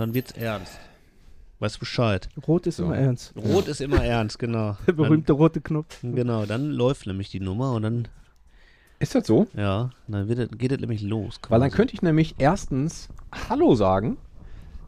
dann wird's ernst. Weißt du Bescheid? Rot ist immer ernst. Rot ist immer ernst, genau. Der berühmte rote Knopf. Dann, genau, dann läuft nämlich die Nummer und dann, Ist das so? ja, dann wird, es- geht es nämlich los. Weil dann quasi. könnte ich nämlich erstens Hallo sagen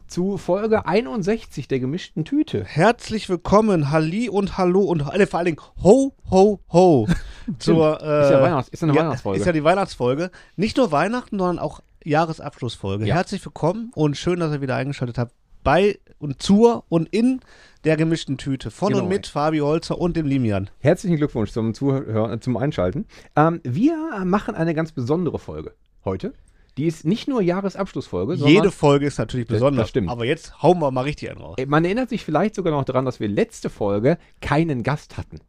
zu Folge 61 der gemischten Tüte. Herzlich willkommen, Halli und Hallo und äh, vor allen Dingen Ho, Ho, Ho. zur, äh, Ist ja Weihnachts- ist ja eine ja, Weihnachtsfolge. Ist ja die Weihnachtsfolge. Nicht nur Weihnachten, sondern auch Jahresabschlussfolge. Ja. Herzlich willkommen und schön, dass ihr wieder eingeschaltet habt bei und zur und in der gemischten Tüte. Von Genau. und mit Fabi Holzer und dem Limian. Herzlichen Glückwunsch zum Zuhören, äh, zum Einschalten. Ähm, wir machen eine ganz besondere Folge heute. Die ist nicht nur Jahresabschlussfolge, sondern Jede Folge ist natürlich besonders. das stimmt. Aber jetzt hauen wir mal richtig einen raus. Äh, Man erinnert sich vielleicht sogar noch daran, dass wir letzte Folge keinen Gast hatten.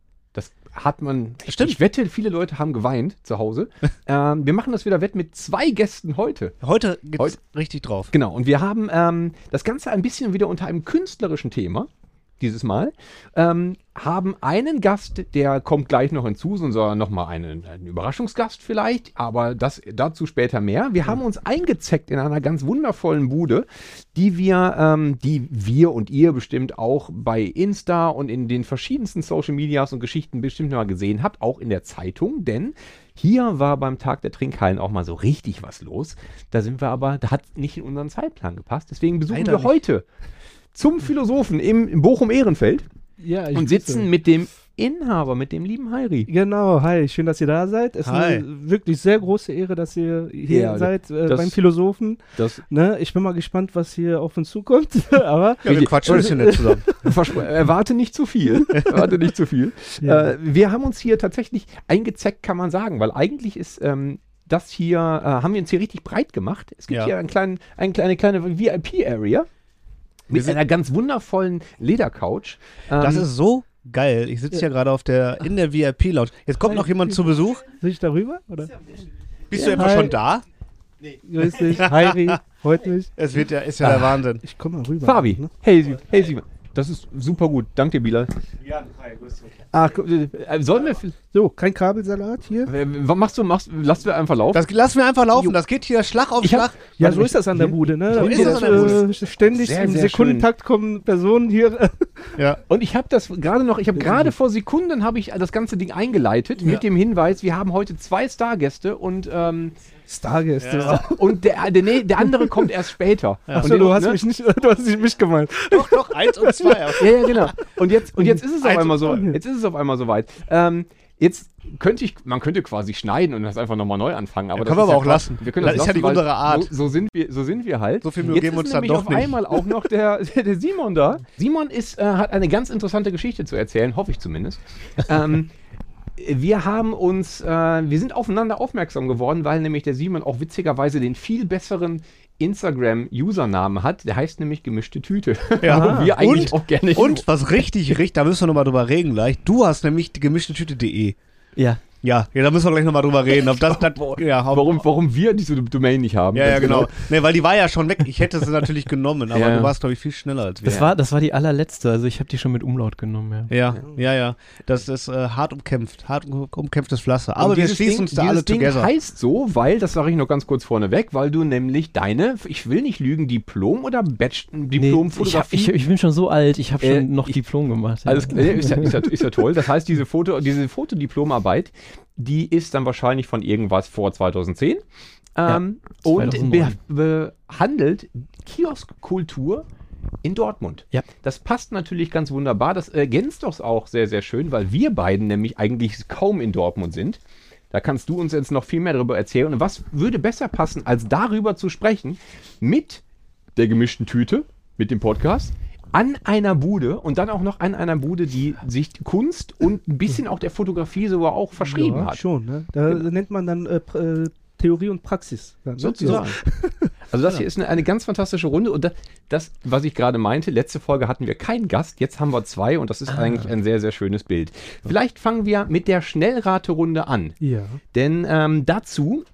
Hat man. Stimmt. Ich wette, viele Leute haben geweint zu Hause. ähm, wir machen das wieder wett mit zwei Gästen heute. Heute geht's Heute- richtig drauf. Genau. Und wir haben ähm, das Ganze ein bisschen wieder unter einem künstlerischen Thema. Dieses Mal. Ähm, haben einen Gast, der kommt gleich noch hinzu, sondern nochmal einen, einen Überraschungsgast vielleicht, aber das dazu später mehr. Wir haben uns eingezeckt in einer ganz wundervollen Bude, die wir, ähm, die wir und ihr bestimmt auch bei Insta und in den verschiedensten Social Medias und Geschichten bestimmt mal gesehen habt, auch in der Zeitung, denn hier war beim Tag der Trinkhallen auch mal so richtig was los. Da sind wir aber, da hat nicht in unseren Zeitplan gepasst. Deswegen besuchen Leider wir nicht. heute zum Philosophen im, im Bochum-Ehrenfeld Ja, ich und sitzen mit dem Inhaber, mit dem lieben Heiri. Genau, hi, schön, dass ihr da seid. Es ist Hi. eine wirklich sehr große Ehre, dass ihr hier Ja, seid äh, das- beim Philosophen. Das Ne? Ich bin mal gespannt, was hier auf uns zukommt. Aber Ja, wir quatschen ein bisschen nett zusammen. Erwarte nicht zu viel. erwarte nicht zu viel. Ja. Äh, wir haben uns hier tatsächlich eingezeckt, kann man sagen, weil eigentlich ist ähm, das hier, äh, haben wir uns hier richtig breit gemacht. Es gibt Ja. hier einen kleinen, ein, eine kleine VIP-Area mit einer ganz wundervollen Ledercouch. Das Ähm, ist so geil. Ich sitze ja gerade auf der, in der VIP-Lounge. Jetzt kommt noch jemand zu Besuch. soll ich darüber? Oder? Bist du etwa hi. schon da? Grüß dich, Heiri, freut mich. Es wird ja, ist ja der Wahnsinn. Ich komme mal rüber. Fabi. Ne? Hey, hey Simon. Das ist super gut. Danke dir, Bilal. Ach, gu- äh, sollen wir. So, kein Kabelsalat hier. äh, Was machst du? Machst, lass wir einfach laufen. Das lassen wir einfach laufen. Das geht hier Schlag auf hab- Schlag. Ja, Warte, so ist das an der Bude, ne? So ist das an der äh, Ständig Sehr, im sehr Sekundentakt kommen Personen hier. Ja. Und ich habe das gerade noch, ich habe gerade vor Sekunden habe ich das ganze Ding eingeleitet mit dem Hinweis, wir haben heute zwei Stargäste und ähm, Stargäste. Ja. und der, der, nee, der andere kommt erst später. Achso, und du hast ne? mich nicht, du hast nicht mich gemeint. Doch, doch, eins und zwei. Ja, ja, genau. Und jetzt und jetzt ist es auf einmal so, jetzt ist es auf einmal soweit. Ähm, jetzt könnte ich, man könnte quasi schneiden und das einfach nochmal neu anfangen, aber Ja, das können wir aber auch Quatsch. lassen. Wir können Das das, ist ja lassen, nicht weil unsere Art. So, so sind wir, so sind wir halt. So viel Mühe Jetzt geben wir uns dann nämlich doch auf nicht. einmal auch noch der, der Simon da. Simon ist, äh, hat eine ganz interessante Geschichte zu erzählen, hoffe ich zumindest. ähm, wir haben uns, äh, wir sind aufeinander aufmerksam geworden, weil nämlich der Simon auch witzigerweise den viel besseren Instagram-Usernamen hat. Der heißt nämlich gemischte Tüte. Ja. Wo wir eigentlich Und- auch gerne Und was richtig, richtig, da müssen wir nochmal drüber reden gleich. Du hast nämlich die gemischte Tüte.de. Ja. Ja, ja, da müssen wir gleich nochmal drüber reden. Ob das, das, ja, ob, warum, warum wir diese Domain nicht haben. Ja, ja, Ganz genau. Nee, weil die war ja schon weg. Ich hätte sie natürlich genommen, aber Ja. du warst, glaube ich, viel schneller als wir. Das, war, das war die allerletzte, also ich habe die schon mit Umlaut genommen, ja. ja, ja, ja. Das ist äh, hart umkämpft, hart um, umkämpftes Pflaster. Aber wir dieses schließen Ding, uns da dieses alle Ding together. heißt so, weil, das sage ich noch ganz kurz vorneweg, weil du nämlich deine, ich will nicht lügen, Diplom oder Batch, Nee, ich, ich, ich bin schon so alt, ich habe schon Äh, noch ich- Diplom gemacht. ja. alles klar, ist ja, ist, ja, ist ja toll. Das heißt, diese, Foto, diese Fotodiplomarbeit, die ist dann wahrscheinlich von irgendwas vor 2010 ähm, und 2009. be behandelt Kioskkultur in Dortmund. Ja. Das passt natürlich ganz wunderbar. Das ergänzt doch auch sehr, sehr schön, weil wir beiden nämlich eigentlich kaum in Dortmund sind. Da kannst du uns jetzt noch viel mehr darüber erzählen. Und was würde besser passen, als darüber zu sprechen mit der gemischten Tüte, mit dem Podcast, an einer Bude und dann auch noch an einer Bude, die sich Kunst und ein bisschen auch der Fotografie sogar auch verschrieben ja, hat. schon, ne? Da nennt man dann äh, äh, Theorie und Praxis. dann, ne? Sozusagen. Also das hier ist eine, eine ganz fantastische Runde und das, das, was ich gerade meinte, letzte Folge hatten wir keinen Gast, jetzt haben wir zwei und das ist eigentlich ein sehr, sehr schönes Bild. Vielleicht fangen wir mit der Schnellraterunde an, Ja. ja. denn ähm, dazu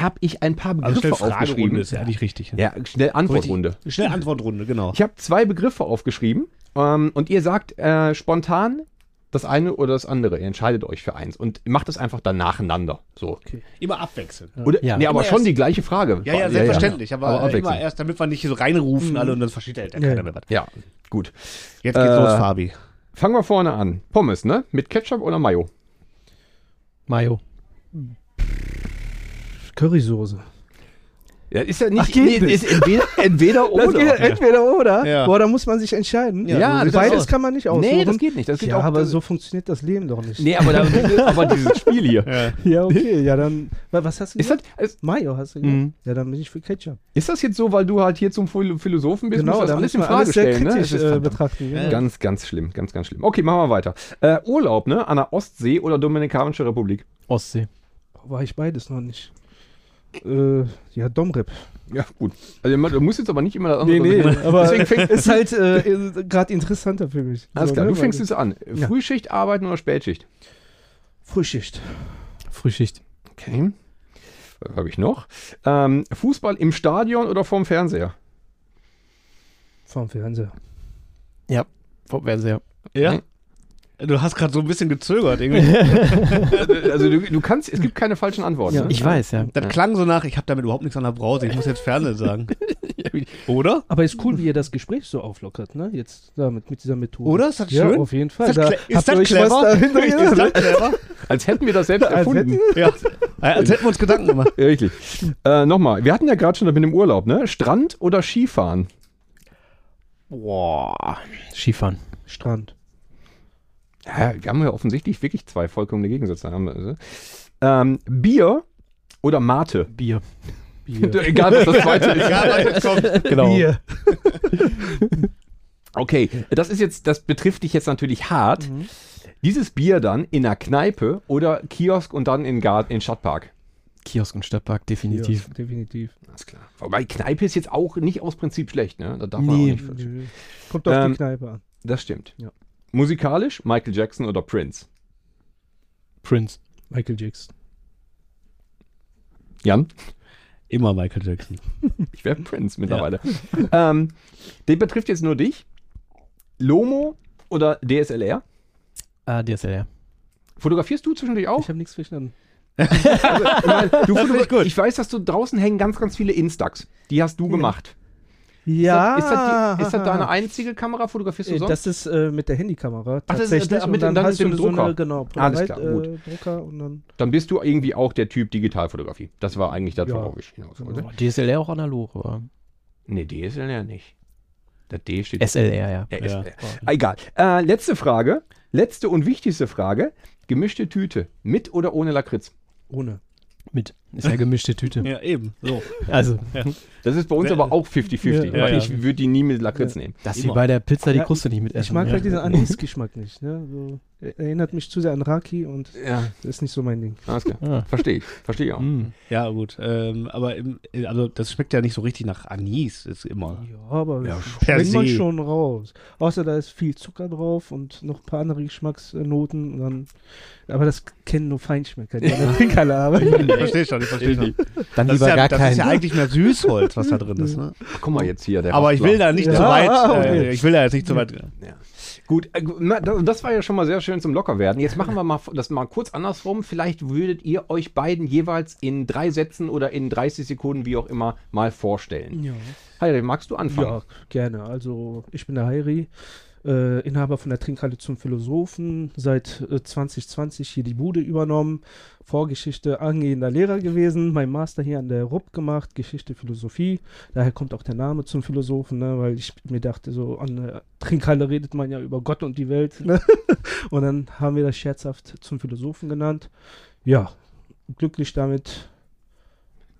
habe ich ein paar Also Begriffe schnell aufgeschrieben. Ist ja eigentlich richtig. Ja, schnell Antwortrunde. Schnell Antwortrunde, genau. Ich habe zwei Begriffe aufgeschrieben ähm, und ihr sagt äh, spontan das eine oder das andere. Ihr entscheidet euch für eins und macht es einfach dann nacheinander. So. Immer abwechseln. Oder, Ja. Nee, aber Immer schon erst- die gleiche Frage. Ja, ja, selbstverständlich. Aber, Aber äh, immer erst, damit wir nicht so reinrufen alle und dann versteht ja Ja. keiner mehr was. Ja, gut. Jetzt geht's Äh, los, Fabi. Fangen wir vorne an. Pommes, ne? Mit Ketchup oder Mayo? Mayo. Currysoße. Ja, ist ja nicht. Ach, geht nee, nicht. ist entweder, entweder oder. Das geht entweder oder. Ja. Boah, da muss man sich entscheiden. Ja, Beides kann man nicht aussuchen. Nee, das geht nicht. Das geht ja, auch, aber das- so funktioniert das Leben doch nicht. Nee, aber, da, aber dieses Spiel hier. Ja. Ja, okay, ja dann. wa- Was hast du Ist das, gesagt? ist, Mayo hast du gesagt? Mhm. Ja, dann bin ich für Ketchup. ist das jetzt so, weil du halt hier zum Phil- Philosophen bist? das da alles muss in man Frage alles sehr stellen, ne? kritisch ist äh, betrachten. Ja. Genau. Ganz, ganz schlimm, ganz, ganz schlimm. Okay, machen wir weiter. Äh, Urlaub, ne? An der Ostsee oder Dominikanische Republik? Ostsee. War ich beides noch nicht. Äh, ja, Domrep. Ja, gut. Also du musst jetzt aber nicht immer das Nee, nee, aber Deswegen fängt, ist halt äh, gerade interessanter für mich. alles So, klar, ne, du fängst jetzt an. Ja. Frühschicht arbeiten oder Spätschicht? Frühschicht. Frühschicht. Okay. Was habe ich noch? Ähm, Fußball im Stadion oder vorm Fernseher? Vorm Fernseher. Ja. Vom Fernseher. ja? Du hast gerade so ein bisschen gezögert irgendwie. Also du, du kannst, es gibt keine falschen Antworten. Ja. ne? Ich weiß, ja. Das klang so nach, ich habe damit überhaupt nichts an der Brause, ich muss jetzt Fernsehen sagen. Oder? Aber ist cool, wie ihr das Gespräch so auflockert, ne? Jetzt damit mit dieser Methode. Oder? Ist das ja, schön? auf jeden Fall. Ist das, Da ist das clever? ist das clever? Als hätten wir das selbst Als erfunden. Ja. Als hätten wir uns Gedanken gemacht. Ja, richtig. Äh, Nochmal, wir hatten ja gerade schon mit dem Urlaub, ne? Strand oder Skifahren? Boah. Skifahren. Strand. Ja, wir haben ja offensichtlich wirklich zwei vollkommene Gegensätze. Haben wir, also. ähm, Bier oder Mate? Bier. Bier. Egal, was das zweite ist. Egal, was jetzt kommt. Genau. Bier. Okay, das ist jetzt, das betrifft dich jetzt natürlich hart. Mhm. Dieses Bier dann in einer Kneipe oder Kiosk und dann in Garten, in Stadtpark. Kiosk und Stadtpark, definitiv. Ja, definitiv. Alles klar. Wobei Kneipe ist jetzt auch nicht aus Prinzip schlecht, ne? Da darf man Nee. auch nicht. Kommt auf Ähm, die Kneipe an. Das stimmt. Ja. Musikalisch Michael Jackson oder Prince? Prince. Michael Jackson. Jan? Immer Michael Jackson. Ich wäre Prince mittlerweile. ähm, den betrifft jetzt nur dich. Lomo oder DSLR? Ah, DSLR. Fotografierst du zwischendurch auch? Ich habe nichts verstanden. Finde ich fotogra- ich weiß, dass du draußen hängen ganz, ganz viele Instax. Die hast du gemacht. Ja. Ist das, ist das, die, ist das deine einzige Kamera? Fotografierst du Äh, sonst? Das ist äh, mit der Handykamera Ach, das ist- tatsächlich. ach, mit- und und dann hast mit dem so Drucker. Eine, genau, Alles klar, Polaroid, Äh, Drucker und dann. Dann bist du irgendwie auch der Typ Digitalfotografie. Das war eigentlich das, Ja, worauf ich hinaus wollte. genau. DSLR auch analog, aber. Nee, DSLR nicht. Der D steht SLR, ja. Ja, Ja. SLR. Egal. Äh, letzte Frage. Letzte und wichtigste Frage. Gemischte Tüte. Mit oder ohne Lakritz? Ohne. Mit. Ist ja gemischte Tüte. Ja, eben. So. Also, Das ist bei uns Ja. aber auch 50-50. Ja, weil ja. Ich würde die nie mit Lakritz nehmen. das wie bei der Pizza die Ja, Kruste nicht mit essen. Ich mag ja. halt diesen Anis-Geschmack nicht. Ne? So, erinnert mich zu sehr an Raki und Ja, das ist nicht so mein Ding. alles klar. Verstehe ich. Verstehe ich auch. Mm. Ja, gut. Ähm, aber im, also das schmeckt ja nicht so richtig nach Anis, ist immer. Ja, aber Ja, schmeckt man schon raus. Außer da ist viel Zucker drauf und noch ein paar andere Geschmacksnoten. Und dann, aber das kennen nur Feinschmecker, die an der Trinkhalle arbeiten. Ich verstehe schon, ich verstehe schon. Dann Das, ist lieber ja, gar das keinen. ist ja eigentlich mehr Süßholz, was da drin ist. Ne? Ach, guck mal jetzt hier. Der Aber ich will da nicht Ja, zu weit. okay. Äh, ich will da jetzt nicht zu weit. Gut, äh, das das war ja schon mal sehr schön zum Lockerwerden. Jetzt machen wir mal das mal kurz andersrum. Vielleicht würdet ihr euch beiden jeweils in drei Sätzen oder in 30 Sekunden, wie auch immer, mal vorstellen. Ja. Heidi, magst du anfangen? Ja, gerne. Also ich bin der Heiri, äh, Inhaber von der Trinkhalle zum Philosophen, seit äh, 2020 hier die Bude übernommen, Vorgeschichte angehender Lehrer gewesen, mein Master hier an der RUB gemacht, Geschichte, Philosophie. Daher kommt auch der Name zum Philosophen, ne, weil ich mir dachte, so an der Trinkhalle redet man ja über Gott und die Welt. Ne? Und dann haben wir das scherzhaft zum Philosophen genannt. Ja, glücklich damit.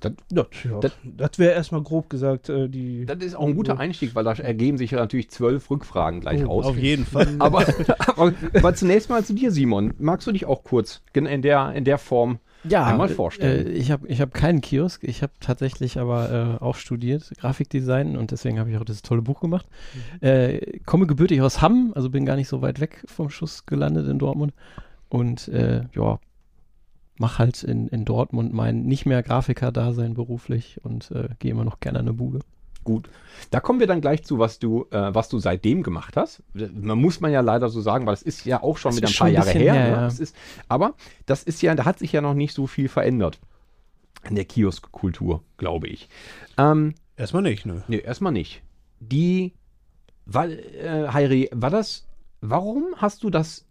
Das- ja, das- das wäre erstmal grob gesagt äh, die. Das ist auch ein guter Einstieg, weil da ergeben sich ja natürlich zwölf Rückfragen gleich Oh, aus. Auf jeden Fall. Aber, aber, aber zunächst mal zu dir, Simon. Magst du dich auch kurz in der, in der Form ja, einmal vorstellen? Äh, ich habe ich hab keinen Kiosk. Ich habe tatsächlich aber äh, auch studiert, Grafikdesign und deswegen habe ich auch dieses tolle Buch gemacht. Äh, komme gebürtig aus Hamm, also bin gar nicht so weit weg vom Schuss gelandet in Dortmund. Und äh, ja, mach halt in, in Dortmund mein nicht mehr Grafiker-Dasein beruflich und äh, gehe immer noch gerne an eine Bude. Gut. Da kommen wir dann gleich zu, was du, äh, was du seitdem gemacht hast. Man muss man ja leider so sagen, weil es ist ja auch schon Das wieder ein paar schon ein Jahre her. her, ne? ja. Das ist, aber das ist ja, da hat sich ja noch nicht so viel verändert in der Kioskkultur, glaube ich. Ähm, Erstmal nicht, ne? Nee, erstmal nicht. Die, weil, äh, Heiri, war das, warum hast du das,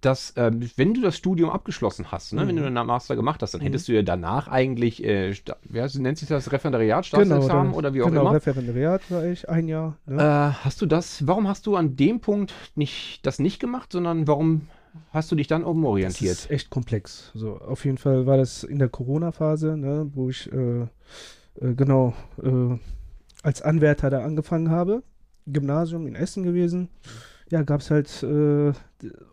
das, ähm, wenn du das Studium abgeschlossen hast, ne, wenn du den Master gemacht hast, dann hättest du ja danach eigentlich, äh, wie heißt, nennt sich das Referendariat, Staatsexamen da- oder wie auch genau, immer? Referendariat war ich ein Jahr. Ne? Äh, hast du das, warum hast du an dem Punkt nicht, das nicht gemacht, sondern warum hast du dich dann Das umorientiert? ist echt komplex. So, auf jeden Fall war das in der Corona-Phase, ne, wo ich äh, äh, genau äh, als Anwärter da angefangen habe. Gymnasium in Essen gewesen. Ja, gab es halt, äh,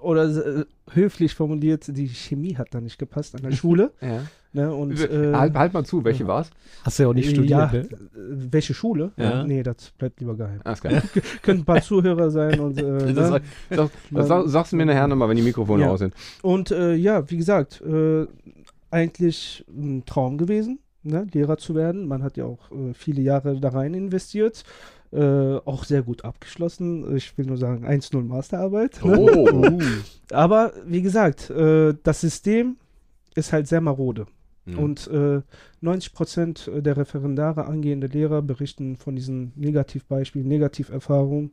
oder äh, höflich formuliert, die Chemie hat da nicht gepasst an der Schule. Ja. Ne, und, äh, halt, halt mal zu, welche ja. war's? Hast du ja auch nicht ja, studiert, äh, ne? welche Schule? Ja. Nee, das bleibt lieber geheim. Alles klar. Können ein paar Zuhörer sein und äh, Das, ne? das, das, sag- sagst du mir nachher nochmal, wenn die Mikrofone Ja. aus sind. Und äh, ja, wie gesagt, äh, eigentlich ein Traum gewesen, ne, Lehrer zu werden. Man hat ja auch äh, viele Jahre da rein investiert. Äh, auch sehr gut abgeschlossen. Ich will nur sagen, 1-0 Masterarbeit. ne? Oh. Aber wie gesagt, äh, das System ist halt sehr marode. Mhm. Und äh, 90 Prozent der Referendare, angehende Lehrer berichten von diesen Negativbeispielen, Negativerfahrungen.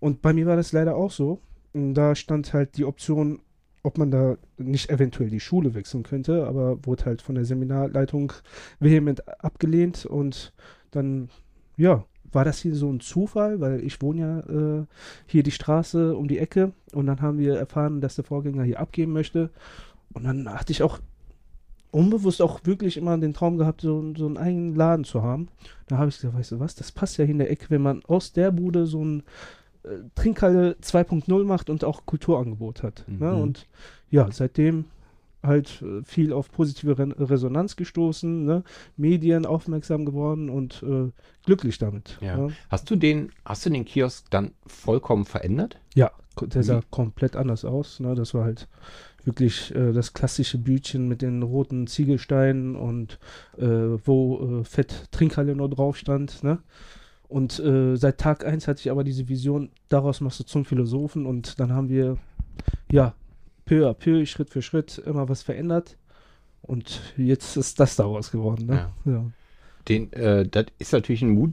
Und bei mir war das leider auch so. Und da stand halt die Option, ob man da nicht eventuell die Schule wechseln könnte, aber wurde halt von der Seminarleitung vehement abgelehnt. Und dann, ja, war das hier so ein Zufall, weil ich wohne ja äh, hier die Straße um die Ecke und dann haben wir erfahren, dass der Vorgänger hier abgeben möchte. Und dann hatte ich auch unbewusst auch wirklich immer den Traum gehabt, so, so einen eigenen Laden zu haben. Da habe ich gesagt, weißt du was, das passt ja hier in der Ecke, wenn man aus der Bude so ein äh, Trinkhalle 2.0 macht und auch Kulturangebot hat. Ne? Mhm. Und ja, seitdem halt äh, viel auf positive Re Resonanz gestoßen, ne? Medien aufmerksam geworden und äh, glücklich damit. Ja. ne? Hast du den, hast du den Kiosk dann vollkommen verändert? Ja, der sah Wie? komplett anders aus. Ne? Das war halt wirklich äh, das klassische Bütchen mit den roten Ziegelsteinen und äh, wo äh, Fett Trinkhalle nur drauf stand. Ne? Und äh, seit Tag 1 hatte ich aber diese Vision, daraus machst du zum Philosophen und dann haben wir, ja, peu à peu, Schritt für Schritt immer was verändert. Und jetzt ist das daraus geworden. Ne? Ja. Den, äh, das ist natürlich ein Mut,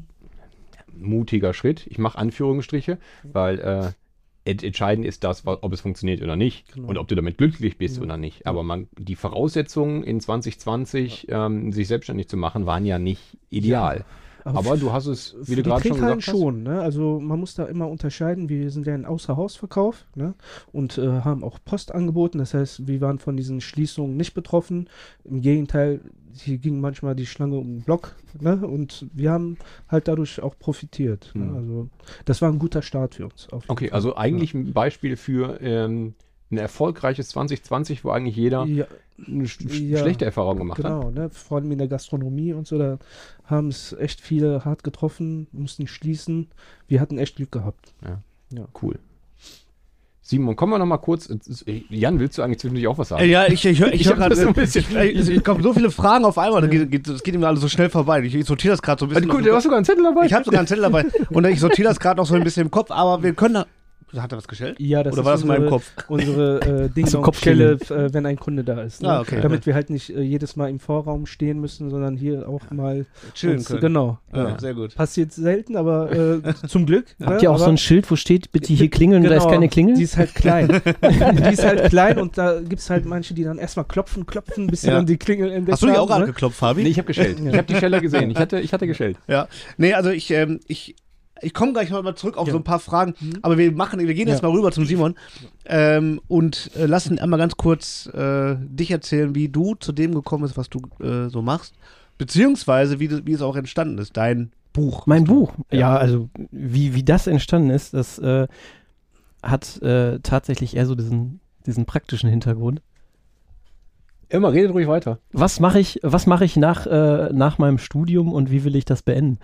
mutiger Schritt. Ich mache Anführungsstriche, weil äh, ent- entscheidend ist das, ob es funktioniert oder nicht Genau. und ob du damit glücklich bist Ja. oder nicht. Aber man, die Voraussetzungen in 2020, ähm, sich selbstständig zu machen, waren ja nicht ideal. Aber du hast es, wie du gerade schon gesagt hast. schon, ne? Also man muss da immer unterscheiden. Wir sind ja ein Außerhausverkauf, ne? Und äh, haben auch Post angeboten. Das heißt, wir waren von diesen Schließungen nicht betroffen. Im Gegenteil, hier ging manchmal die Schlange um den Block, ne? Und wir haben halt dadurch auch profitiert. Mhm. Ne? Also das war ein guter Start für uns. Okay, Fall. also eigentlich ein Beispiel für ähm, ein erfolgreiches 2020, wo eigentlich jeder ja, eine sch Ja, schlechte Erfahrung gemacht hat. genau, ne? Vor allem in der Gastronomie und so, da haben es echt viele hart getroffen, mussten schließen. Wir hatten echt Glück gehabt. Cool. Simon, kommen wir noch mal kurz. Jan, willst du eigentlich zwischendurch auch was sagen? Äh, ja, ich, ich, ich, Ich höre gerade. so ein bisschen- Ich, ich kommen so viele Fragen auf einmal, das geht, geht, das geht ihm alles so schnell vorbei. Ich, ich sortiere das gerade so ein bisschen. Also, gut, du hast sogar einen Zettel dabei. ich habe sogar einen Zettel dabei und ich sortiere das gerade noch so ein bisschen im Kopf, aber wir können. Da- Hat er was gestellt? Ja, das Oder ist war das in meinem unsere- Kopf? unsere äh, Ding Hast du Stelle, äh, wenn ein Kunde da ist. Ne? Ah, okay. Damit wir halt nicht äh, jedes Mal im Vorraum stehen müssen, sondern hier auch mal Chillen uns- können. Genau. Ja, Ja. sehr gut. Passiert selten, aber äh, zum Glück. Habt ne? ihr auch aber so ein Schild, wo steht, bitte hier klingeln und da ist Genau, keine Klingel? Die ist halt klein. die ist halt klein und da gibt es halt manche, die dann erstmal klopfen, klopfen, bis sie Ja. dann die Klingel entdeckt Hast du die auch ne? angeklopft, Fabi? Nee, ich habe geschellt. Ich habe die Scheller gesehen. Ich hatte, ich hatte geschellt. Ja. Nee, also ich, ähm, ich, ich komme gleich noch mal zurück auf Ja. so ein paar Fragen, Mhm. aber wir machen, wir gehen jetzt Ja. mal rüber zum Simon ähm, und äh, lassen einmal ganz kurz äh, dich erzählen, wie du zu dem gekommen bist, was du äh, so machst, beziehungsweise wie, du- wie es auch entstanden ist, dein Buch. Mein Buch. Ja, also wie, wie das entstanden ist, das äh, hat äh, tatsächlich eher so diesen, diesen praktischen Hintergrund. Immer, redet ruhig weiter. Was mache ich, was mache ich nach, äh, nach meinem Studium und wie will ich das beenden?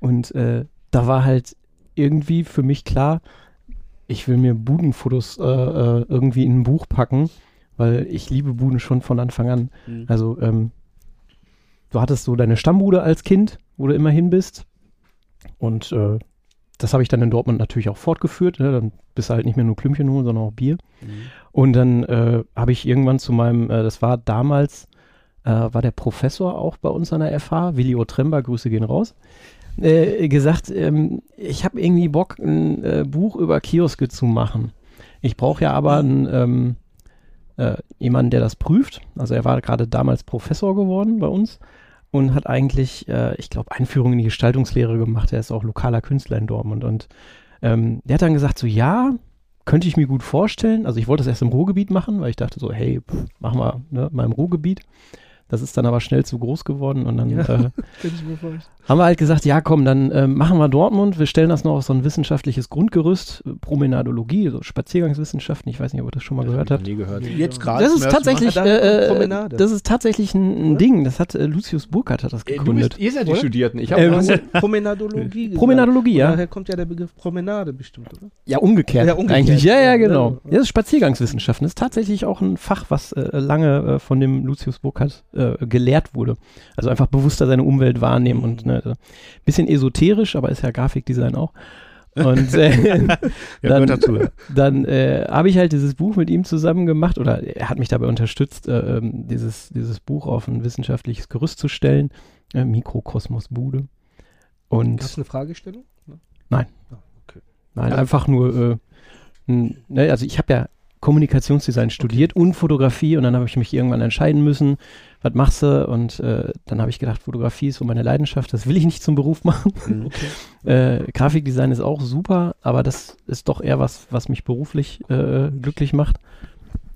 Und äh, da war halt irgendwie für mich klar, ich will mir Budenfotos äh, äh, irgendwie in ein Buch packen, weil ich liebe Buden schon von Anfang an. Mhm. Also, ähm, du hattest so deine Stammbude als Kind, wo du immer hin bist. Und äh, das habe ich dann in Dortmund natürlich auch fortgeführt. Ne? Dann bist du halt nicht mehr nur Klümpchen holen, sondern auch Bier. Und dann äh, habe ich irgendwann zu meinem, äh, das war damals, äh, war der Professor auch bei uns an der FH, Willi Otremba, Grüße gehen raus, äh, gesagt, ähm, ich habe irgendwie Bock, ein äh, Buch über Kioske zu machen. Ich brauche ja aber einen, ähm, äh, jemanden, der das prüft. Also er war gerade damals Professor geworden bei uns und hat eigentlich, äh, ich glaube, Einführung in die Gestaltungslehre gemacht. Er ist auch lokaler Künstler in Dortmund und ähm, der hat dann gesagt, so ja, könnte ich mir gut vorstellen. Also ich wollte das erst im Ruhrgebiet machen, weil ich dachte so, hey, pff, machen wir ne, mal im Ruhrgebiet. Das ist dann aber schnell zu groß geworden und dann Ja. äh, haben wir halt gesagt, ja komm, dann äh, machen wir Dortmund, wir stellen das noch auf so ein wissenschaftliches Grundgerüst, äh, Promenadologie, so Spaziergangswissenschaften, ich weiß nicht, ob ihr das schon mal gehört habt. Nie gehört. Jetzt gerade. Das ist tatsächlich, äh, das ist tatsächlich ein, ein? Ding, das hat äh, Lucius Burkhardt hat das Äh, Du gegründet. bist, ihr seid die Oder? Studierten. Ich Ähm, habe Promenadologie. gesagt. Promenadologie, ja. Daher kommt ja der Begriff Promenade bestimmt, oder? Ja, umgekehrt. Ja, umgekehrt. Eigentlich. Ja, ja, genau. ja. Ja, das ist Spaziergangswissenschaften. Das ist tatsächlich auch ein Fach, was äh, lange äh, von dem Lucius Burkhardt äh, gelehrt wurde. Also einfach bewusster seine Umwelt wahrnehmen und ne, äh, bisschen esoterisch, aber ist ja Grafikdesign auch. Und äh, Ja, dann- ja. dann äh, habe ich halt dieses Buch mit ihm zusammen gemacht oder er hat mich dabei unterstützt, äh, ähm, dieses, dieses Buch auf ein wissenschaftliches Gerüst zu stellen. Äh, Mikrokosmos Bude. Und Hast du eine Fragestellung? Nein. Ah, okay. Nein, einfach nur, äh, n- ne, also ich habe ja Kommunikationsdesign studiert und Fotografie und dann habe ich mich irgendwann entscheiden müssen, was machst du? Und äh, dann habe ich gedacht, Fotografie ist so meine Leidenschaft, das will ich nicht zum Beruf machen. Mhm. Äh, Grafikdesign ist auch super, aber das ist doch eher was, was mich beruflich äh, glücklich macht.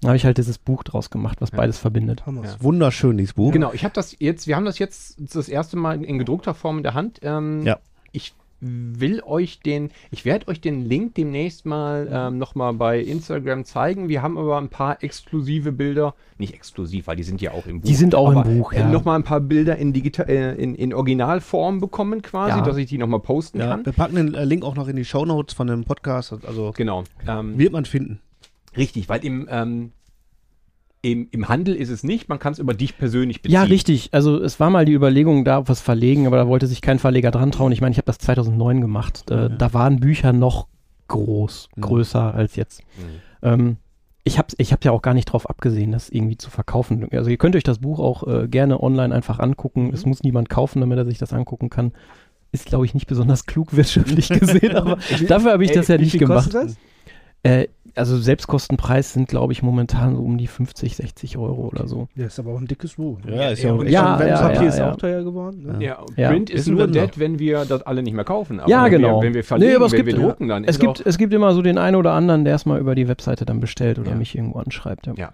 Da habe ich halt dieses Buch draus gemacht, was Ja. beides verbindet. Ja. Wunderschön, dieses Buch. Genau, ich habe das jetzt, wir haben das jetzt das erste Mal in gedruckter Form in der Hand. Ähm, Ja. Ich will euch den, ich werde euch den Link demnächst mal ähm, nochmal bei Instagram zeigen. Wir haben aber ein paar exklusive Bilder, nicht exklusiv, weil die sind ja auch im Buch. Die sind auch im Buch, äh, ja. Nochmal ein paar Bilder in, digital, äh, in, in Originalform bekommen quasi, Ja. dass ich die nochmal posten Ja, kann. wir packen den äh, Link auch noch in die Shownotes von dem Podcast. Also Genau. Ähm, wird man finden. richtig, weil im, ähm, im, im Handel ist es nicht, man kann es über dich persönlich beziehen. Ja, richtig. Also es war mal die Überlegung, da was verlegen, aber da wollte sich kein Verleger dran trauen. Ich meine, ich habe das 2009 gemacht. Äh, Da waren Bücher noch groß, Mhm. größer als jetzt. Mhm. Ähm, ich habe ich hab ja auch gar nicht drauf abgesehen, das irgendwie zu verkaufen. Also ihr könnt euch das Buch auch äh, gerne online einfach angucken. Es muss niemand kaufen, damit er sich das angucken kann. Ist, glaube ich, nicht besonders klug wirtschaftlich gesehen, aber dafür habe ich Ey, das ja Wie nicht viel gemacht. kostet das? Äh, also Selbstkostenpreis sind, glaube ich, momentan so um die 50, 60 Euro oder so. Ja, ist aber auch ein dickes Buch. ne? Ja, ist ja ja, auch- ist Ja, ja, Papier ja, ist ja. auch teuer geworden. Ne? Ja, Ja. Print ist, Ist ein nur dead, wenn wir das alle nicht mehr kaufen. Aber Ja, wenn genau. Wir, wenn wir verlegen, Nee, aber es wenn gibt- wir drucken, dann Es ist gibt, auch, es gibt immer so den einen oder anderen, der es mal über die Webseite dann bestellt oder Ja. mich irgendwo anschreibt. Ja.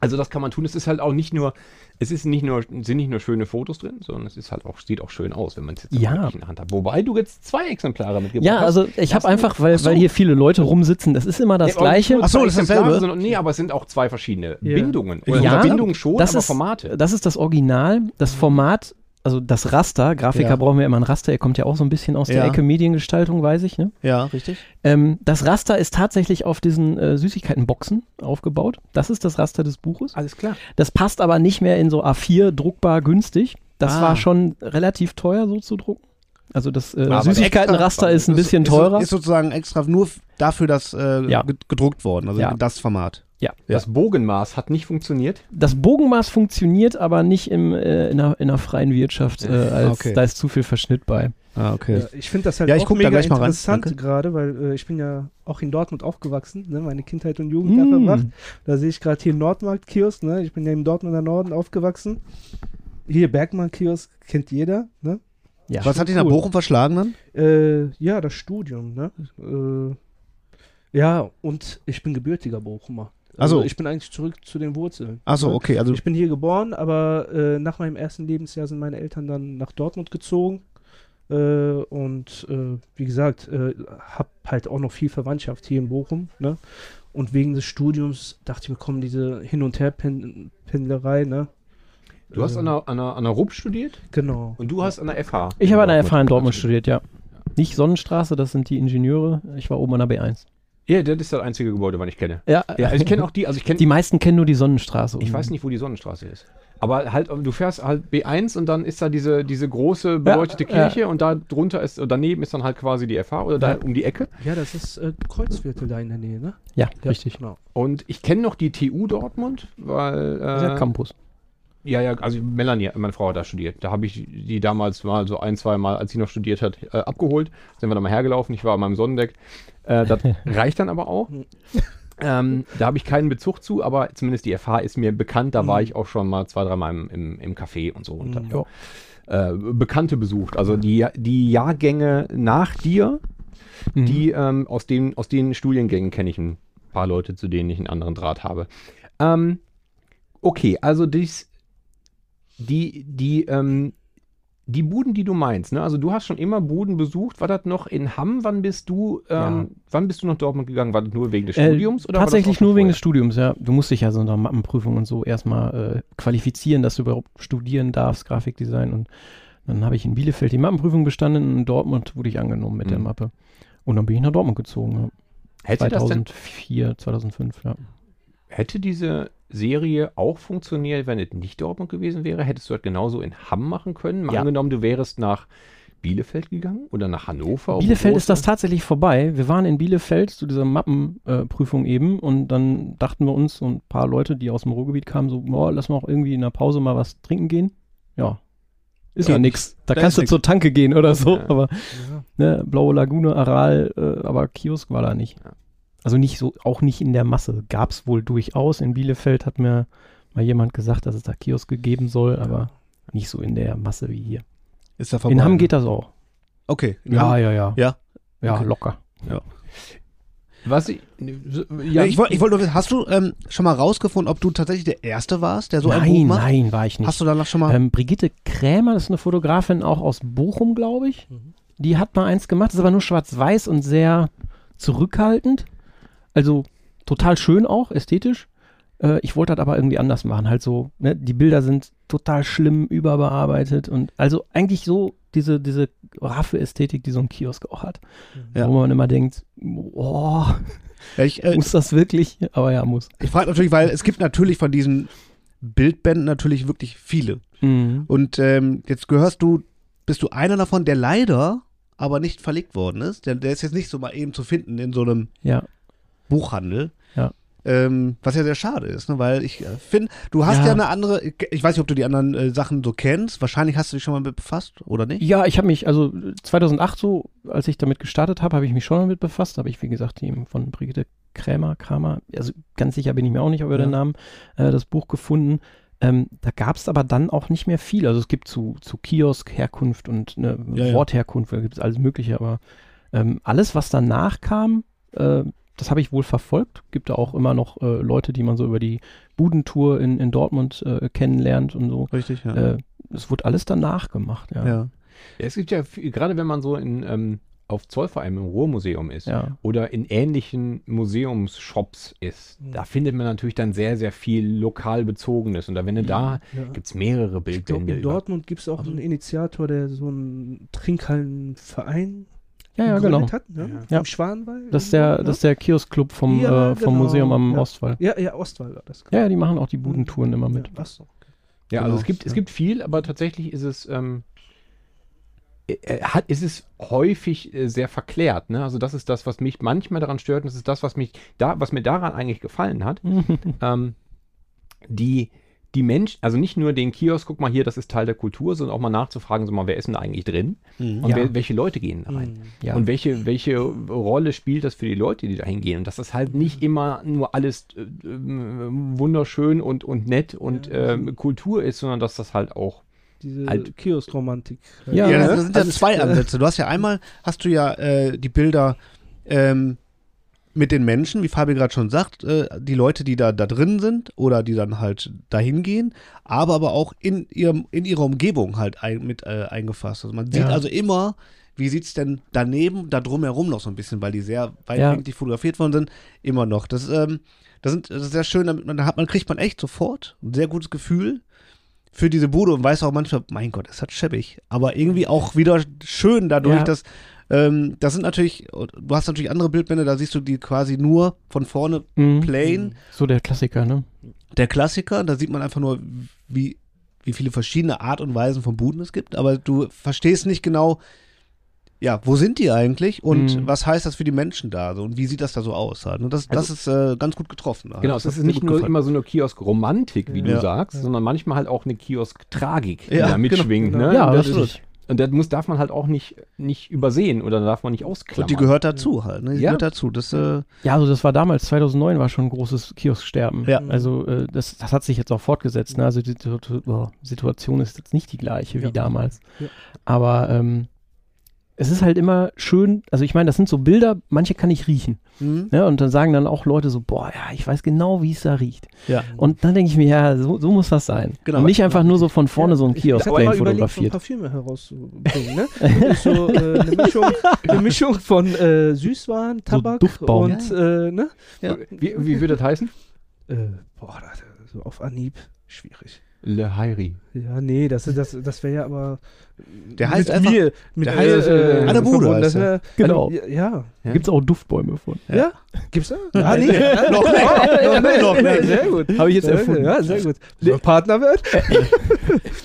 Ja. Also das kann man tun. Es ist halt auch nicht nur, es ist nicht nur, sind nicht nur schöne Fotos drin, sondern es ist halt auch, sieht auch schön aus, wenn man es jetzt Ja. wirklich in der Hand hat. Wobei du jetzt zwei Exemplare mitgebracht Ja, hast. also ich habe einfach, weil, so. weil hier viele Leute rumsitzen, das ist immer das Ja, Gleiche. nur Ach so, zwei das ist Exemplare, dasselbe? Sondern, nee, aber es sind auch zwei verschiedene Ja. Bindungen. Oder Ja, Bindungen schon, das aber ist, Formate. Das ist das Original. Das Format, also das Raster, Grafiker Ja. brauchen wir immer ein Raster, er kommt ja auch so ein bisschen aus der Ja. Ecke Mediengestaltung, weiß ich. Ne? ja, richtig. Ähm, das Raster ist tatsächlich auf diesen äh, Süßigkeitenboxen aufgebaut. Das ist das Raster des Buches. Alles klar. Das passt aber nicht mehr in so A4 druckbar günstig. Das Ah. war schon relativ teuer so zu drucken. Also das äh, Aber Süßigkeitenraster ist ein bisschen teurer. Ist, ist sozusagen extra nur dafür das äh, Ja. ged- gedruckt worden, also Ja. das Format. Ja. Das Bogenmaß hat nicht funktioniert. Das Bogenmaß funktioniert aber nicht im, äh, in, einer, in einer freien Wirtschaft, äh, als Okay. da ist zu viel Verschnitt bei. Ah, okay. Ja, ich finde das halt Ja, ich auch da mega interessant gerade, weil äh, ich bin ja auch in Dortmund aufgewachsen, ne, meine Kindheit und Jugend da Mm. verbracht. Da sehe ich gerade hier Nordmarkt-Kiosk, ne? ich bin ja im Dortmunder Norden aufgewachsen. Hier Bergmann-Kiosk kennt jeder. Ne? Ja. Was hat dich nach cool. Bochum verschlagen dann? Äh, ja, das Studium. Ne? Äh, ja, und ich bin gebürtiger Bochumer. Also Ach so. ich bin eigentlich zurück zu den Wurzeln. Achso, ne? okay, also Ich bin hier geboren, aber äh, nach meinem ersten Lebensjahr sind meine Eltern dann nach Dortmund gezogen. Äh, und äh, wie gesagt, äh, hab halt auch noch viel Verwandtschaft hier in Bochum. Ne? Und wegen des Studiums dachte ich mir, komm, diese Hin- und Her-Pendlerei, ne? Du hast Äh, an der, an, der, an der RUB studiert Genau. und du hast an der FH. Ich habe an der FH in Dortmund studiert, ja. Nicht Sonnenstraße, das sind die Ingenieure. Ich war oben an der B1. Ja, das ist das einzige Gebäude, was ich kenne. Ja, Ja, also ich kenne auch die, also ich kenne, die meisten kennen nur die Sonnenstraße. ich weiß nicht, wo die Sonnenstraße ist. Aber halt, du fährst halt B1 und dann ist da diese, diese große beleuchtete Ja, Kirche und da drunter ist, daneben ist dann halt quasi die FH oder da Ja. um die Ecke. Ja, das ist äh, Kreuzviertel da in der Nähe, ne? Ja, Ja, richtig. Genau. Und ich kenne noch die TU Dortmund, weil. Das ist ja Äh, Campus. Ja, ja, also Melanie, meine Frau hat da studiert. Da habe ich die damals mal so ein, zwei Mal, als sie noch studiert hat, äh, abgeholt. Sind wir da mal hergelaufen. Ich war an meinem Sonnendeck. Äh, das reicht dann aber auch. Ähm, da habe ich keinen Bezug zu, aber zumindest die FH ist mir bekannt. Da war Mhm. ich auch schon mal zwei, dreimal im, im, im Café und so. Und Mhm. hab, äh, Bekannte besucht. Also die, die Jahrgänge nach dir, Mhm. die ähm, aus, den, aus den Studiengängen kenne ich ein paar Leute, zu denen ich einen anderen Draht habe. Ähm, okay, also dies, die, die, ähm, die Buden, die du meinst, ne? Also du hast schon immer Buden besucht. War das noch in Hamm? Wann bist du, ähm, wann bist du nach Dortmund gegangen? War das nur wegen des Äh, Studiums? Das tatsächlich nur wegen vorher? des Studiums, ja. Du musst dich ja so in der Mappenprüfung und so erstmal äh, qualifizieren, dass du überhaupt studieren darfst, Grafikdesign. Und dann habe ich in Bielefeld die Mappenprüfung bestanden und in Dortmund wurde ich angenommen mit der Mhm. Mappe. Und dann bin ich nach Dortmund gezogen. Ja. Hätte, das denn, 2004, 2005, ja. hätte diese Serie auch funktioniert, wenn es nicht Dortmund gewesen wäre? Hättest du das genauso in Hamm machen können? Mal Ja. angenommen, du wärst nach Bielefeld gegangen oder nach Hannover? Bielefeld ist das tatsächlich vorbei. Wir waren in Bielefeld zu dieser Mappenprüfung eben und dann dachten wir uns, so ein paar Leute, die aus dem Ruhrgebiet kamen, so, boah, lass mal auch irgendwie in der Pause mal was trinken gehen. Ja. Ist Ja, ja nix. Da da kannst du nix. zur Tanke gehen oder so, Ja. aber Ja. ne, Blaue Lagune, Aral, äh, aber Kiosk war da nicht. Ja. Also nicht so, auch nicht in der Masse. Gab es wohl durchaus. In Bielefeld hat mir mal jemand gesagt, dass es da Kioske geben soll, aber nicht so in der Masse wie hier. Ist da vorbei. In Hamm geht das auch. Okay. Ja, ja, ja. Ja. Ja, Okay. locker. Was ich, Ja, ich wollte ich wollt nur wissen, hast du ähm, schon mal rausgefunden, ob du tatsächlich der Erste warst, der so ein Buch nein, macht? nein, war ich nicht. Hast du danach schon mal. ähm, Brigitte Krämer, das ist eine Fotografin auch aus Bochum, glaube ich. Mhm. Die hat mal eins gemacht, ist aber nur schwarz-weiß und sehr zurückhaltend. Also total schön auch, ästhetisch. Äh, ich wollte das aber irgendwie anders machen. Halt so, ne, die Bilder sind total schlimm überbearbeitet und also eigentlich so diese, diese raffe Ästhetik, die so ein Kiosk auch hat. Ja. Wo man immer denkt, oh, ja, ich äh, muss das wirklich? Aber ja, muss. ich frage natürlich, weil es gibt natürlich von diesen Bildbänden natürlich wirklich viele. Mhm. Und ähm, jetzt gehörst du, bist du einer davon, der leider aber nicht verlegt worden ist. Der, der ist jetzt nicht so mal eben zu finden in so einem Ja. Buchhandel. Ja. Ähm, was ja sehr schade ist, ne? weil ich äh, finde, du hast ja. Ja. eine andere, ich weiß nicht, ob du die anderen äh, Sachen so kennst, wahrscheinlich hast du dich schon mal mit befasst, oder nicht? Ja, ich habe mich, also 2008 so, als ich damit gestartet habe, habe ich mich schon damit befasst. Habe ich, wie gesagt, die von Brigitte Krämer, Kramer, also ganz sicher bin ich mir auch nicht über Ja. den Namen, äh, das Buch gefunden. Ähm, da gab es aber dann auch nicht mehr viel. Also es gibt zu, zu Kiosk Herkunft und eine Ja, ja. Wortherkunft, da gibt es alles Mögliche, aber ähm, alles, was danach kam, äh, das habe ich wohl verfolgt. Gibt da auch immer noch äh, Leute, die man so über die Budentour in, in Dortmund äh, kennenlernt und so. Richtig, ja. Äh, es wurde alles danach gemacht, ja. ja. Ja, es gibt ja, viel, gerade wenn man so in, ähm, auf Zollverein im Ruhrmuseum ist ja. oder in ähnlichen Museumsshops ist, Mhm. da findet man natürlich dann sehr, sehr viel lokal bezogenes. Und da, wenn du da, Ja. gibt es mehrere Ich glaube, Bildbände. in über- Dortmund gibt es auch Also- einen Initiator, der so einen Trinkhallenverein Ja, ja, genau. hat, ne? Ja. Im Schwanwald. Das ist der, irgendwo, das ist der Kiosk-Club vom, Ja, äh, vom genau. Museum am Ja. Ostwall. ne? Ja, ja, Ostwald war das. Ja, ja, die machen auch die Budentouren immer mit. Ja, so. Ja, also Genau, es gibt, es gibt viel, aber tatsächlich ist es, ähm, äh, hat, ist es häufig äh, sehr verklärt. Ne? Also das ist das, was mich manchmal daran stört. Und das ist das, was mich da, was mir daran eigentlich gefallen hat. ähm, die, die Menschen, also nicht nur den Kiosk, guck mal hier, das ist Teil der Kultur, sondern auch mal nachzufragen, so mal, wer ist denn da eigentlich drin? Mhm. Und Ja. wer, welche Leute gehen da rein? Mhm. Ja. Und welche, welche Rolle spielt das für die Leute, die da hingehen? Und dass das halt nicht immer nur alles äh, ähm, wunderschön und, und nett und Ja. ähm, Kultur ist, sondern dass das halt auch. Diese Halt- Kioskromantik. Ja, Ja, das sind ja Also, zwei äh, Ansätze. Du hast ja einmal, hast du ja äh, die Bilder ähm, mit den Menschen, wie Fabi gerade schon sagt, äh, die Leute, die da, da drin sind oder die dann halt dahin gehen, aber aber auch in, ihrem, in ihrer Umgebung halt ein, mit äh, eingefasst. Also man sieht Ja. also immer, wie sieht es denn daneben, da drumherum noch so ein bisschen, weil die sehr weitwinklig fotografiert worden sind, immer noch. Das, ähm, das, sind, das ist sehr schön, damit man, da hat man, kriegt man echt sofort ein sehr gutes Gefühl für diese Bude und weiß auch manchmal, mein Gott, ist das schäbig. Aber irgendwie auch wieder schön dadurch, Ja. dass Ähm, das sind natürlich, du hast natürlich andere Bildbände, da siehst du die quasi nur von vorne Mhm. plain. So der Klassiker, ne? Der Klassiker, da sieht man einfach nur, wie, wie viele verschiedene Art und Weisen von Buden es gibt, aber du verstehst nicht genau, ja, wo sind die eigentlich und Mhm. was heißt das für die Menschen da so und wie sieht das da so aus halt. Und das, das ist äh, ganz gut getroffen. halt. Genau, das es ist nicht nur gefallen. immer so eine Kiosk-Romantik, wie du Ja. sagst, sondern manchmal halt auch eine Kiosk-Tragik, die Ja, da genau, mitschwingt. genau. Ne? Ja, und das, absolut. Und das muss, darf man halt auch nicht, nicht übersehen oder darf man nicht ausklammern. Und die gehört dazu halt, ne? Die Ja. gehört dazu. Das, äh, Ja, also das war damals, 2009 war schon ein großes Kiosksterben. Ja. Also äh, das, das hat sich jetzt auch fortgesetzt. Ne? Also die Situ- oh, Situation ist jetzt nicht die gleiche wie Ja. damals. Ja. Aber ähm, es ist halt immer schön, also ich meine, das sind so Bilder, manche kann ich riechen. hm? Ne? Und dann sagen dann auch Leute so, boah, ja, ich weiß genau, wie es da riecht. Ja. Und dann denke ich mir, ja, so, so muss das sein. Genau. Und nicht einfach nur so von vorne so ein Ich Kiosk hab mal plain überlegt, so fotografiert. Parfüme herauszubringen, ne? Das ist so äh, eine, Mischung, eine Mischung von äh, Süßwaren, Tabak Duftbaum. und, äh, ne? Wie, wie würde das heißen? Äh, boah, das, so auf Anhieb schwierig. Le Hairi. Ja, nee, das, das, das wäre ja aber Der heißt mit einfach- mir, mit der heißt, äh, Bude verbunden. heißt Das wär, Genau. Ja, ja. Ja. Gibt es auch Duftbäume von. ja. Gibt's da? Ah, nee. noch nicht. Noch nicht. Sehr gut. Habe ich jetzt erfunden. Ja, sehr gut. So Partner wird?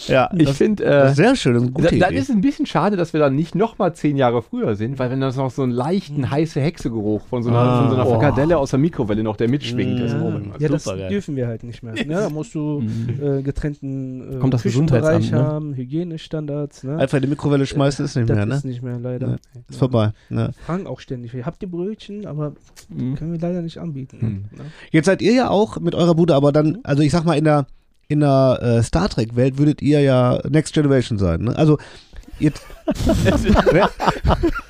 Ja, Ich das, finde, das äh, ist sehr schön. Das ist da, gute das Idee. ist ein bisschen schade, dass wir dann nicht noch mal zehn Jahre früher sind, weil wenn das noch so einen leichten, heiße Hexegeruch von so einer, Ah. von so einer Oh. Frikadelle aus der Mikrowelle noch, der mitschwingt. Das Ja, immer ja das dürfen wir halt nicht mehr. Ne? Da musst du Mhm. äh, getrennten äh, Kommt das Küchenbereich Gesundheitsamt, ne? haben, Hygienestandards. Ne? Einfach in die Mikrowelle schmeißen ist nicht das mehr, ne? ist nicht mehr, leider. Ja, Ist vorbei. Ne? Fragen auch ständig. Habt ihr Brötchen? Aber Mhm. können wir leider nicht anbieten. Hm. Ne? Jetzt seid ihr ja auch mit eurer Bude, aber dann, also ich sag mal, in der, in der äh, Star Trek-Welt würdet ihr ja Next Generation sein. Ne? Also, jetzt.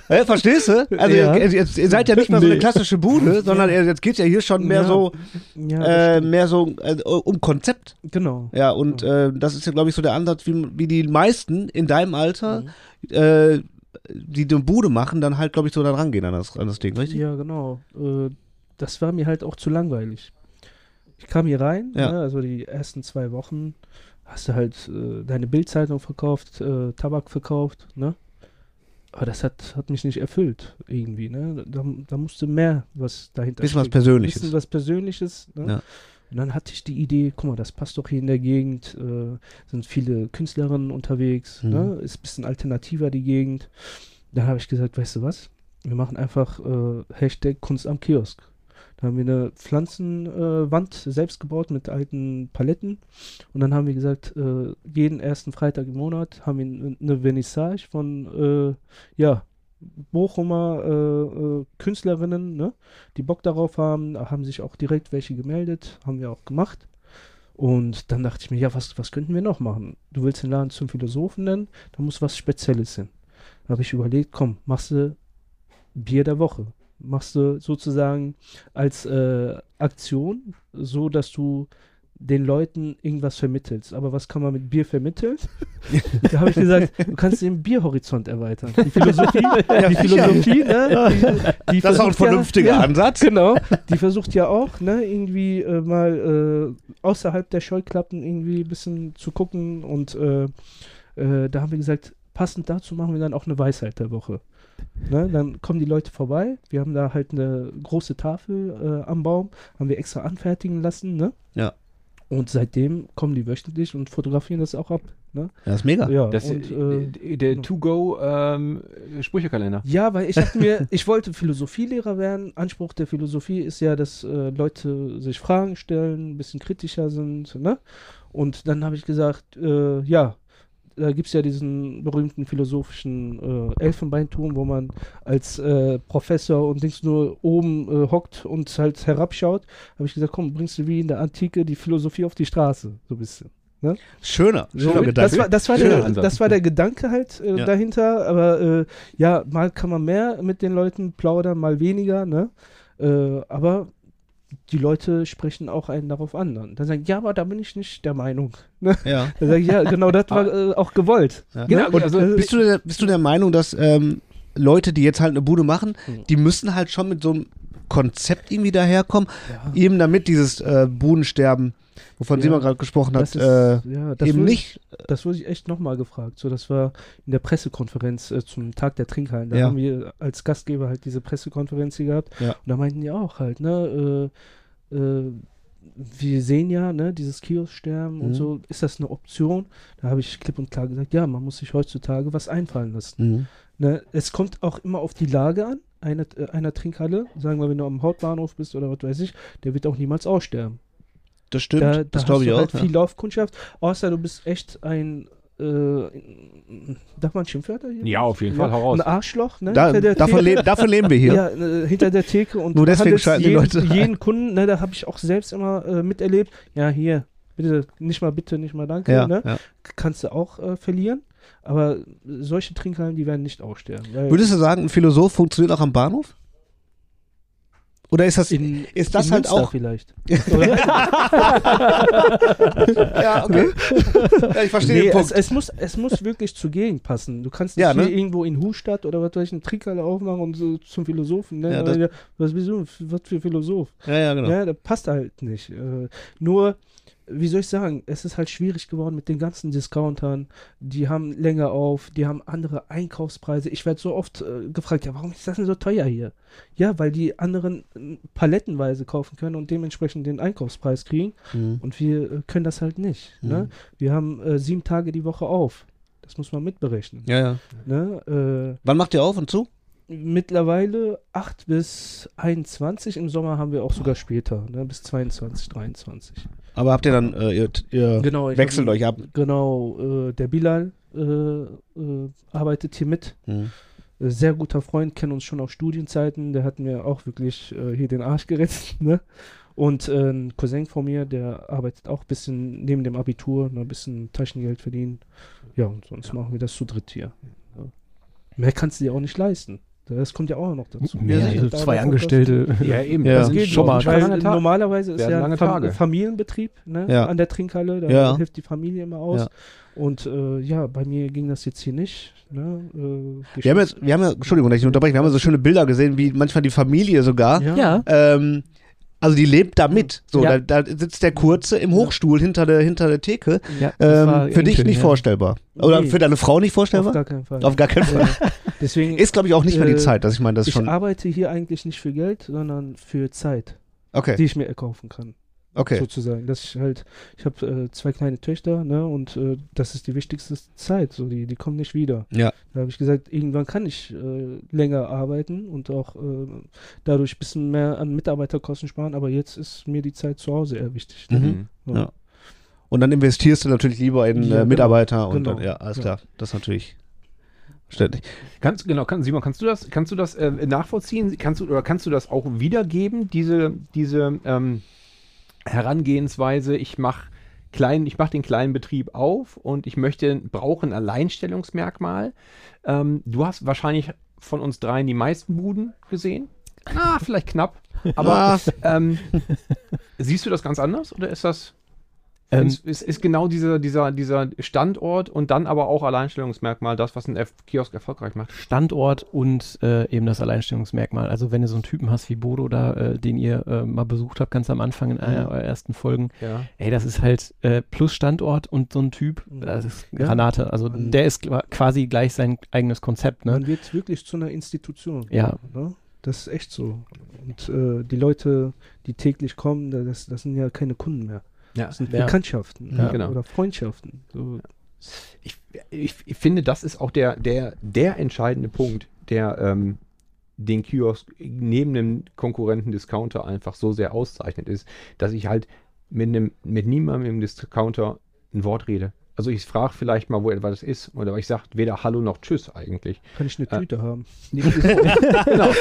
ja, verstehst du? Also, Ja. ihr, ihr seid ja nicht mehr so eine klassische Bude, sondern ihr- jetzt geht's ja hier schon mehr Ja. so, Ja, äh, mehr so äh, um Konzept. genau. Ja, und äh, das ist ja, glaube ich, so der Ansatz, wie, wie die meisten in deinem Alter, Mhm. äh, die eine Bude machen, dann halt, glaube ich, so da rangehen an das, an das Ding, richtig? Ja, genau. Äh, das war mir halt auch zu langweilig. Ich kam hier rein, Ja. ne, also die ersten zwei Wochen hast du halt äh, deine Bildzeitung verkauft, äh, Tabak verkauft, ne? Aber das hat, hat mich nicht erfüllt, irgendwie, ne? Da, da musste mehr was dahinter Bisschen was. Persönliches. Bisschen was Persönliches, ne? Ja. Und dann hatte ich die Idee, guck mal, das passt doch hier in der Gegend, äh, sind viele Künstlerinnen unterwegs, Mhm. ne? ist ein bisschen alternativer die Gegend. Dann habe ich gesagt, weißt du was, wir machen einfach äh, Hashtag Kunst am Kiosk. Da haben wir eine Pflanzenwand äh, selbst gebaut mit alten Paletten. Und dann haben wir gesagt, äh, jeden ersten Freitag im Monat haben wir eine Vernissage von, äh, ja, Bochumer äh, äh, Künstlerinnen, ne, die Bock darauf haben, haben sich auch direkt welche gemeldet, haben wir auch gemacht. Und dann dachte ich mir, ja, was, was könnten wir noch machen? Du willst den Laden zum Philosophen nennen, da muss was Spezielles sein. Da habe ich überlegt, komm, machst du Bier der Woche. Machst du sozusagen als äh, Aktion, so dass du den Leuten irgendwas vermittelst. Aber was kann man mit Bier vermitteln? da habe ich gesagt, du kannst den Bierhorizont erweitern. Die Philosophie, die Philosophie, ne? Die, die Das ist auch ein versucht ja- vernünftiger ja, Ansatz. Genau, die versucht ja auch, ne, irgendwie äh, mal äh, außerhalb der Scheuklappen irgendwie ein bisschen zu gucken und äh, äh, da haben wir gesagt, passend dazu machen wir dann auch eine Weisheit der Woche. Ne, dann kommen die Leute vorbei, wir haben da halt eine große Tafel äh, am Baum, haben wir extra anfertigen lassen, ne? Ja. Und seitdem kommen die wöchentlich und fotografieren das auch ab. Ne? Das ist mega. Ja, Das und, äh, äh, der genau. To-Go-Sprüchekalender. Ja, weil ich dachte mir, ich wollte Philosophielehrer werden. Anspruch der Philosophie ist ja, dass äh, Leute sich Fragen stellen, ein bisschen kritischer sind. Ne? Und dann habe ich gesagt, äh, ja, da gibt es ja diesen berühmten philosophischen äh, Elfenbeinturm, wo man als äh, Professor und Dings nur oben äh, hockt und halt herabschaut. Habe ich gesagt, komm, bringst du wie in der Antike die Philosophie auf die Straße, so ein bisschen. Schöner, So, schöner das, Gedanke. war, das, war Schöner der, das war der Gedanke halt äh, Ja. dahinter, aber äh, ja, mal kann man mehr mit den Leuten plaudern, mal weniger, ne? Äh, aber die Leute sprechen auch einen darauf an. Dann Dann sagen, ja, aber da bin ich nicht der Meinung. Ne? ja. Dann sage ich, ja, genau, das war äh, auch gewollt. Ja. Genau, Und also- bist, du der, bist du der Meinung, dass ähm, Leute, die jetzt halt eine Bude machen, Mhm. die müssen halt schon mit so einem Konzept irgendwie daherkommen, Ja. eben damit dieses äh, Buhnensterben, wovon Ja. Simon gerade gesprochen hat, ist, äh, ja, eben wurde nicht. Ich, das wurde ich echt nochmal gefragt. So, das war in der Pressekonferenz äh, zum Tag der Trinkhallen. Da haben wir als Gastgeber halt diese Pressekonferenz hier gehabt. Und da meinten die auch halt, ne, äh, äh, wir sehen ja, ne, dieses Kiosksterben und Mhm. so, ist das eine Option? Da habe ich klipp und klar gesagt, ja, man muss sich heutzutage was einfallen lassen. Mhm. Ne, es kommt auch immer auf die Lage an, einer, äh, einer Trinkhalle. Sagen wir, wenn du am Hauptbahnhof bist oder was weiß ich, der wird auch niemals aussterben. Das stimmt, Da, da das glaube ich du auch. halt ja. viel Laufkundschaft, außer du bist echt ein, äh, darf man Schimpfwörter hier? Ja, auf jeden Fall, hau raus. Ein Arschloch, ne? Da, davon, le davon leben wir hier. Ja, äh, hinter der Theke und Nur deswegen schalten die jeden, Leute jeden Kunden, ne, da habe ich auch selbst immer äh, miterlebt, ja, hier, bitte, nicht mal bitte, nicht mal danke, Ja, ne? ja. Kannst du auch äh, verlieren, aber solche Trinkhallen, die werden nicht aussterben. Würdest du sagen, ein Philosoph funktioniert auch am Bahnhof? Oder ist das. in, ist das halt Münster auch- vielleicht. ja, okay. ja, ich verstehe Nee, den es, Punkt. es, muss, es muss wirklich zur Gegend passen. Du kannst nicht Ja, ne? hier irgendwo in Hustadt oder was weiß ich, eine Trinkhalle aufmachen und so zum Philosophen. Ne? Ja, was bist du? Was für Philosoph? ja, ja, genau. Ja, das passt halt nicht. Äh, nur, wie soll ich sagen, es ist halt schwierig geworden mit den ganzen Discountern. Die haben länger auf, die haben andere Einkaufspreise. Ich werde so oft äh, gefragt, ja, warum ist das denn so teuer hier? Ja, weil die anderen äh, palettenweise kaufen können und dementsprechend den Einkaufspreis kriegen. Mhm. Und wir äh, können das halt nicht. Ne? Mhm. Wir haben äh, sieben Tage die Woche auf. Das muss man mitberechnen. Ja, ja. Ne? Wann macht ihr auf und zu? Äh, mittlerweile 8 bis 21. Im Sommer haben wir auch sogar später, ne? bis 22, 23. Aber habt ihr dann, äh, ihr, ihr Genau. wechselt hab- euch ab? Genau. Äh, der Bilal äh, äh, arbeitet hier mit. Mhm. Äh, Sehr guter Freund, kennen uns schon aus Studienzeiten. Der hat mir auch wirklich hier den Arsch gerettet. Ne? Und ein Cousin von mir, der arbeitet auch ein bisschen neben dem Abitur, ne, ein bisschen Taschengeld verdienen. Ja, und sonst machen wir das zu dritt hier. Ja. Mehr kannst du dir auch nicht leisten. Das kommt ja auch noch dazu. Mehr, Ja, also zwei Angestellte. Ja, eben. Ja. Das geht schon mal weil normalerweise ist ja ein Fam Tage. Familienbetrieb ne, Ja. an der Trinkhalle, da Ja. hilft die Familie immer aus. Ja. Und äh, ja, bei mir ging das jetzt hier nicht. Ne, äh, Wir haben jetzt, wir haben ja, Entschuldigung, dass ich unterbreche, wir haben ja so schöne Bilder gesehen, wie manchmal die Familie sogar, ja. Ja. ähm, also die lebt da mit. So, Ja. da, da sitzt der Kurze im Hochstuhl hinter der, hinter der Theke. ja Ähm, für dich Enkel, nicht vorstellbar. Oder Nee. für deine Frau nicht auf vorstellbar? gar keinen Fall. Auf gar keinen Fall. Deswegen, Ist, glaube ich, auch nicht mehr die Äh, Zeit, dass ich meine, das ich schon. arbeite hier eigentlich nicht für Geld, sondern für Zeit, Okay, die ich mir erkaufen kann. Okay. Sozusagen. Dass ich halt, ich habe äh, zwei kleine Töchter, ne, und äh, das ist die wichtigste Zeit. So, die, die kommen nicht wieder. Ja. Da habe ich gesagt, irgendwann kann ich äh, länger arbeiten und auch äh, dadurch ein bisschen mehr an Mitarbeiterkosten sparen, aber jetzt ist mir die Zeit zu Hause eher wichtig. ne? Mhm. Mhm. Ja. Und dann investierst du natürlich lieber in Ja, äh, genau. Mitarbeiter und Genau. dann, ja, alles Ja. klar. Das ist natürlich verständlich. Kannst, genau, kann, Simon, kannst du das, kannst du das äh, nachvollziehen? Kannst du, oder kannst du das auch wiedergeben, diese, diese ähm, Herangehensweise, ich mache klein, ich mache den kleinen Betrieb auf und ich möchte, brauche ein Alleinstellungsmerkmal. Ähm, du hast wahrscheinlich von uns dreien die meisten Buden gesehen. Ah, vielleicht knapp. Aber ähm, siehst du das ganz anders oder ist das Ähm, ist, ist, ist genau dieser, dieser, dieser Standort und dann aber auch Alleinstellungsmerkmal das, was ein F Kiosk erfolgreich macht? Standort und äh, eben das Alleinstellungsmerkmal. Also wenn du so einen Typen hast wie Bodo da, äh, den ihr äh, mal besucht habt, ganz am Anfang in einer Mhm. eurer ersten Folgen, Ja. ey, das ist halt äh, plus Standort und so ein Typ, das ist. Granate. Also Mhm. der ist qua- quasi gleich sein eigenes Konzept, ne? Man wird wirklich zu einer Institution. Ja. Ne? Das ist echt so. Und äh, die Leute, die täglich kommen, da- das, das sind ja keine Kunden mehr. Ja. Das sind Ja. Bekanntschaften Ja, genau. oder Freundschaften. So, Ich, ich, ich finde, das ist auch der, der, der entscheidende Punkt, der ähm, den Kiosk neben dem Konkurrenten Discounter einfach so sehr auszeichnet, ist, dass ich halt mit, einem, mit niemandem im Discounter ein Wort rede. Also ich frage vielleicht mal, wo etwas ist, oder ich sage weder Hallo noch Tschüss eigentlich. kann ich eine Äh, Tüte haben? genau.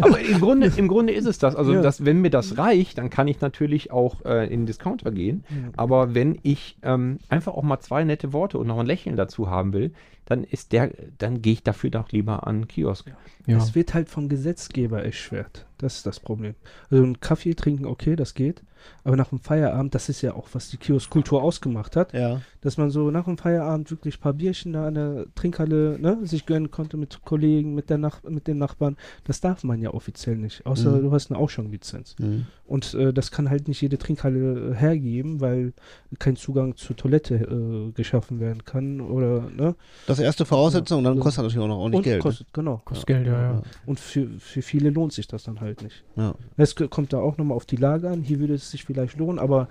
Aber im Grunde, im Grunde ist es das. Also, Ja. das, wenn mir das reicht, dann kann ich natürlich auch äh, in den Discounter gehen. Ja. Aber wenn ich ähm, einfach auch mal zwei nette Worte und noch ein Lächeln dazu haben will, dann ist der, dann gehe ich dafür doch lieber an den Kiosk. Ja. Es wird halt vom Gesetzgeber erschwert. Das ist das Problem. Also einen Kaffee trinken, okay, das geht. Aber nach dem Feierabend, das ist ja auch, was die Kioskkultur ausgemacht hat, Ja. dass man so nach dem Feierabend wirklich ein paar Bierchen da an der Trinkhalle ne, sich gönnen konnte mit Kollegen, mit, der Nach mit den Nachbarn. Das darf man ja offiziell nicht, außer Mhm. du hast eine Ausschank-Lizenz. Mhm. Und äh, das kann halt nicht jede Trinkhalle äh, hergeben, weil kein Zugang zur Toilette äh, geschaffen werden kann oder ne? Das ist erste Voraussetzung und dann Ja. kostet natürlich auch noch ordentlich Und Geld. ne? kostet, genau. Kostet Geld, ja, ja. Und für, für viele lohnt sich das dann halt nicht. Ja. Es kommt da auch nochmal auf die Lage an. Hier würde es sich vielleicht lohnen, aber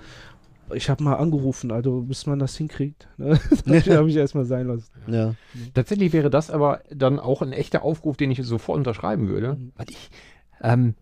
ich habe mal angerufen, also bis man das hinkriegt. Ne? das habe ich erstmal sein lassen. Ja. Tatsächlich wäre das aber dann auch ein echter Aufruf, den ich sofort unterschreiben würde. Mhm. Weil ich, ähm,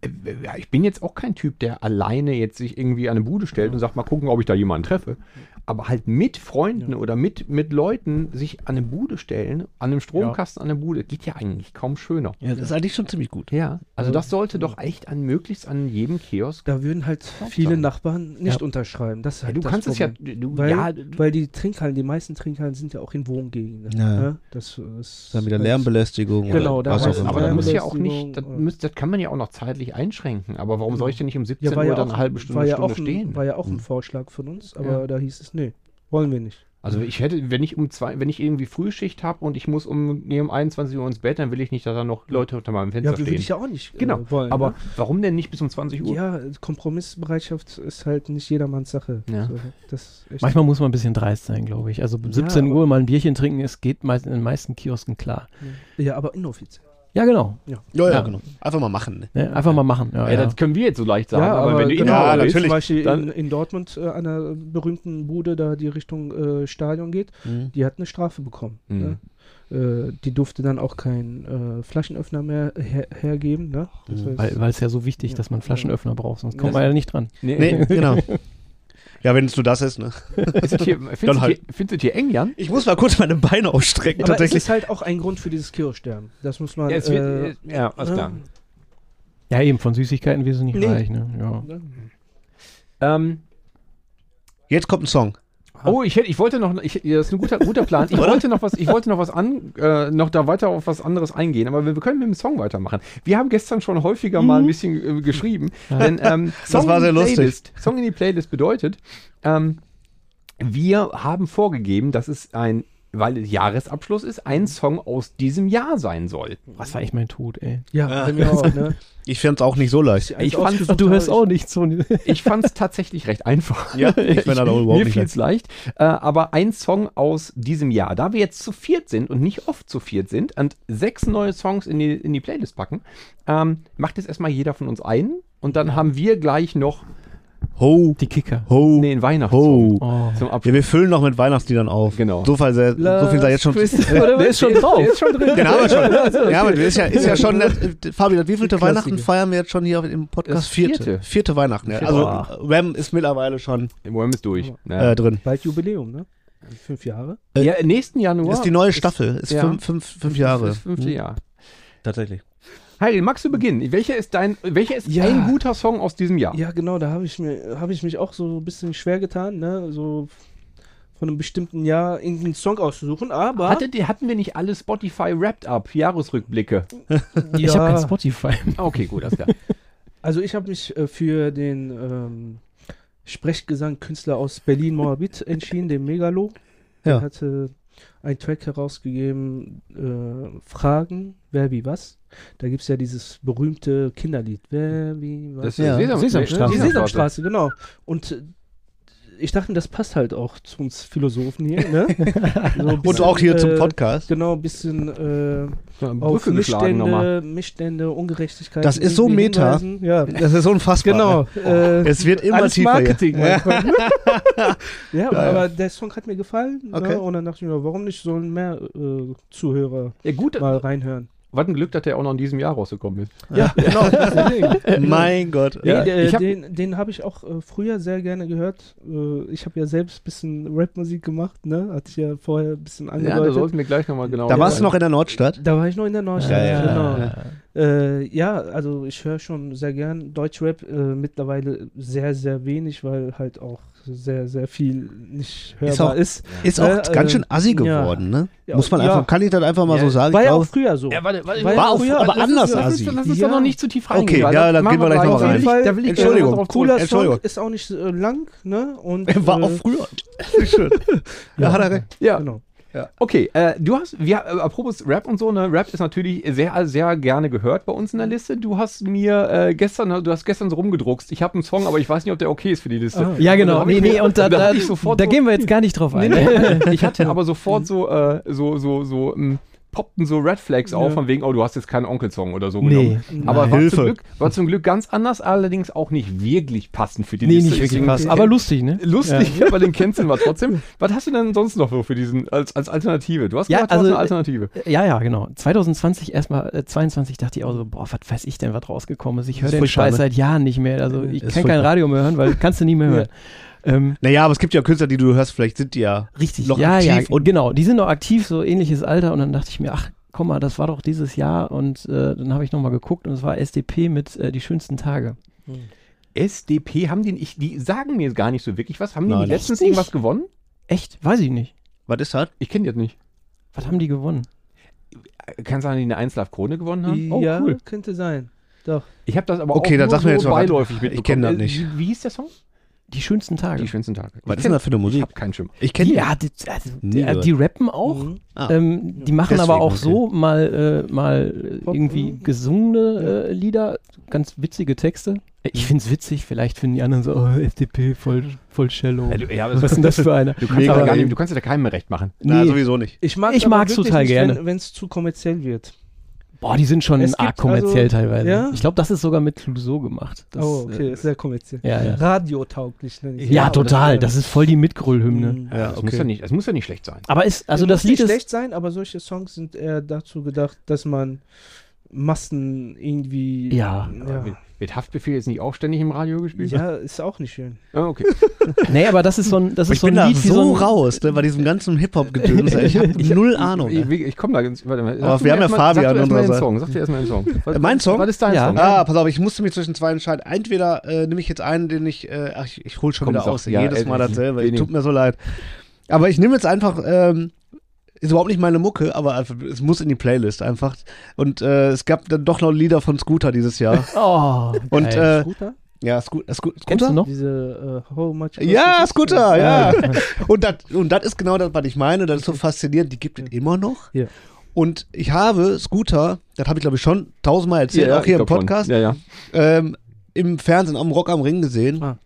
äh, ja, ich bin jetzt auch kein Typ, der alleine jetzt sich irgendwie an eine Bude stellt und sagt, mal gucken, ob ich da jemanden treffe. Aber halt mit Freunden Ja. oder mit, mit Leuten sich an eine Bude stellen, an einem Stromkasten an eine Bude, geht ja eigentlich kaum schöner. ja, das ist eigentlich schon ziemlich gut. Ja, also das sollte doch echt an möglichst an jedem Kiosk. Da würden halt viele Nachbarn nicht Ja. unterschreiben. Das ist Ja, halt du das kannst es ja, Problem. du, Weil, ja, weil die Trinkhallen, die meisten Trinkhallen sind ja auch in Wohngegenden. Ja. Ne? Das ist Dann wieder Lärmbelästigung. Genau, oder da was auch es aber immer. da muss ja auch nicht, das, muss, das kann man ja auch noch zeitlich einschränken. Aber warum soll ich denn nicht um 17 Ja, war Uhr ja dann eine halbe Stunde, war ja Stunde auch ein, stehen? War ja auch ein Mhm. Vorschlag von uns, aber Ja. da hieß es, nee, wollen wir nicht. Also ich hätte, wenn ich um zwei, wenn ich irgendwie Frühschicht habe und ich muss um, nee, um 21 Uhr ins Bett, dann will ich nicht, dass da noch Leute unter meinem Fenster Ja, würde stehen. ich ja auch nicht genau. äh, wollen. aber ne? warum denn nicht bis um 20 Uhr? Ja, Kompromissbereitschaft ist halt nicht jedermanns Sache. Ja. So, das ist echt- Manchmal muss man ein bisschen dreist sein, glaube ich. Also 17 aber- Uhr mal ein Bierchen trinken, es geht meist in den meisten Kiosken klar. Ja, aber inoffiziell. Ja, genau. Ja, ja, Ja. genau. Einfach mal machen. Ne? Ne? Einfach mal machen. Ja, Ja, ja. das können wir jetzt so leicht sagen, ja, aber, wenn du genau, Ja, natürlich. Zum Beispiel dann- in, in Dortmund äh, an einer berühmten Bude, da die Richtung äh, Stadion geht, Mhm. die hat eine Strafe bekommen. Mhm. Ne? Äh, die durfte dann auch keinen äh, Flaschenöffner mehr her hergeben. Ne? Das Mhm. heißt- Weil, es ja so wichtig, Ja. dass man Flaschenöffner braucht, sonst Ja. kommt man ja nicht dran. Nee, Nee, genau. Ja, wenn es nur das ist, ne? Ist hier, findest, Dann du halt. hier, findest du hier eng, Jan? Ich muss mal kurz meine Beine ausstrecken, aber es tatsächlich. ist halt auch ein Grund für dieses Kirchsterben. Das muss man. Ja, es äh, wird, äh, ja alles klar. Ja, eben, von Süßigkeiten wir sind nicht Nee. reich. Ne? Ja. ne? Ähm, Jetzt kommt ein Song. Oh, ich, hätte, ich wollte noch, ich, das ist ein guter, guter Plan. Ich wollte noch was, ich wollte noch was an, äh, noch da weiter auf was anderes eingehen, aber wir, wir können mit dem Song weitermachen. Wir haben gestern schon häufiger mal ein bisschen äh, geschrieben, denn ähm, Das war in sehr lustig. Playlist, Song in die Playlist bedeutet, ähm, wir haben vorgegeben, dass es ein, weil es Jahresabschluss ist, ein Song aus diesem Jahr sein soll. Was war echt mein Tod, ey. Ja, Ja. auch. Ne? Ich fände es auch nicht so leicht. Ich fand's- Ach, du hörst auch nicht so. Ich fand es tatsächlich recht einfach. Ja, ich find das auch überhaupt Mir nicht fiel es leicht. Äh, aber ein Song aus diesem Jahr. Da wir jetzt zu viert sind und nicht oft zu viert sind und sechs neue Songs in die, in die Playlist packen, ähm, macht jetzt erstmal jeder von uns einen und dann haben wir gleich noch Ho, Die Kicker. ho, nee, einen Weihnachtssong ho. Oh. zum Abschluss. Ja, wir füllen noch mit Weihnachtsliedern auf. Genau. So viel, sei, so viel sei jetzt schon. Der ist schon drauf. Der ist schon drin. Den haben wir schon. Ja, aber ist ja, ist ja schon, äh, Fabi, wie vielte. Weihnachten feiern wir jetzt schon hier im Podcast? Das vierte. Vierte. Vierte Weihnachten, ja. Also, Ram ist mittlerweile schon Worm ist durch. Ja. äh, drin. Bald Jubiläum, ne? Fünf Jahre. ja, nächsten Januar. Ist die neue Staffel. Ist ja. fünf, fünf, fünf Jahre. Das fünfte Hm, Jahr. Tatsächlich. Heidi, magst du beginnen? Welcher ist dein, welcher ist Ja. ein guter Song aus diesem Jahr? Ja, genau, da habe ich, mir- hab ich mich auch so ein bisschen schwer getan, ne? So von einem bestimmten Jahr irgendeinen Song auszusuchen, aber. Hatte, die- hatten wir nicht alle Spotify Wrapped Up, Jahresrückblicke? Ich habe kein Spotify. Okay, gut, alles klar. Also ich habe mich äh, für den ähm, Sprechgesang-Künstler aus Berlin-Moabit entschieden, den Megalo. Der Ja. hatte einen Track herausgegeben, äh, Fragen, wer wie was. Da gibt es ja dieses berühmte Kinderlied, wer wie was. Das Ja. Sesam- Sesamstraße. Die Sesamstraße. Genau. Und äh, ich dachte, das passt halt auch zu uns Philosophen hier, ne? So ein Und bisschen, auch hier zum äh, Podcast. Genau, ein bisschen äh, eine auf. Missstände, Missstände, Ungerechtigkeit. Das ist so meta. Ja, Das ist unfassbar. genau. Äh, Es wird immer alles tiefer. Marketing. Ja, Ja, ja. aber der Song hat mir gefallen. Okay. Ne? Und dann dachte ich mir, warum nicht sollen mehr äh, Zuhörer Ja, gut, mal reinhören? Was ein Glück, dass der auch noch in diesem Jahr rausgekommen ist. Ja, genau. Mein Gott. Nee, Ja, der, ich hab- den den habe ich auch äh, früher sehr gerne gehört. Äh, ich habe ja selbst ein bisschen Rapmusik gemacht, ne? Hatte ich ja vorher ein bisschen Ja, da sollten wir gleich nochmal genau. Da warst du noch in der Nordstadt. da war ich noch in der Neustadt, Ja, ja, genau. Ja. Äh, ja, also ich höre schon sehr gern Deutschrap, äh, mittlerweile sehr, sehr wenig, weil halt auch sehr, sehr viel nicht hörbar Ist auch- ist. Ist auch Äh, ganz schön assi ja. geworden, ne? Ja, Muss man ja. einfach, kann ich das einfach mal Ja, so sagen? War ja auch früher so. Ja, warte, warte, War War auch früher, aber das ist- anders das assi. ist, das ist Ja. doch noch nicht zu tief Okay, reingehen. weil ja, dann gehen wir gleich noch da rein. ich- Da will ich Entschuldigung. drauf Cooler zurück. Song Entschuldigung. ist auch nicht äh, lang, ne? Und, War äh, auch früher. Schön. Ja, hat er recht. Ja, Genau. Okay, äh, du hast, wir, äh, apropos Rap und so, ne, Rap ist natürlich sehr, sehr gerne gehört bei uns in der Liste. Du hast mir äh, gestern, du hast gestern so rumgedruckst. Ich habe einen Song, aber ich weiß nicht, ob der okay ist für die Liste. Ah. Ja, genau. Nee, nee, und da, da da, da so- gehen wir jetzt gar nicht drauf Nee, ein. nee. Ich hatte aber sofort so, äh, so, so, so, ähm, poppten so Red Flags auf, Ja. von wegen, oh, du hast jetzt keinen Onkelsong oder so Nee. genommen. Aber war Hilfe. zum, Glück, war zum Glück ganz anders, allerdings auch nicht wirklich passend für die Nee, Liste. nicht wirklich was. Aber lustig, ne? Lustig, aber den kennst du mal trotzdem. Was hast du denn sonst noch so für diesen, als, als Alternative? Du hast Ja, gesagt, also, eine Alternative. Ja, ja, genau. 2020 erstmal, äh, 22 dachte ich auch so, boah, was weiß ich denn, was rausgekommen ist. Ich höre den Scheiß ne? seit Jahren nicht mehr. Also ich Ist kann kein. Radio mehr hören, weil kannst du nie mehr hören. Ähm, Naja, aber es gibt ja Künstler, die du hörst, vielleicht sind die ja richtig, noch ja, ja. aktiv. Und genau, die sind noch aktiv, so ähnliches Alter. Und dann dachte ich mir, ach, komm mal, das war doch dieses Jahr. Und äh, dann habe ich nochmal geguckt und es war SDP mit äh, Die schönsten Tage. SDP haben die, ich, die sagen mir gar nicht so wirklich was. Haben die Nein, nicht letztens nicht. irgendwas gewonnen? Echt? Weiß ich nicht. Was ist das? Ich kenne die jetzt nicht. Was haben die gewonnen? Kann sein, dass die eine 1 Live Krone gewonnen haben? ja, cool. könnte sein. Doch. Ich habe das aber Okay, auch dann nur sag mir jetzt so beiläufig Ich mitbekommen. kenn das Äh, nicht. Wie, wie hieß der Song? Die schönsten Tage. Die schönsten Tage. Was Ich ist denn das für eine Ich Musik? habe keinen Schimmer. Ich kenne die. ja, die, also, die, die rappen auch. Mhm. Ah. Ähm, die machen Deswegen, aber auch okay. so mal, äh, mal äh, Pop, irgendwie mhm. gesungene äh, Lieder, ganz witzige Texte. Ich finde es witzig, vielleicht finden die anderen so, oh, FDP, voll, voll shallow. Ja, du, ja, Was ist denn das für einer? Du kannst, aber nicht, du kannst ja keinem mehr recht machen. Na, Nee. sowieso nicht. Ich mag Ich mag's total gerne. wenn es zu kommerziell wird. Boah, die sind schon Es arg kommerziell also- teilweise. ja? Ich glaube, das ist sogar mit Clouseau gemacht. Das, oh, okay, äh, sehr kommerziell. ja, ja. Radiotauglich ich ja, total. das- Das ist voll die Mitgröllhymne. Mhm. Ja, das, muss ja nicht, das muss ja nicht schlecht sein. Aber ist, also Muss das Lied nicht ist, schlecht sein, aber solche Songs sind eher dazu gedacht, dass man Massen irgendwie. Ja. Ja, Wird, Haftbefehl jetzt nicht auch ständig im Radio gespielt? ja ist auch nicht schön. Ah, okay. nee, aber das ist so ein, das ist ich so bin ein Lied so so ein, raus, ne, bei diesem ganzen Hip-Hop-Gedöns. Ich habe null ich- Ahnung. Ich, ich, ich komme da ganz. Warte mal. Aber wir haben ja Fabian an erst mal unserer den Song. Sag dir erstmal den Song. Was, Äh, mein Song? Was ist dein Ja. Song? Ah, pass auf, ich musste mich zwischen zwei entscheiden. Entweder äh, nehme ich jetzt einen, den ich, äh, ach, ich, ich hole schon Komm, wieder aus. ja, Jedes ey, Mal dasselbe. Tut mir so leid. Aber ich nehme jetzt einfach, ähm, ist überhaupt nicht meine Mucke, aber einfach, es muss in die Playlist einfach. Und äh, es gab dann doch noch Lieder von Scooter dieses Jahr. oh, Und geil. äh, Scooter? ja, Sco Sco Kennst du Scooter? noch? Diese äh, How much Ja? Scooter, ja. Und das und das ist genau das, was ich meine. Das ist so faszinierend. Die gibt es immer noch. Ja. Und ich habe Scooter, das habe ich glaube ich schon tausendmal erzählt, auch hier im. Podcast, Ja, ja. ähm, im Fernsehen am Rock am Ring gesehen. Ah.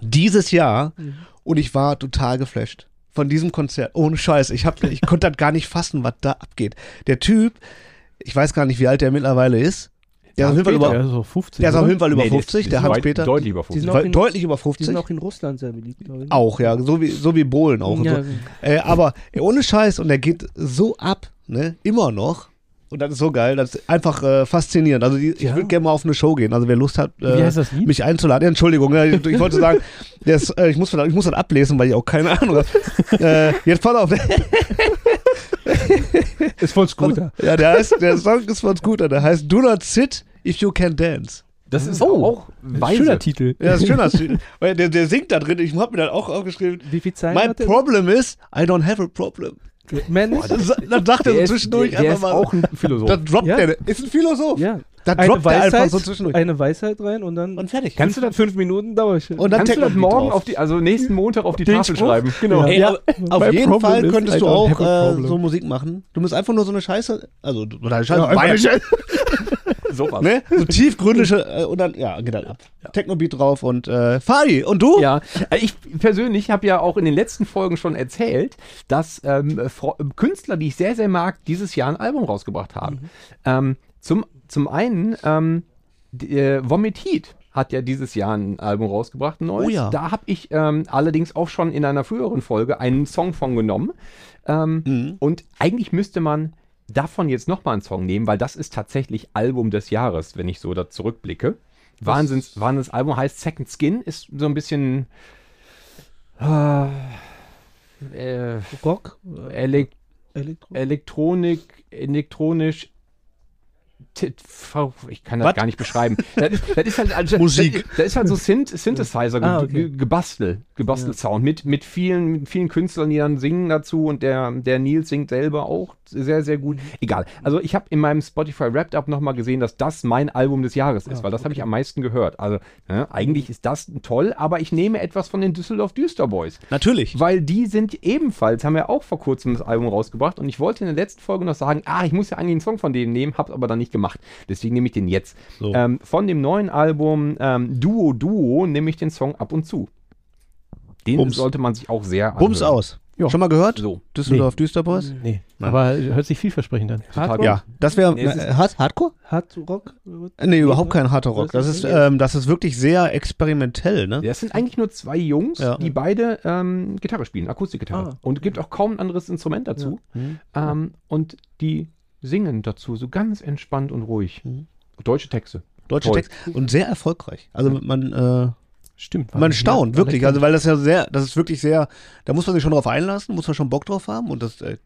Dieses Jahr. Mhm. Und ich war total geflasht von diesem Konzert. Ohne Scheiß. Ich, hab, ich konnte das gar nicht fassen, was da abgeht. Der Typ, ich weiß gar nicht, wie alt der mittlerweile ist. Der ist auf jeden Fall Hans-Peter. über, ja, so 50. der ist auf jeden Fall über Nee, der 50, ist- der ist weit- Hans-Peter. Deutlich über Die 50. sind auch Weit- in- Deutlich über Die 50. sind auch in Russland sehr beliebt, glaube ich. Auch, ja, so wie, so wie Bohlen auch. Und ja, so. Äh, aber ohne Scheiß und der geht so ab, ne? Immer noch. Und das ist so geil, das ist einfach äh, faszinierend. Also die, ich Ja. würde gerne mal auf eine Show gehen. Also wer Lust hat, äh, das mich einzuladen. Ja, Entschuldigung, ja, ich, ich wollte sagen, ist, äh, ich, muss, ich muss das ablesen, weil ich auch keine Ahnung habe. äh, jetzt pass auf. ist voll Scooter. ja, der, heißt, der Song ist von Scooter. Der heißt Do Not Sit If You Can Dance. Das ist Oh. auch weise. Schöner Titel. Ja, das ist schön. das- weil der, der singt da drin. Ich habe mir das auch aufgeschrieben. Wie viel Zeit er? problem is, I don't have a problem. Dann, sa- dann sagt er Der so ist, zwischendurch der, der einfach ist mal. auch ein Philosoph. Da droppt Ja. der. Ist ein Philosoph. Ja. Da Eine droppt er einfach Weisheit, so zwischendurch. eine Weisheit rein und dann Und fertig. Kannst du das, fünf Minuten dauert. und dann kannst du das morgen drauf. auf die, also nächsten Montag auf die Den Tafel Spruch? schreiben? Genau. Ey, Ja. auf My jeden problem Fall könntest du auch äh, so Musik machen. Du musst einfach nur so eine Scheiße, also oder eine Scheiße, Ja, einfach war ja eine Scheiße, Sowas. ne? So tiefgründige äh, und dann ja, geht dann ab. Techno-Beat drauf und äh, Fadi und du? Ja, äh, ich persönlich habe ja auch in den letzten Folgen schon erzählt, dass ähm, Fro- Künstler, die ich sehr, sehr mag, dieses Jahr ein Album rausgebracht haben. Ähm, zum, zum einen ähm, die, äh, Vomit Heat hat ja dieses Jahr ein Album rausgebracht, ein neues. Oh ja. Da habe ich ähm, allerdings auch schon in einer früheren Folge einen Song von genommen. Ähm, Mhm. Und eigentlich müsste man davon jetzt nochmal einen Song nehmen, weil das ist tatsächlich Album des Jahres, wenn ich so da zurückblicke. Wahnsinns, Wahnsinns Album heißt Second Skin, ist so ein bisschen äh, äh, Rock, Elek Elektro. Elektronik, elektronisch, ich kann das Was? gar nicht beschreiben. Das ist, das ist halt also, Musik. Das, das ist halt so Synth Synthesizer Ah, okay. ge gebastelt, gebastelt Sound mit mit vielen mit vielen Künstlern, die dann singen dazu und der der Nils singt selber auch sehr sehr gut. Egal. Also ich habe in meinem Spotify Wrapped Up noch mal gesehen, dass das mein Album des Jahres ist, Ah, weil das habe okay. ich am meisten gehört. Also ne, eigentlich ist das toll, aber ich nehme etwas von den Düsseldorf Düster Boys. Natürlich. Weil die sind ebenfalls, haben ja auch vor kurzem das Album rausgebracht und ich wollte in der letzten Folge noch sagen, ah, ich muss ja eigentlich einen Song von denen nehmen, hab's aber dann nicht gemacht. Deswegen nehme ich den jetzt. So. Ähm, von dem neuen Album ähm, Duo Duo nehme ich den Song ab und zu. Den Bums. sollte man sich auch sehr Bums anhören. aus. Ja. Schon mal gehört? So. Düsseldorf Düsterboys? Nee, Nein. aber hört sich vielversprechend an. Hardrock? Ja, das wäre Nee, äh, Hard Hardcore? Hardrock? Nee, überhaupt kein harter Rock. Das ist, ähm, das ist wirklich sehr experimentell, ne? Das sind eigentlich nur zwei Jungs, Ja. die beide ähm, Gitarre spielen, Akustikgitarre. Ah. Und gibt auch kaum ein anderes Instrument dazu. Mhm. Ähm, und die singen dazu so ganz entspannt und ruhig. Mhm. Deutsche Texte. Deutsche Toll. Text und sehr erfolgreich. Also man, äh, Stimmt. man staunt, wirklich. Also weil das ja sehr, das ist wirklich sehr, da muss man sich schon drauf einlassen, muss man schon Bock drauf haben und das, äh,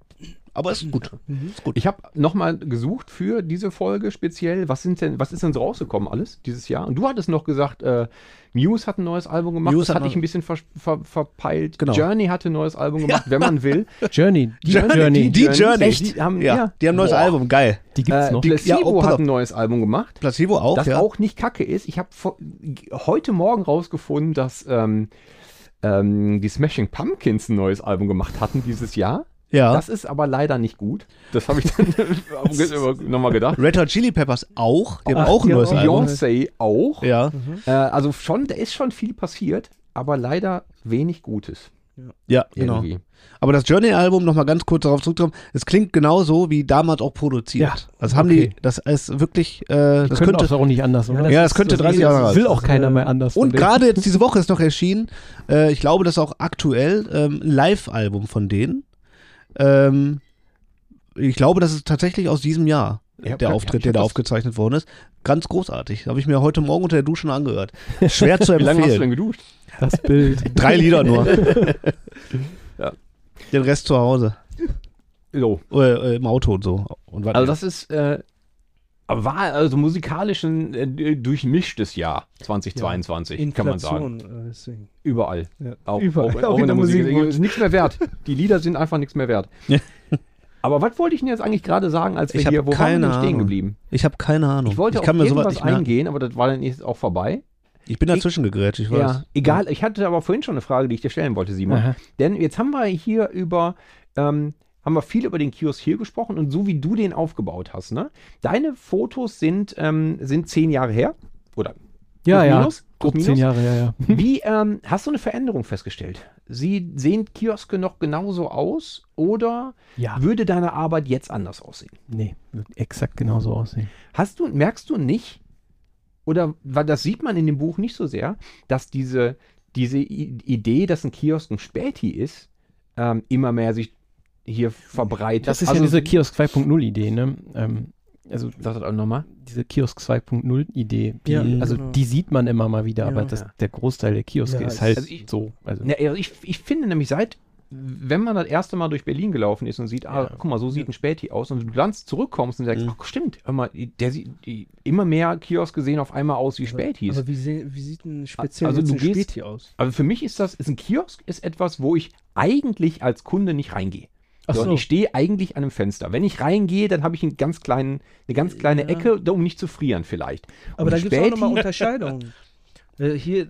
aber ist gut. Ist gut. Ich habe nochmal gesucht für diese Folge speziell, was sind denn, was ist denn so rausgekommen alles dieses Jahr? Und du hattest noch gesagt, äh, Muse hat ein neues Album gemacht, Muse das hat hatte ich ein bisschen ver ver verpeilt. Genau. Journey hatte ein neues Album gemacht, wenn man will. Journey. Die Journey, Journey. Die Journey. Echt? Die haben, ja, ja, die haben ein neues Boah. Album, geil. Die gibt's Äh, noch. Placebo Ja, oh, hat ein neues Album gemacht. Placebo auch, das ja. auch nicht kacke ist. Ich habe heute Morgen rausgefunden, dass ähm, ähm, die Smashing Pumpkins ein neues Album gemacht hatten dieses Jahr. Ja. Das ist aber leider nicht gut. Das habe ich dann nochmal gedacht. Red Hot Chili Peppers auch, die haben Ach, auch ein neues auch- Album. Beyoncé auch. Ja, Äh, also schon, da ist schon viel passiert, aber leider wenig Gutes. ja, genau. Irgendwie. Aber das Journey-Album, nochmal ganz kurz darauf zurückzukommen, es klingt genauso wie damals auch produziert. Ja, Also haben okay. die, das ist wirklich, äh, Die das könnte, auch nicht anders, oder? das ja, das ist könnte so 30 wie- Jahre alt will auch keiner mehr anders. Und gerade jetzt diese Woche ist noch erschienen, äh, ich glaube, das ist auch aktuell, ähm, ein Live-Album von denen. Ähm, ich glaube, das ist tatsächlich aus diesem Jahr, Ja, der ja, Auftritt, der da aufgezeichnet worden ist. Ganz großartig. Habe ich mir heute Morgen unter der Dusche schon angehört. Schwer zu Wie lange hast du empfehlen. denn geduscht? das Bild. Drei Lieder nur. Ja. Den Rest zu Hause. So. Oder, äh, Im Auto und so. Und Also das ist, äh, war also musikalisch ein äh, durchmischtes Jahr 2022, kann man sagen. Äh. Überall. Ja. Auch, Überall. auch, auch in der Musik. Musikbranche. Ist nichts mehr wert. Die Lieder sind einfach nichts mehr wert. Ja. Aber was wollte ich denn jetzt eigentlich gerade sagen, als wir Ich hier, wo waren wir stehen geblieben? Ich habe keine Ahnung. Ich wollte kann auf mir sowas irgendwas nicht merken. eingehen, aber das war dann jetzt auch vorbei. Ich bin dazwischen gegrätscht, ich weiß. Ja, egal. Ich hatte aber vorhin schon eine Frage, die ich dir stellen wollte, Simon. Aha. Denn jetzt haben wir hier über, ähm, haben wir viel über den Kiosk hier gesprochen und so wie du den aufgebaut hast, ne? Deine Fotos sind, ähm, sind zehn Jahre her. Oder Ja, ja. minus? Grob zehn? Jahre, ja, ja. Wie ähm, hast du eine Veränderung festgestellt? Sie sehen Kioske noch genauso aus oder Ja. würde deine Arbeit jetzt anders aussehen? Nee, wird exakt genauso aussehen. Hast du, merkst du nicht, oder weil das sieht man in dem Buch nicht so sehr, dass diese, diese I Idee, dass ein Kiosk ein Späti ist, ähm, immer mehr sich hier verbreitet. Das ist also, ja diese Kiosk 2.0 Idee, ne? Ähm, also Sag das auch nochmal. diese Kiosk 2.0 Idee, die, Ja, also genau. die sieht man immer mal wieder, Ja. aber das, Ja. der Großteil der Kioske Ja, ist halt also ich- so. Also, Ja, also ich, ich finde nämlich seit, wenn man das erste Mal durch Berlin gelaufen ist und sieht, ah, Ja. guck mal, so sieht ein Späti aus und du dann zurückkommst und sagst, Mhm. ach stimmt, hör mal, der sieht, die, immer mehr Kioske sehen auf einmal aus wie Spätis. Aber wie, wie sieht ein speziell Also jetzt du ein gehst- Späti aus? Also für mich ist das, ist ein Kiosk ist etwas, wo ich eigentlich als Kunde nicht reingehe. So, so. und ich stehe eigentlich an einem Fenster. Wenn ich reingehe, dann habe ich einen ganz kleinen, eine ganz kleine Ja. Ecke, um nicht zu frieren vielleicht. Aber Und da gibt es auch nochmal Unterscheidungen. äh, hier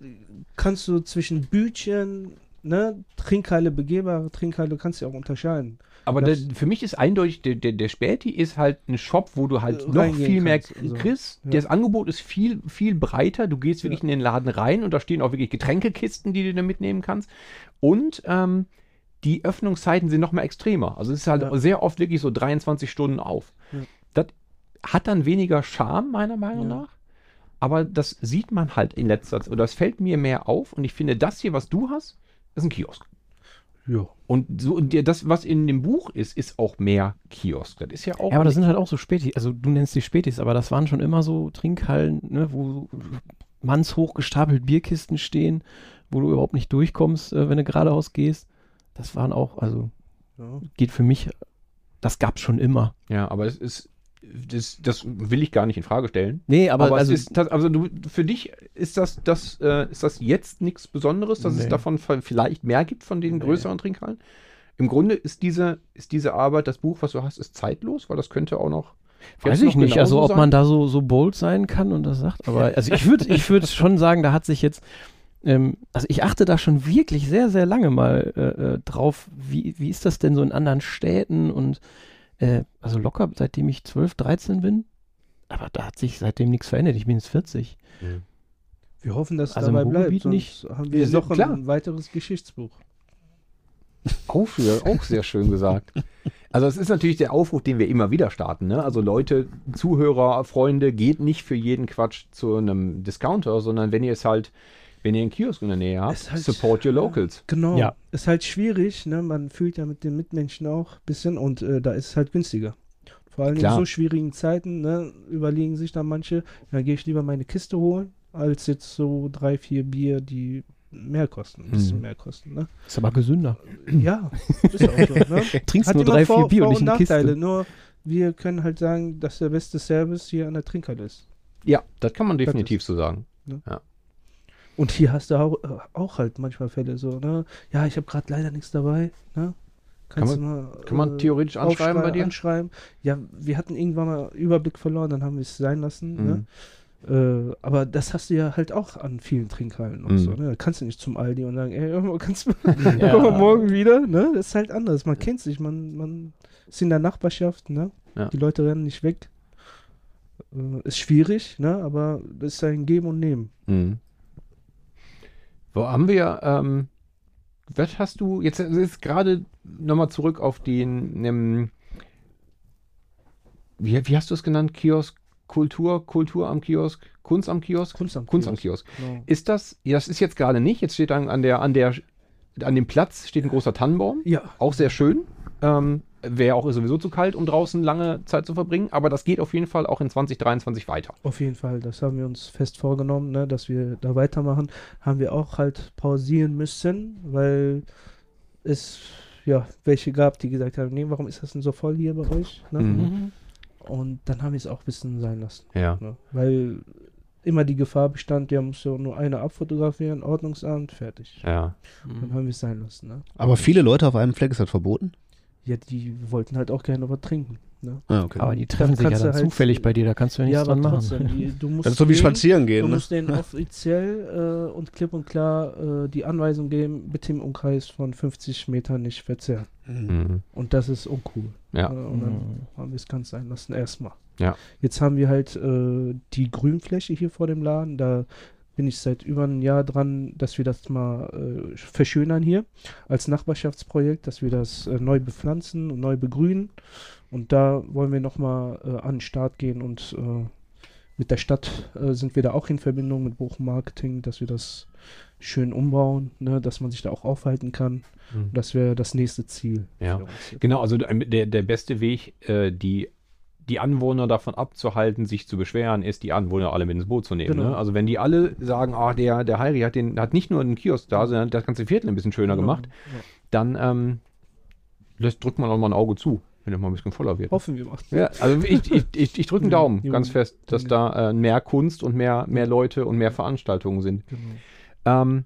kannst du zwischen Bütchen, ne, Trinkhalle, begehbare Trinkhalle, kannst du ja auch unterscheiden. Aber Das- für mich ist eindeutig, der, der, der Späti ist halt ein Shop, wo du halt Äh, noch viel mehr so. kriegst. Ja. Das Angebot ist viel, viel breiter. Du gehst wirklich Ja. in den Laden rein und da stehen auch wirklich Getränkekisten, die du da mitnehmen kannst. Und ähm, die Öffnungszeiten sind noch mal extremer. Also es ist halt Ja. sehr oft wirklich so 23 Stunden auf. Ja. Das hat dann weniger Charme, meiner Meinung Ja. nach. Aber das sieht man halt in letzter Zeit, oder es fällt mir mehr auf. Und ich finde, das hier, was du hast, ist ein Kiosk. Ja. Und so, und das, was in dem Buch ist, ist auch mehr Kiosk. Das ist ja auch. ja, aber das sind halt auch so Spätis, also du nennst die Spätis, aber das waren schon immer so Trinkhallen, ne, wo mannshoch gestapelt Bierkisten stehen, wo du überhaupt nicht durchkommst, äh, wenn du geradeaus gehst. Das waren auch, also ja. geht für mich, das gab's schon immer. ja, aber es ist. das, das will ich gar nicht in Frage stellen. Nee, aber, Aber, also, es ist, das- also du, für dich ist das, das, äh, ist das jetzt nichts Besonderes, dass es Nee. davon v- vielleicht mehr gibt von den Nee. größeren Trinkhallen? Im Grunde ist diese, ist diese Arbeit, das Buch, was du hast, ist zeitlos, weil das könnte auch noch. weiß ich nicht, also ob sein. man da so, so bold sein kann und das sagt. Aber also ich würde ich würd schon sagen, da hat sich jetzt, ähm, also ich achte da schon wirklich sehr, sehr lange mal äh, äh, drauf, wie, wie ist das denn so in anderen Städten und äh, also locker, seitdem ich 12, 13 bin. Aber da hat sich seitdem nichts verändert. Ich bin jetzt 40. Wir hoffen, dass es Also dabei bleibt. Nicht. haben Wir sind- noch ein klar. weiteres Geschichtsbuch. Auch, sehr- auch sehr schön gesagt. Also es ist natürlich der Aufruf, den wir immer wieder starten. Ne? Also Leute, Zuhörer, Freunde, geht nicht für jeden Quatsch zu einem Discounter, sondern wenn ihr es halt, wenn ihr einen Kiosk in der Nähe habt, halt- support your locals. Genau. Ja. Ist halt schwierig, ne? Man fühlt ja mit den Mitmenschen auch ein bisschen und äh, da ist es halt günstiger. Vor allem Klar. in so schwierigen Zeiten, ne, überlegen sich dann manche, dann gehe ich lieber meine Kiste holen, als jetzt so drei, vier Bier, die mehr kosten, ein bisschen Mhm. mehr kosten, ne? Ist aber gesünder. Ja, ist auch so, ne? Trinkst Hat nur drei, Vor- vier Bier und Vor- nicht eine Nachteile. Kiste. Nur wir können halt sagen, dass der beste Service hier an der Trinkhalle ist. Ja, das kann man Das definitiv so sagen. Und hier hast du auch, äh, auch halt manchmal Fälle so, ne? Ja, ich habe gerade leider nichts dabei, ne? Kannst Kann du mal, Kann man äh, theoretisch anschreiben bei dir? Anschreiben. Ja, wir hatten irgendwann mal Überblick verloren, dann haben wir es sein lassen. Mhm. Ne? Äh, aber das hast du ja halt auch an vielen Trinkhallen noch Mhm. so. Ne? Da kannst du nicht zum Aldi und sagen, ey, kannst du Ja. komm mal morgen wieder. Ne? Das ist halt anders. Man kennt sich, man, man ist in der Nachbarschaft. Ne? Ja. Die Leute rennen nicht weg. Äh, ist schwierig, ne? aber das ist ein Geben und Nehmen. Mhm. Wo haben wir, ähm, was hast du, jetzt ist gerade nochmal zurück auf den, ähm, wie, wie hast du es genannt? Kiosk, Kultur, Kultur am Kiosk, Kunst am Kiosk? Kunst am Kunst am Kiosk. Genau. Ist das, ja, das ist jetzt gerade nicht, jetzt steht dann an der, an der, an dem Platz steht ein großer Tannenbaum, Ja, auch sehr schön. Ähm, Wäre auch sowieso zu kalt, um draußen lange Zeit zu verbringen, aber das geht auf jeden Fall auch in 2023 weiter. Auf jeden Fall, das haben wir uns fest vorgenommen, ne, dass wir da weitermachen. Haben wir auch halt pausieren müssen, weil es ja welche gab, die gesagt haben, nee, warum ist das denn so voll hier bei euch? Ne? Mhm. Und dann haben wir es auch ein bisschen sein lassen. Ja. Ne? Weil immer die Gefahr bestand, der muss ja nur eine abfotografieren, Ordnungsamt, fertig. Ja. Dann haben wir es sein lassen. Ne? Aber viele Leute auf einem Fleck ist halt verboten. Ja, die wollten halt auch gerne was trinken. Ne? Ah, okay. Aber die treffen sich ja du dann halt- zufällig bei dir, da kannst du ja Ja, nichts aber dran trotzdem, machen. die, du musst das ist so wie denen- spazieren Du gehen. Ne? musst denen offiziell äh, und klipp und klar äh, die Anweisung geben, bitte im Umkreis von 50 Metern nicht verzehren. Mhm. Mhm. Und das ist uncool. Ja. Äh, und dann Mhm. haben wir es ganz sein lassen, erstmal. Ja. Jetzt haben wir halt äh, die Grünfläche hier vor dem Laden. Da bin ich seit über einem Jahr dran, dass wir das mal äh, verschönern hier als Nachbarschaftsprojekt, dass wir das äh, neu bepflanzen und neu begrünen. Und da wollen wir nochmal äh, an den Start gehen und äh, mit der Stadt äh, sind wir da auch in Verbindung mit Bochum Marketing, dass wir das schön umbauen, ne, dass man sich da auch aufhalten kann. Mhm. Das wäre das nächste Ziel. Ja. Genau, also der, der beste Weg, äh, die, die Anwohner davon abzuhalten, sich zu beschweren, ist, die Anwohner alle mit ins Boot zu nehmen. Genau. Ne? Also wenn die alle sagen, ah, der, der Heiri hat, den, hat nicht nur einen Kiosk da, sondern das ganze Viertel ein bisschen schöner Genau. gemacht, dann ähm, lässt, drückt man auch mal ein Auge zu, wenn er mal ein bisschen voller wird. Hoffen wir mal. Ja, also ich, ich, ich, ich drücke einen Daumen Jo. ganz fest, dass da äh, mehr Kunst und mehr, mehr Leute und mehr Veranstaltungen sind. Genau. Ähm,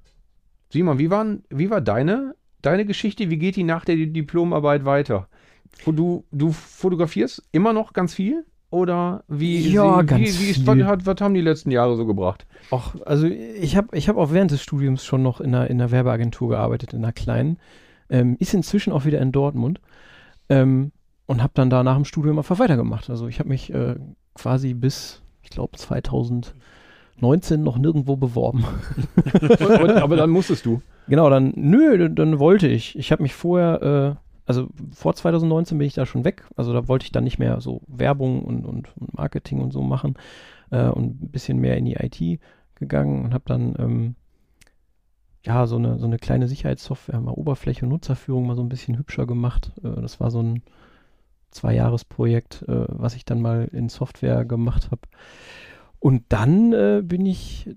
Simon, wie, waren, wie war deine, deine Geschichte? Wie geht die nach der Diplomarbeit weiter? Wo Du, du fotografierst immer noch ganz viel? Oder wie, Ja, wie, ganz wie, wie ist, viel. was, hat- was haben die letzten Jahre so gebracht? Och, also ich habe ich hab auch während des Studiums schon noch in einer, in einer Werbeagentur gearbeitet, in einer kleinen. Ähm, ist inzwischen auch wieder in Dortmund. Ähm, und habe dann da nach dem Studium einfach weitergemacht. Also ich habe mich äh, quasi bis, ich glaube, 2019 noch nirgendwo beworben. Und, und, aber dann musstest du. Genau, dann, nö, dann, dann wollte ich. Ich habe mich vorher, äh, also vor 2019 bin ich da schon weg. Also da wollte ich dann nicht mehr so Werbung und, und, und Marketing und so machen äh, und ein bisschen mehr in die IT gegangen und habe dann ähm, ja so eine, so eine kleine Sicherheitssoftware, mal Oberfläche und Nutzerführung mal so ein bisschen hübscher gemacht. Äh, das war so ein Zwei-Jahres-Projekt, äh, was ich dann mal in Software gemacht habe. Und dann äh, bin ich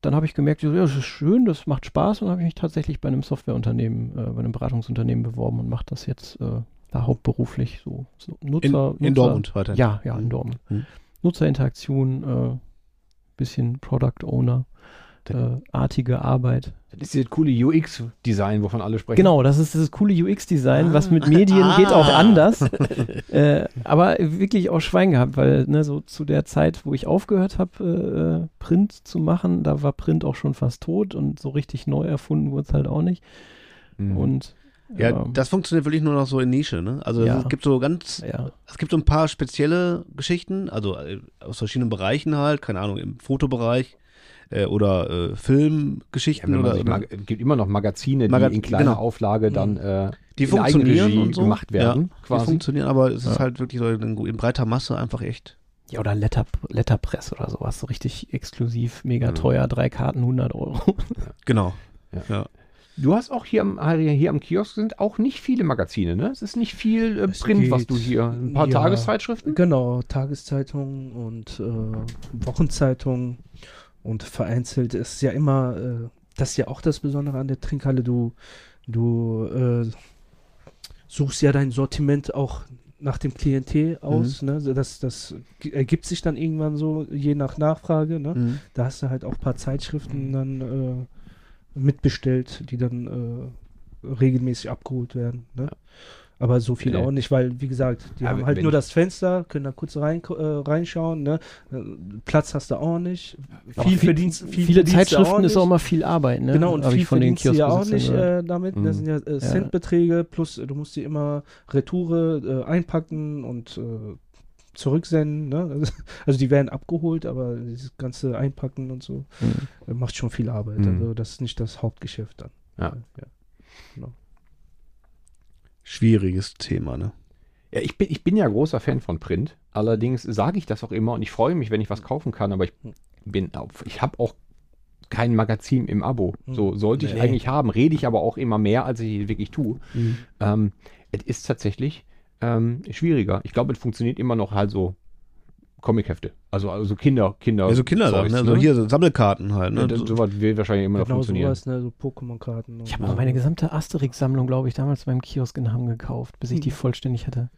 dann habe ich gemerkt, ja, das ist schön, das macht Spaß und habe ich mich tatsächlich bei einem Softwareunternehmen, äh, bei einem Beratungsunternehmen beworben und mache das jetzt äh, da hauptberuflich so, so Nutzer. In, Nutzer, in Dortmund weiter. Ja, ja, in Dortmund. Mhm. Nutzerinteraktion, äh, bisschen Product Owner, äh, artige Arbeit. Das ist dieses coole UX-Design, wovon alle sprechen. Genau, das ist dieses coole UX-Design, Ah. was mit Medien Ah. geht auch anders. äh, aber wirklich auch Schwein gehabt, weil ne, so zu der Zeit, wo ich aufgehört habe, äh, Print zu machen, da war Print auch schon fast tot und so richtig neu erfunden wurde es halt auch nicht. Mhm. Und Ja, ähm, das funktioniert wirklich nur noch so in Nische, ne? Also Ja. es gibt so ganz, ja. es gibt so ein paar spezielle Geschichten, also äh, aus verschiedenen Bereichen halt, keine Ahnung, im Fotobereich äh, oder äh, Ja, Filmgeschichten man oder, gibt immer noch Magazine, die Maga- in kleiner genau. Auflage dann äh, die in funktionieren Eigenregie und so. gemacht werden, ja, quasi. Die funktionieren, aber es ist Ja. halt wirklich so in, in breiter Masse einfach echt. ja, oder Letter, Letterpress oder sowas, so richtig exklusiv, mega Mhm. teuer, drei Karten 100 Euro. Genau. Du hast auch hier am, Harry, hier am Kiosk sind auch nicht viele Magazine, ne? Es ist nicht viel äh, Print, was geht. du hier. Ein paar Ja. Tageszeitschriften? Genau, Tageszeitungen und äh, Wochenzeitungen und vereinzelt ist ja immer, äh, das ist ja auch das Besondere an der Trinkhalle, du, du äh, suchst ja dein Sortiment auch nach dem Klientel aus, ne? So, Das, das ergibt sich dann irgendwann so, je nach Nachfrage, ne? Mhm. Da hast du halt auch ein paar Zeitschriften dann äh, mitbestellt, die dann äh, regelmäßig abgeholt werden. Ne? Aber so viel Nee. auch nicht, weil, wie gesagt, die Ja, haben halt nur das Fenster, können da kurz rein, äh, reinschauen. Ne? Äh, Platz hast du auch nicht. Aber Viel viel- Verdienst, viel Viele verdienst Zeitschriften ist nicht. auch mal viel Arbeit, ne? Genau, und Hab viel ich von den verdienst du ja auch nicht äh, damit. Mhm. Das sind ja äh, Centbeträge, plus du musst die immer Retoure äh, einpacken und äh, zurücksenden. Ne? Also die werden abgeholt, aber dieses ganze Einpacken und so Mhm. äh, macht schon viel Arbeit. Mhm. Also das ist nicht das Hauptgeschäft dann. Ja. ja. Schwieriges Thema, ne? Ja, ich bin, ich bin ja großer Fan von Print. Allerdings sage ich das auch immer und ich freue mich, wenn ich was kaufen kann, aber ich bin auf, ich habe auch kein Magazin im Abo. Hm. So sollte ich Nee. eigentlich haben. Rede ich aber auch immer mehr, als ich wirklich tue. Mhm. Ähm, es ist tatsächlich ähm, schwieriger. Ich glaube, es funktioniert immer noch halt so Comichefte. Also, also Kinder, Kinder. Ja, so Kindersachen, Zeugs, ne? So hier so Sammelkarten halt, ne? Ja, das, sowas wird wahrscheinlich immer noch Genau funktionieren. sowas, ne? so Pokémon-Karten. Ich habe so. auch meine gesamte Asterix-Sammlung, glaube ich, damals beim Kiosk in Hamm gekauft, bis ich Hm. die vollständig hatte.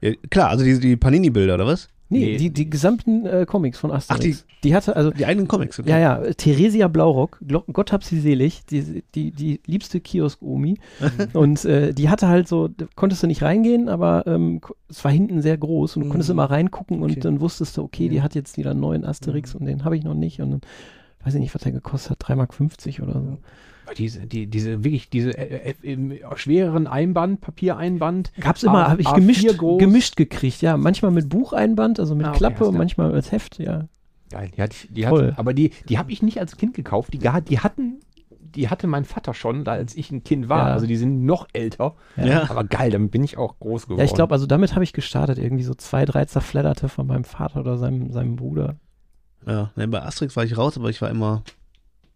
ja, klar, also die, die Panini-Bilder, oder was? Nee, Nee. Die, die gesamten äh, Comics von Asterix. die, hatte, also, Die eigenen Comics. okay. ja, ja, Theresia Blaurock, Gott hab sie selig, die, die, die liebste Kiosk-Omi. und äh, die hatte halt so, konntest du nicht reingehen, aber ähm, es war hinten sehr groß und du konntest Mhm. immer reingucken und Okay. dann wusstest du, okay, die Ja. hat jetzt wieder einen neuen Asterix Mhm. und den habe ich noch nicht. Und dann weiß ich nicht, was der gekostet hat, 3,50 Mark oder so. Diese, die, diese wirklich, diese äh, äh, schwereren Einband, Papiereinband. Gab's immer, habe ich A4 gemischt, groß. gemischt gekriegt, ja. Manchmal mit Bucheinband, also mit Ah, okay, Klappe und manchmal als Heft, ja. Geil, die, hat, die Toll. hat, aber die, die habe ich nicht als Kind gekauft. Die, die hatten, die hatte mein Vater schon, da als ich ein Kind war. Ja. Also die sind noch älter. Ja. Aber geil, damit bin ich auch groß geworden. Ja, ich glaube, also damit habe ich gestartet. Irgendwie so zwei, drei zerfledderte von meinem Vater oder seinem, seinem Bruder. Ja, bei Asterix war ich raus, aber ich war immer,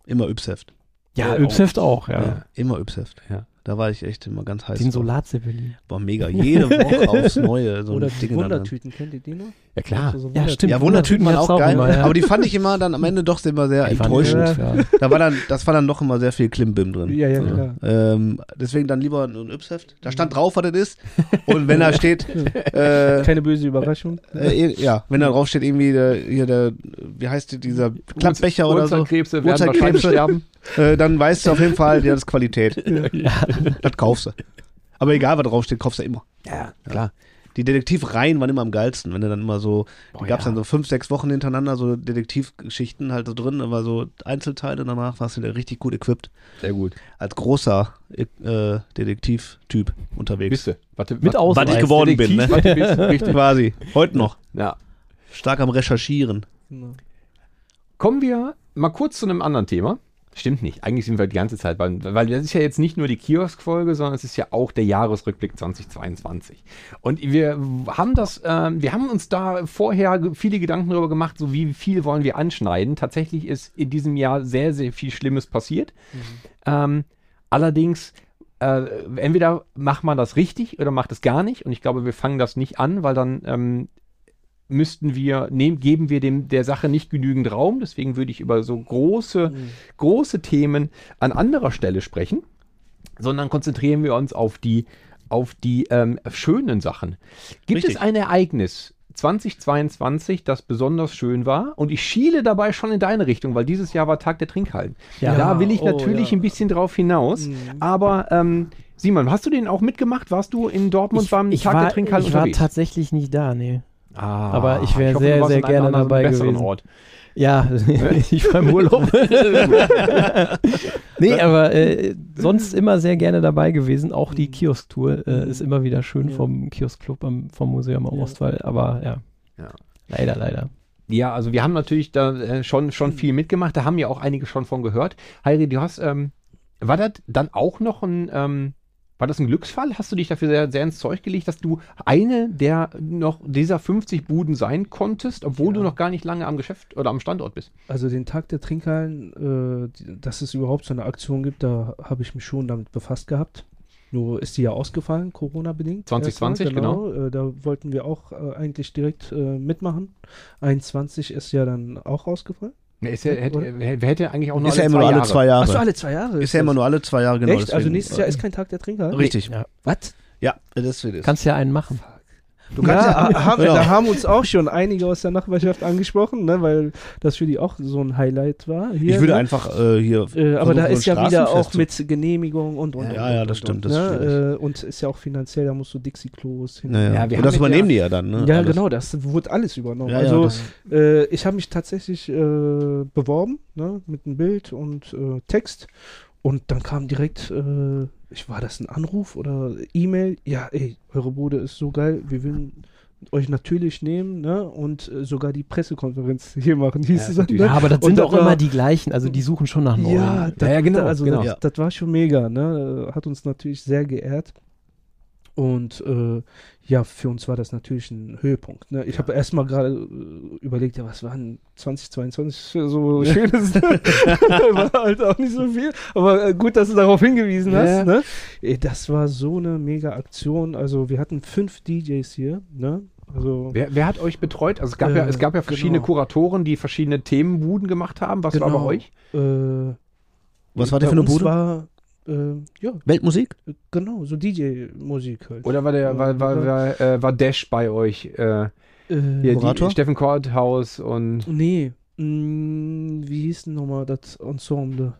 immer Yps-Heft. Ja, Äh, Yps-Heft auch, ja. Ja. Immer Yps-Heft. Ja. Da war ich echt immer ganz heiß. Den. Solarzeppelin. War mega. Jede Woche aufs Neue. So Oder die dann. Wundertüten, kennt ihr die noch? Ja, klar. So, Ja, Wundertüten. stimmt. Ja, Wundertüten waren auch geil. immer, ja. Aber die fand ich immer dann am Ende doch immer sehr Die waren enttäuschend. ja. Da war dann, das war dann doch immer sehr viel Klimbim drin. Ja, ja, So. klar. Ähm, deswegen dann lieber ein Yps-Heft. Da stand drauf, was das ist. Und wenn da steht, äh, Keine böse Überraschung. äh, ja, wenn da drauf steht irgendwie der, hier der, wie heißt die, dieser Klappbecher oder so, Urzeitkrebse werden wahrscheinlich sterben. äh, dann weißt du auf jeden Fall, ja, das ist Qualität. ja. Das kaufst du. Aber egal, was drauf steht, kaufst du immer. Ja, klar. Die Detektivreihen waren immer am geilsten, wenn du dann immer so, Oh, die gab es ja. dann so fünf, sechs Wochen hintereinander, so Detektivgeschichten halt so drin, aber so Einzelteile danach warst du da richtig gut equipped. Sehr gut. Als großer äh, Detektivtyp unterwegs. Bist du? Warte, Mit warte, Ausweis. Was ich geworden bin, ne? Warte, bist du? Richtig. Quasi. Heute noch. Ja. Stark am Recherchieren. Genau. Kommen wir mal kurz zu einem anderen Thema. Stimmt nicht. Eigentlich sind wir die ganze Zeit beim, weil das ist ja jetzt nicht nur die Kiosk-Folge, sondern es ist ja auch der Jahresrückblick 2022. Und wir haben das, ähm, wir haben uns da vorher viele Gedanken darüber gemacht, so wie viel wollen wir anschneiden. Tatsächlich ist in diesem Jahr sehr, sehr viel Schlimmes passiert. Ähm, allerdings, äh, entweder macht man das richtig oder macht es gar nicht. Und ich glaube, wir fangen das nicht an, weil dann ähm, müssten wir, nehm, geben wir dem, der Sache nicht genügend Raum. Deswegen würde ich über so große, Mhm. große Themen an anderer Stelle sprechen, sondern konzentrieren wir uns auf die, auf die ähm, schönen Sachen. Gibt Richtig. es ein Ereignis 2022, das besonders schön war? Und ich schiele dabei schon in deine Richtung, weil dieses Jahr war Tag der Trinkhallen. Ja. Da will ich Oh, natürlich ja. ein bisschen drauf hinaus. Mhm. Aber ähm, Simon, hast du den auch mitgemacht? Warst du in Dortmund beim ich Tag war, der Trinkhallen ich war unterwegs? tatsächlich nicht da, nee. Ah, aber ich wär hoffe, sehr, sehr gerne dabei gewesen. Ort. Ja, ich war im Urlaub. nee, aber äh, sonst immer sehr gerne dabei gewesen. Auch die Kiosk-Tour äh, ist immer wieder schön Ja. vom Kiosk-Club am, vom Museum am Ja. Ostwall. Aber ja. Ja. leider, leider. Ja, also wir haben natürlich da äh, schon, schon viel mitgemacht. Da haben ja auch einige schon von gehört. Heiri, du hast, ähm, war das dann auch noch ein, ähm, war das ein Glücksfall? Hast du dich dafür sehr, sehr ins Zeug gelegt, dass du eine der noch dieser 50 Buden sein konntest, obwohl Ja. du noch gar nicht lange am Geschäft oder am Standort bist? Also den Tag der Trinkhallen, äh, dass es überhaupt so eine Aktion gibt, da habe ich mich schon damit befasst gehabt. Nur ist die ja ausgefallen, Corona-bedingt. 2020, erstmal, Äh, da wollten wir auch äh, eigentlich direkt äh, mitmachen. 21 ist ja dann auch ausgefallen. Ist ja, hätte, Oder? wer, wer hätte eigentlich auch nur Ist ja immer nur alle zwei Jahre. Achso, alle zwei Jahre. ist ja immer nur alle zwei Jahre, genau. Echt? Also deswegen- nächstes Jahr ist kein Tag der Trinkhallen? Richtig. Ja. Was? Ja, deswegen ist. Kannst ja einen machen. Du kannst ja, ja, haben, genau. da haben uns auch schon einige aus der Nachbarschaft angesprochen, ne, weil das für die auch so ein Highlight war. Hier, Ich würde ne? einfach äh, hier. Äh, aber da ist ja wieder auch mit Genehmigung und und. Ja, und, ja, und, das und, stimmt, und, das ist ne? äh, Und ist ja auch finanziell, da musst du Dixie-Klos hin. Ja, ja. Ja, wir Und das übernehmen die ja dann, ne? Ja, Alles. genau, das wurde alles übernommen. Ja, ja, also äh, ich habe mich tatsächlich äh, beworben, ne, mit einem Bild und äh, Text. Und dann kam direkt, äh, ich war das ein Anruf oder E-Mail? Ja, ey, eure Bude ist so geil, wir will euch natürlich nehmen, ne? Und äh, sogar die Pressekonferenz hier machen, hieß Ja, es. Ne? Ja, aber das Und sind da auch war- immer die gleichen. Also die suchen schon nach neuen. Ja, das, ja, genau, Also genau. Das, das war schon mega, ne? Hat uns natürlich sehr geehrt. Und äh, ja, für uns war das natürlich ein Höhepunkt. Ne? Ich Ja. habe erstmal gerade äh, überlegt, ja, was war denn 2022 für so Schönes? war halt auch nicht so viel. Aber äh, gut, dass du darauf hingewiesen Ja. hast. Ne? Ey, das war so eine mega Aktion. Also wir hatten fünf DJs hier. Ne? Also Wer, wer hat euch betreut? Also es gab, ja, Äh, es gab ja verschiedene genau. Kuratoren, die verschiedene Themenbuden gemacht haben. Was war bei Genau. euch? äh, Was war der für eine uns Bude? War, äh, ja, Weltmusik? genau, so DJ-Musik halt. Oder war der war, war, war, äh, war Dash bei euch? Äh, Äh, hier, Kurator? die, Steffen Korthaus und Nee. Mm, wie hieß denn nochmal das Ensemble?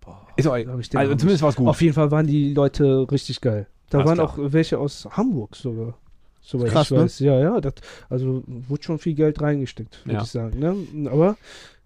Boah, Ist auch- also zumindest war es gut. Auf jeden Fall waren die Leute richtig geil. Da Alles waren klar. auch welche aus Hamburg sogar. Soweit Krass, ich ne? weiß. Ja, ja. Das, also wurde schon viel Geld reingesteckt, würde Ja. ich sagen. Ne? Aber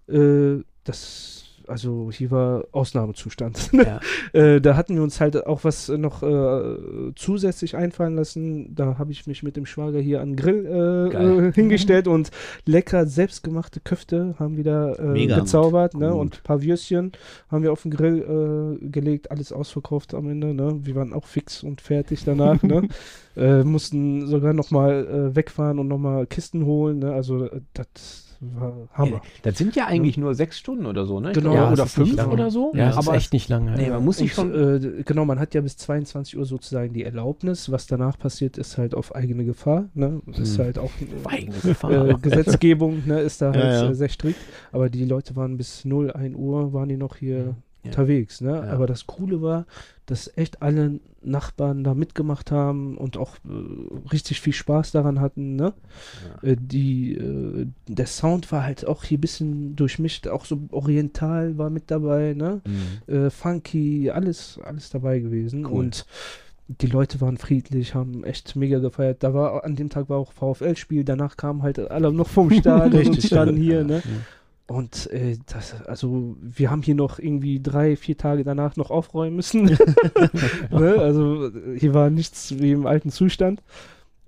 äh, das, also hier war Ausnahmezustand. Ja. äh, da hatten wir uns halt auch was äh, noch äh, zusätzlich einfallen lassen. Da habe ich mich mit dem Schwager hier an den Grill äh, äh, hingestellt und lecker selbstgemachte Köfte haben wir da äh, gezaubert. Ne? Und ein paar Würstchen haben wir auf den Grill gelegt. Alles ausverkauft am Ende. Ne? Wir waren auch fix und fertig danach. ne? mussten sogar nochmal äh, wegfahren und nochmal Kisten holen. Ne? Also das Hammer. Das sind ja eigentlich nur sechs Stunden oder so, ne? Genau. Ja, oder das fünf oder so. Ja, das aber ist echt nicht lange. Nee, man muss sich schon. äh, genau, man hat ja bis 22 Uhr sozusagen die Erlaubnis. Was danach passiert, ist halt auf eigene Gefahr. Ne? Ist Hm. halt auch äh, Gefahr. Gesetzgebung, ne, ist da halt Ja, ja. Äh, sehr strikt. Aber die Leute waren bis 0, 1 Uhr, waren die noch hier Ja. Unterwegs. Ne? Ja. Aber das Coole war, dass echt alle Nachbarn da mitgemacht haben und auch äh, richtig viel Spaß daran hatten. Ne? Äh, die, äh, der Sound war halt auch hier ein bisschen durchmischt, auch so oriental war mit dabei. Ne? Mhm. äh, funky, alles, alles dabei gewesen. Cool. Und die Leute waren friedlich, haben echt mega gefeiert. Da war an dem Tag war auch VfL-Spiel, danach kamen halt alle noch vom Stadion und standen hier, Ja. ne? Und äh, das, also wir haben hier noch irgendwie drei, vier Tage danach noch aufräumen müssen. ne? Also hier war nichts wie im alten Zustand.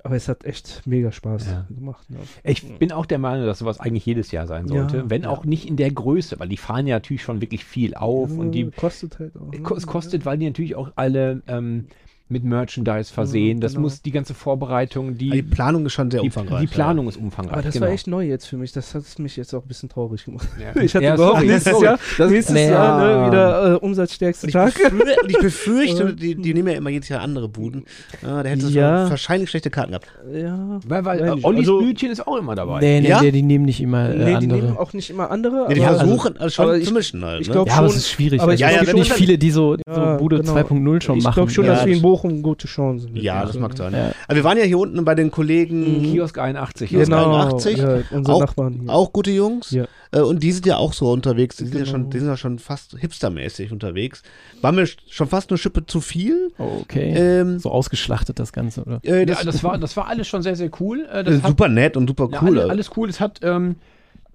Aber es hat echt mega Spaß Ja. gemacht. Ne? Ich bin auch der Meinung, dass sowas eigentlich jedes Jahr sein sollte. Ja. wenn Ja. auch nicht in der Größe, weil die fahren ja natürlich schon wirklich viel auf und die kostet halt auch. ne? Es kostet, weil die natürlich auch alle ähm, mit Merchandise versehen. Das genau. muss die ganze Vorbereitung, die, Die Planung ist schon sehr die, umfangreich. die Planung ist umfangreich. Aber das genau. war echt neu jetzt für mich. Das hat mich jetzt auch ein bisschen traurig gemacht. Ja. Ich hatte Ja, gehofft, nächstes. Jahr, Das- nächstes Nee, Jahr ja. ne, wieder äh, ich, Tag. und ich befürchte, die, die nehmen ja immer jedes Jahr andere Buden. Ja, da hättest du Ja. wahrscheinlich schlechte Karten gehabt. Ja. Weil, weil Nein, äh, nicht. Ollis Also- Blütchen ist auch immer dabei. Nee, nee, Ja? nee, die nehmen nicht immer äh, nee, die andere. nehmen auch nicht immer andere. Ja, die aber, versuchen also schon ich- zu mischen halt. ich ne? glaub, ja, aber es schon- ist schwierig. aber Also ich es glaub gibt schon, nicht viele, die so, Ja, Bude genau. 2.0 schon ich machen. glaube schon, Ja, dass wir in Bochum Bochum gute Chancen. Ja, das mag sein. Ja. Aber wir waren ja hier unten bei den Kollegen, Kiosk 81. Kiosk Genau, 81, ja, unsere auch, Nachbarn hier. auch gute Jungs. Ja. Äh, und die sind ja auch so unterwegs. Die sind, ja Genau. schon, die sind ja schon fast hipstermäßig unterwegs. War mir sch- schon fast eine Schippe zu viel. Okay. Ähm, so ausgeschlachtet das Ganze, oder? äh, Das, ja, das, war, das war alles schon sehr, sehr cool. Äh, das Das ist hat, super nett und super ja, cool. alles, alles cool. Es hat ähm,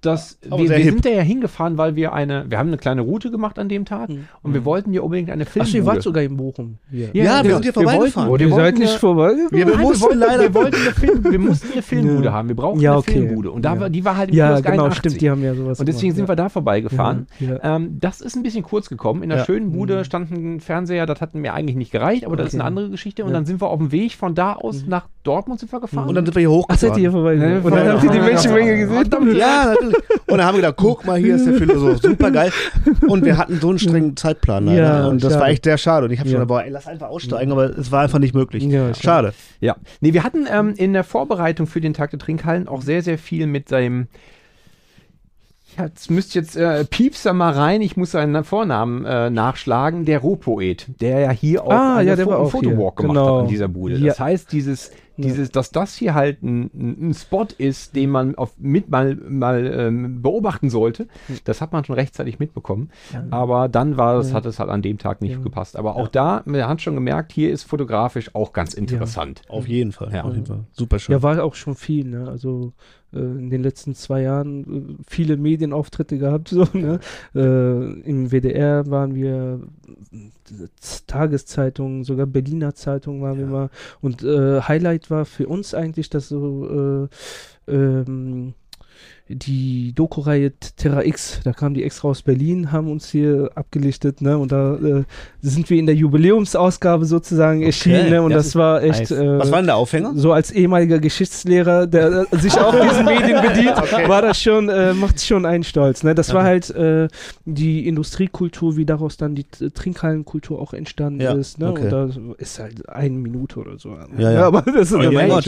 das, Aber wir, wir hip. sind da ja hingefahren, weil wir eine, wir haben eine kleine Route gemacht an dem Tag Mhm. und wir wollten ja unbedingt eine Ach, Filmbude. ihr wart sogar in Bochum. Hier. Ja, wir genau. sind hier Wir vorbeigefahren. wollten- ihr wir seid wollten nicht ja- vorbeigekommen? Wir mussten wir wollten, leider- wir, wollten eine Film, wir mussten eine Filmbude Ja. haben. Wir brauchten Ja, eine okay. Filmbude. Und da Ja. war, die war halt im Ja, Kiosk genau, 81. stimmt, die haben ja sowas Und deswegen sind wir da vorbeigefahren. Ja, ja. Ähm, das ist ein bisschen kurz gekommen. In der Ja. schönen Bude Mhm. stand ein Fernseher, das hat mir eigentlich nicht gereicht, aber das ist Okay. eine andere Geschichte. Und Ja. dann sind wir auf dem Weg von da aus nach Dortmund sind wir gefahren. und dann sind wir hier Ach, seid hochgefahren. ihr hier vorbeigekommen? Ja, Und dann habt ihr die ja, Menschenmenge ja. gesehen? Ja, natürlich. Und dann haben wir gedacht, guck mal, hier ist der Philosoph, super geil. Und wir hatten so einen strengen Zeitplan leider. Ja, und das schade. war echt sehr schade. Und ich habe schon Ja. gedacht, boah, ey, lass einfach aussteigen, aber es war einfach nicht möglich. Ja, schade. Ja, nee, wir hatten ähm, in der Vorbereitung für den Tag der Trinkhallen auch sehr, sehr viel mit seinem. Ja, Jetzt müsst jetzt äh, Piepser mal rein, ich muss seinen Vornamen äh, nachschlagen, der Rohpoet, der ja hier auch Ah, eine ja, der Fo- einen Fotowalk hier. gemacht Genau. hat an dieser Bude. Ja. Das heißt, dieses, Ja. dieses, dass das hier halt ein, ein Spot ist, den man auf, mit mal, mal ähm, beobachten sollte, das hat man schon rechtzeitig mitbekommen. Aber dann war Ja. hat es halt an dem Tag nicht Ja. gepasst. Aber auch da, man hat schon gemerkt, hier ist fotografisch auch ganz interessant. Auf jeden Fall. Ja. Auf jeden Fall. Super schön. Ja, war auch schon viel, ne? Also in den letzten zwei Jahren äh, viele Medienauftritte gehabt, so, ne? Äh, Im WDR waren wir, äh, Tageszeitungen, sogar Berliner Zeitungen waren wir mal. Und äh, Highlight war für uns eigentlich, dass so äh, ähm, die Doku-Reihe Terra X, da kamen die extra aus Berlin, haben uns hier abgelichtet, ne? Und da äh, sind wir in der Jubiläumsausgabe sozusagen erschienen, ne? Und das das, war echt. nice. Äh, Was war denn der Aufhänger? so als ehemaliger Geschichtslehrer, der äh, sich auch diesen Medien bedient, war das schon, äh, macht schon einen stolz. Ne? Das war Okay. halt äh, die Industriekultur, wie daraus dann die Trinkhallenkultur auch entstanden Ja, ist. Ne? okay. Und da ist halt eine Minute oder so. Ja, ja. aber das ist Oh, ja.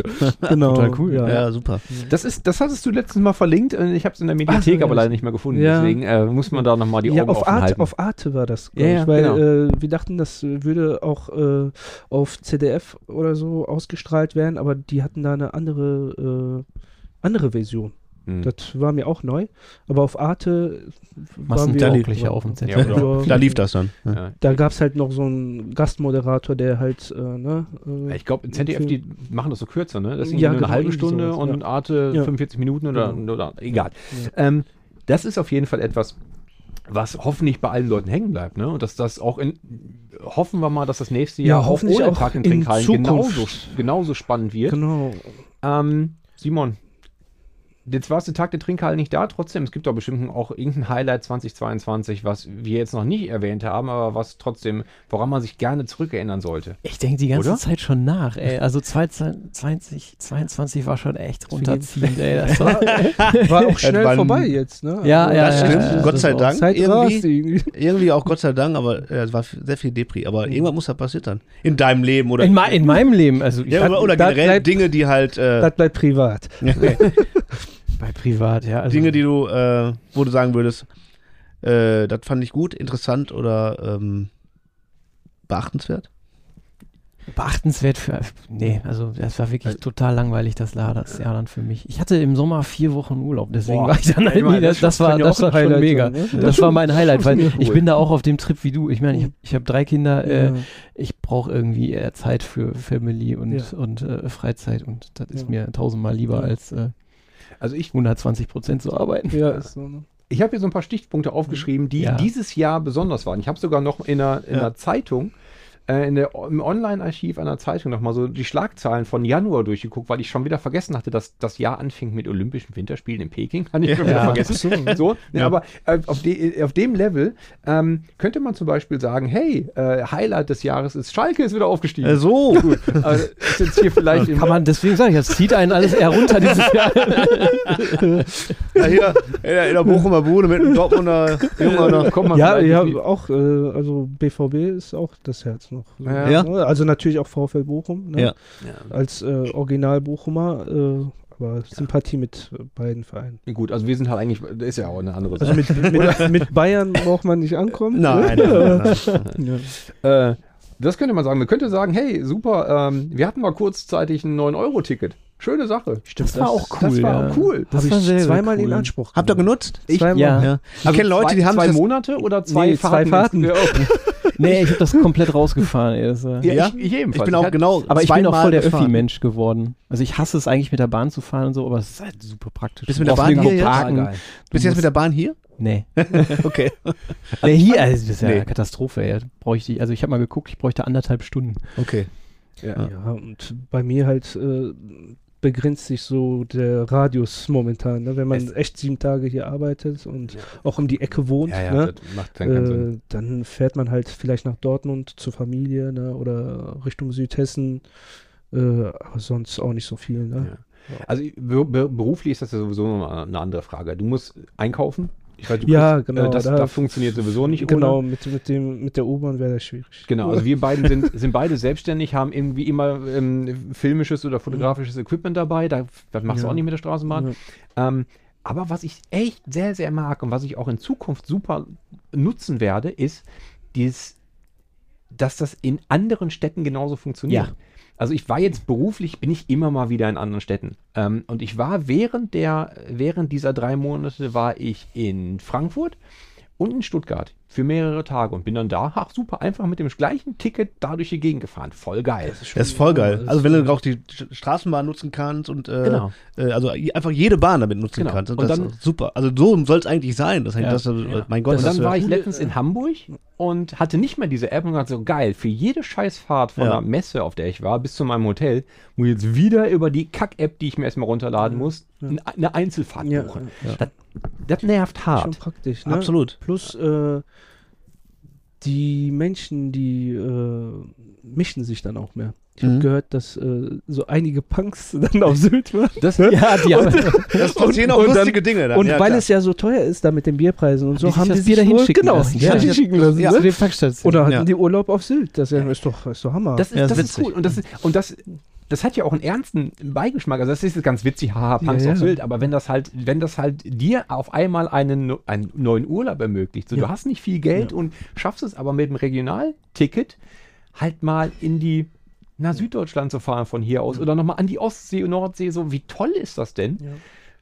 Genau. Total cool. Ja. Ja, super. Das ist, das hattest du letztens mal verlinkt. Äh, Ich habe es in der Mediathek Ach ja. aber leider nicht mehr gefunden. Ja. Deswegen äh, muss man da nochmal die ja, Augen auf, offen Arte, halten. auf Arte war das, Ja, ich, ja, weil genau. äh, wir dachten, das würde auch äh, auf ZDF oder so ausgestrahlt werden, aber die hatten da eine andere, äh, andere Version. Hm. Das war mir auch neu, aber auf Arte waren wir, auf dem Ja, ZDF. oder- Da lief das dann. Ja. ja. Da gab es halt noch so einen Gastmoderator, der halt, äh, ne? Äh, Ich glaube, ZDF, die machen das so kürzer, ne? Das sind Ja, nur genau, eine halbe Stunde sowas, und ja. Arte Ja. 45 Minuten oder, Genau. oder egal. Ja. Ähm, das ist auf jeden Fall etwas, was hoffentlich bei allen Leuten hängen bleibt, ne? Und dass das auch in, hoffen wir mal, dass das nächste Ja, Jahr auch hoffentlich ohne auch Tag in in Trinkhallen Zukunft. genauso, genauso spannend wird. Genau. Ähm, Simon, jetzt warst du Tag der Trinkhalle nicht da, trotzdem, es gibt doch bestimmt auch irgendein Highlight 2022, was wir jetzt noch nicht erwähnt haben, aber was trotzdem, woran man sich gerne zurückerinnern sollte. Ich denke die ganze Oder? Zeit schon nach, ey. Also 2020, 22 war schon echt runterziehend, ey. Das war, War auch schnell Wann- vorbei jetzt, ne? Ja, Also, ja, das ja, stimmt. ja, Gott sei war- Dank. Irgendwie, irgendwie. auch Gott sei Dank, aber äh, es war f- sehr viel Depri. Aber irgendwas muss da passiert dann. In deinem Leben oder, in, in meinem Leben, also ich ja, oder, oder generell bleibt- Dinge, die halt, äh, Das bleibt privat. Bei privat, ja. Also, Dinge, die du, äh, wo du sagen würdest, äh, das fand ich gut, interessant oder ähm, beachtenswert? beachtenswert für. Nee, also das war wirklich total langweilig, das Jahr, das Jahr dann für mich. Ich hatte im Sommer vier Wochen Urlaub, deswegen Boah. war ich dann halt nie. Das, das das war, das auch war ein schon Highlight mega. ne? Das war mein Highlight, weil Cool. ich bin da auch auf dem Trip wie du. Ich meine, ich, ich habe drei Kinder, äh, Ja. ich brauche irgendwie eher Zeit für Family und, Ja. und äh, Freizeit und das ist Ja. mir tausendmal lieber Ja. als äh, Also ich, 120 Prozent zu arbeiten. Ja, ist so, ne? ich habe hier so ein paar Stichpunkte aufgeschrieben, die Ja. dieses Jahr besonders waren. Ich habe sogar noch in einer, in Ja. einer Zeitung, äh, in der, im Online-Archiv einer Zeitung nochmal so die Schlagzahlen von Januar durchgeguckt, weil ich schon wieder vergessen hatte, dass das Jahr anfing mit Olympischen Winterspielen in Peking. Hatte ich schon wieder Ja. vergessen. So, ja. Ja. aber äh, auf, de, auf dem Level ähm, könnte man zum Beispiel sagen, hey, äh, Highlight des Jahres ist Schalke ist wieder aufgestiegen. Äh, so. Also, ist jetzt hier vielleicht Kann man, deswegen sage ich, das zieht einen alles eher runter dieses Jahr. ja, hier in der, Bochumer Bude mit einem Dortmunder Junge noch. kommt man Ja, ja, nicht- auch, äh, also BVB ist auch das Herz noch. so, Ja. Ja. ne? Also natürlich auch VfL Bochum, ne? Ja. als äh, Original Bochumer, äh, aber Sympathie mit äh, beiden Vereinen. Gut, also wir sind halt eigentlich, das ist ja auch eine andere Also Sache. mit, mit, mit Bayern braucht man nicht ankommen. Nein, nein, nein, nein. Ja. Äh, Das könnte man sagen. Man könnte sagen, hey, super, ähm, wir hatten mal kurzzeitig ein 9-Euro-Ticket. Schöne Sache. Das war auch cool. Das war ja. cool. Das Das habe war ich sehr, sehr zweimal in cool. Anspruch Habt ihr genutzt? Ich, zweimal. ja. Ja. Ich kenne Leute, zwei, die haben zwei das. Monate oder zwei Nee, zwei Fahrten. Ja. Nee, ich habe das komplett rausgefahren. Ey. Das, war- ja, Ja? Ich, ich ebenfalls. Ich bin auch genau. aber ich bin auch voll der. Öffi-Mensch geworden. Also ich hasse es eigentlich mit der Bahn zu fahren und so, aber es ist halt super praktisch. Bist du mit der Bahn hier jetzt? parken. Bist du jetzt mit der Bahn hier? Nee. Okay. nee hier, also das ist ja Nee. eine Katastrophe. Ey. Bräuchte ich, also ich habe mal geguckt, ich bräuchte anderthalb Stunden. Okay. Ja, und bei mir halt äh, begrenzt sich so der Radius momentan. Ne? Wenn man Es- echt sieben Tage hier arbeitet und Ja. auch um die Ecke wohnt, Ja, ja, ne? dann äh, dann fährt man halt vielleicht nach Dortmund zur Familie ne? oder Richtung Südhessen. Äh, aber sonst auch nicht so viel. Ne? Also be be beruflich ist das ja sowieso eine andere Frage. Du musst einkaufen. Weiß, du Ja, kriegst- genau, Äh, das, da- das funktioniert sowieso nicht Genau, ohne. mit, mit, dem, mit der U-Bahn wäre das schwierig. Genau, also wir beiden sind, sind beide selbstständig, haben irgendwie immer ähm, filmisches oder fotografisches Equipment dabei. Da, das machst du Ja. auch nicht mit der Straßenbahn. Ja. Ähm, aber was ich echt sehr, sehr mag und was ich auch in Zukunft super nutzen werde, ist dieses, dass das in anderen Städten genauso funktioniert. Ja. Also ich war jetzt beruflich, bin ich immer mal wieder in anderen Städten. Ähm, und ich war während der, während dieser drei Monate war ich in Frankfurt und in Stuttgart für mehrere Tage und bin dann da, ach super, einfach mit dem gleichen Ticket da durch die Gegend gefahren. Voll geil. Das ist voll geil. Also wenn du auch die Straßenbahn nutzen kannst und äh, Genau. äh, also einfach jede Bahn damit nutzen Genau. kannst. Und, Und das dann- ist super. Also so soll es eigentlich sein. Das, Ja. das, Mein Gott, und das dann war ich letztens in Hamburg und hatte nicht mehr diese App und dachte so, geil, für jede Scheißfahrt von Ja. der Messe, auf der ich war, bis zu meinem Hotel, muss ich jetzt wieder über die Kack-App, die ich mir erstmal runterladen muss, eine Einzelfahrt Ja, buchen. ja. Das, das nervt Schon hart. praktisch. Ne? absolut. Plus äh, die Menschen, die äh, mischen sich dann auch mehr. Ich Mhm. habe gehört, dass äh, so einige Punks dann auf Sylt waren. Das, Ja, die haben, Das passieren auch und dann- lustige Dinge dann. und ja, weil klar. es ja so teuer ist, da mit den Bierpreisen und so, die sich haben das die Bier sich dahin wohl- schicken genau, lassen. die Ja, haben sich ja. schicken lassen. Ja. zu Ne? den. Oder hatten Ja. die Urlaub auf Sylt. Das ist, doch, ist doch Hammer. Das ist, Ja, das ist cool. Und das, ist, und das, das hat ja auch einen ernsten Beigeschmack. Also das ist jetzt ganz witzig, haha, Punks Ja, ja. Sylt. Aber wenn das halt, wenn das halt dir auf einmal einen, einen neuen Urlaub ermöglicht, so Ja. du hast nicht viel Geld Ja. und schaffst es aber mit dem Regionalticket halt mal in die nach Süddeutschland zu fahren von hier aus oder nochmal an die Ostsee und Nordsee, so wie toll ist das denn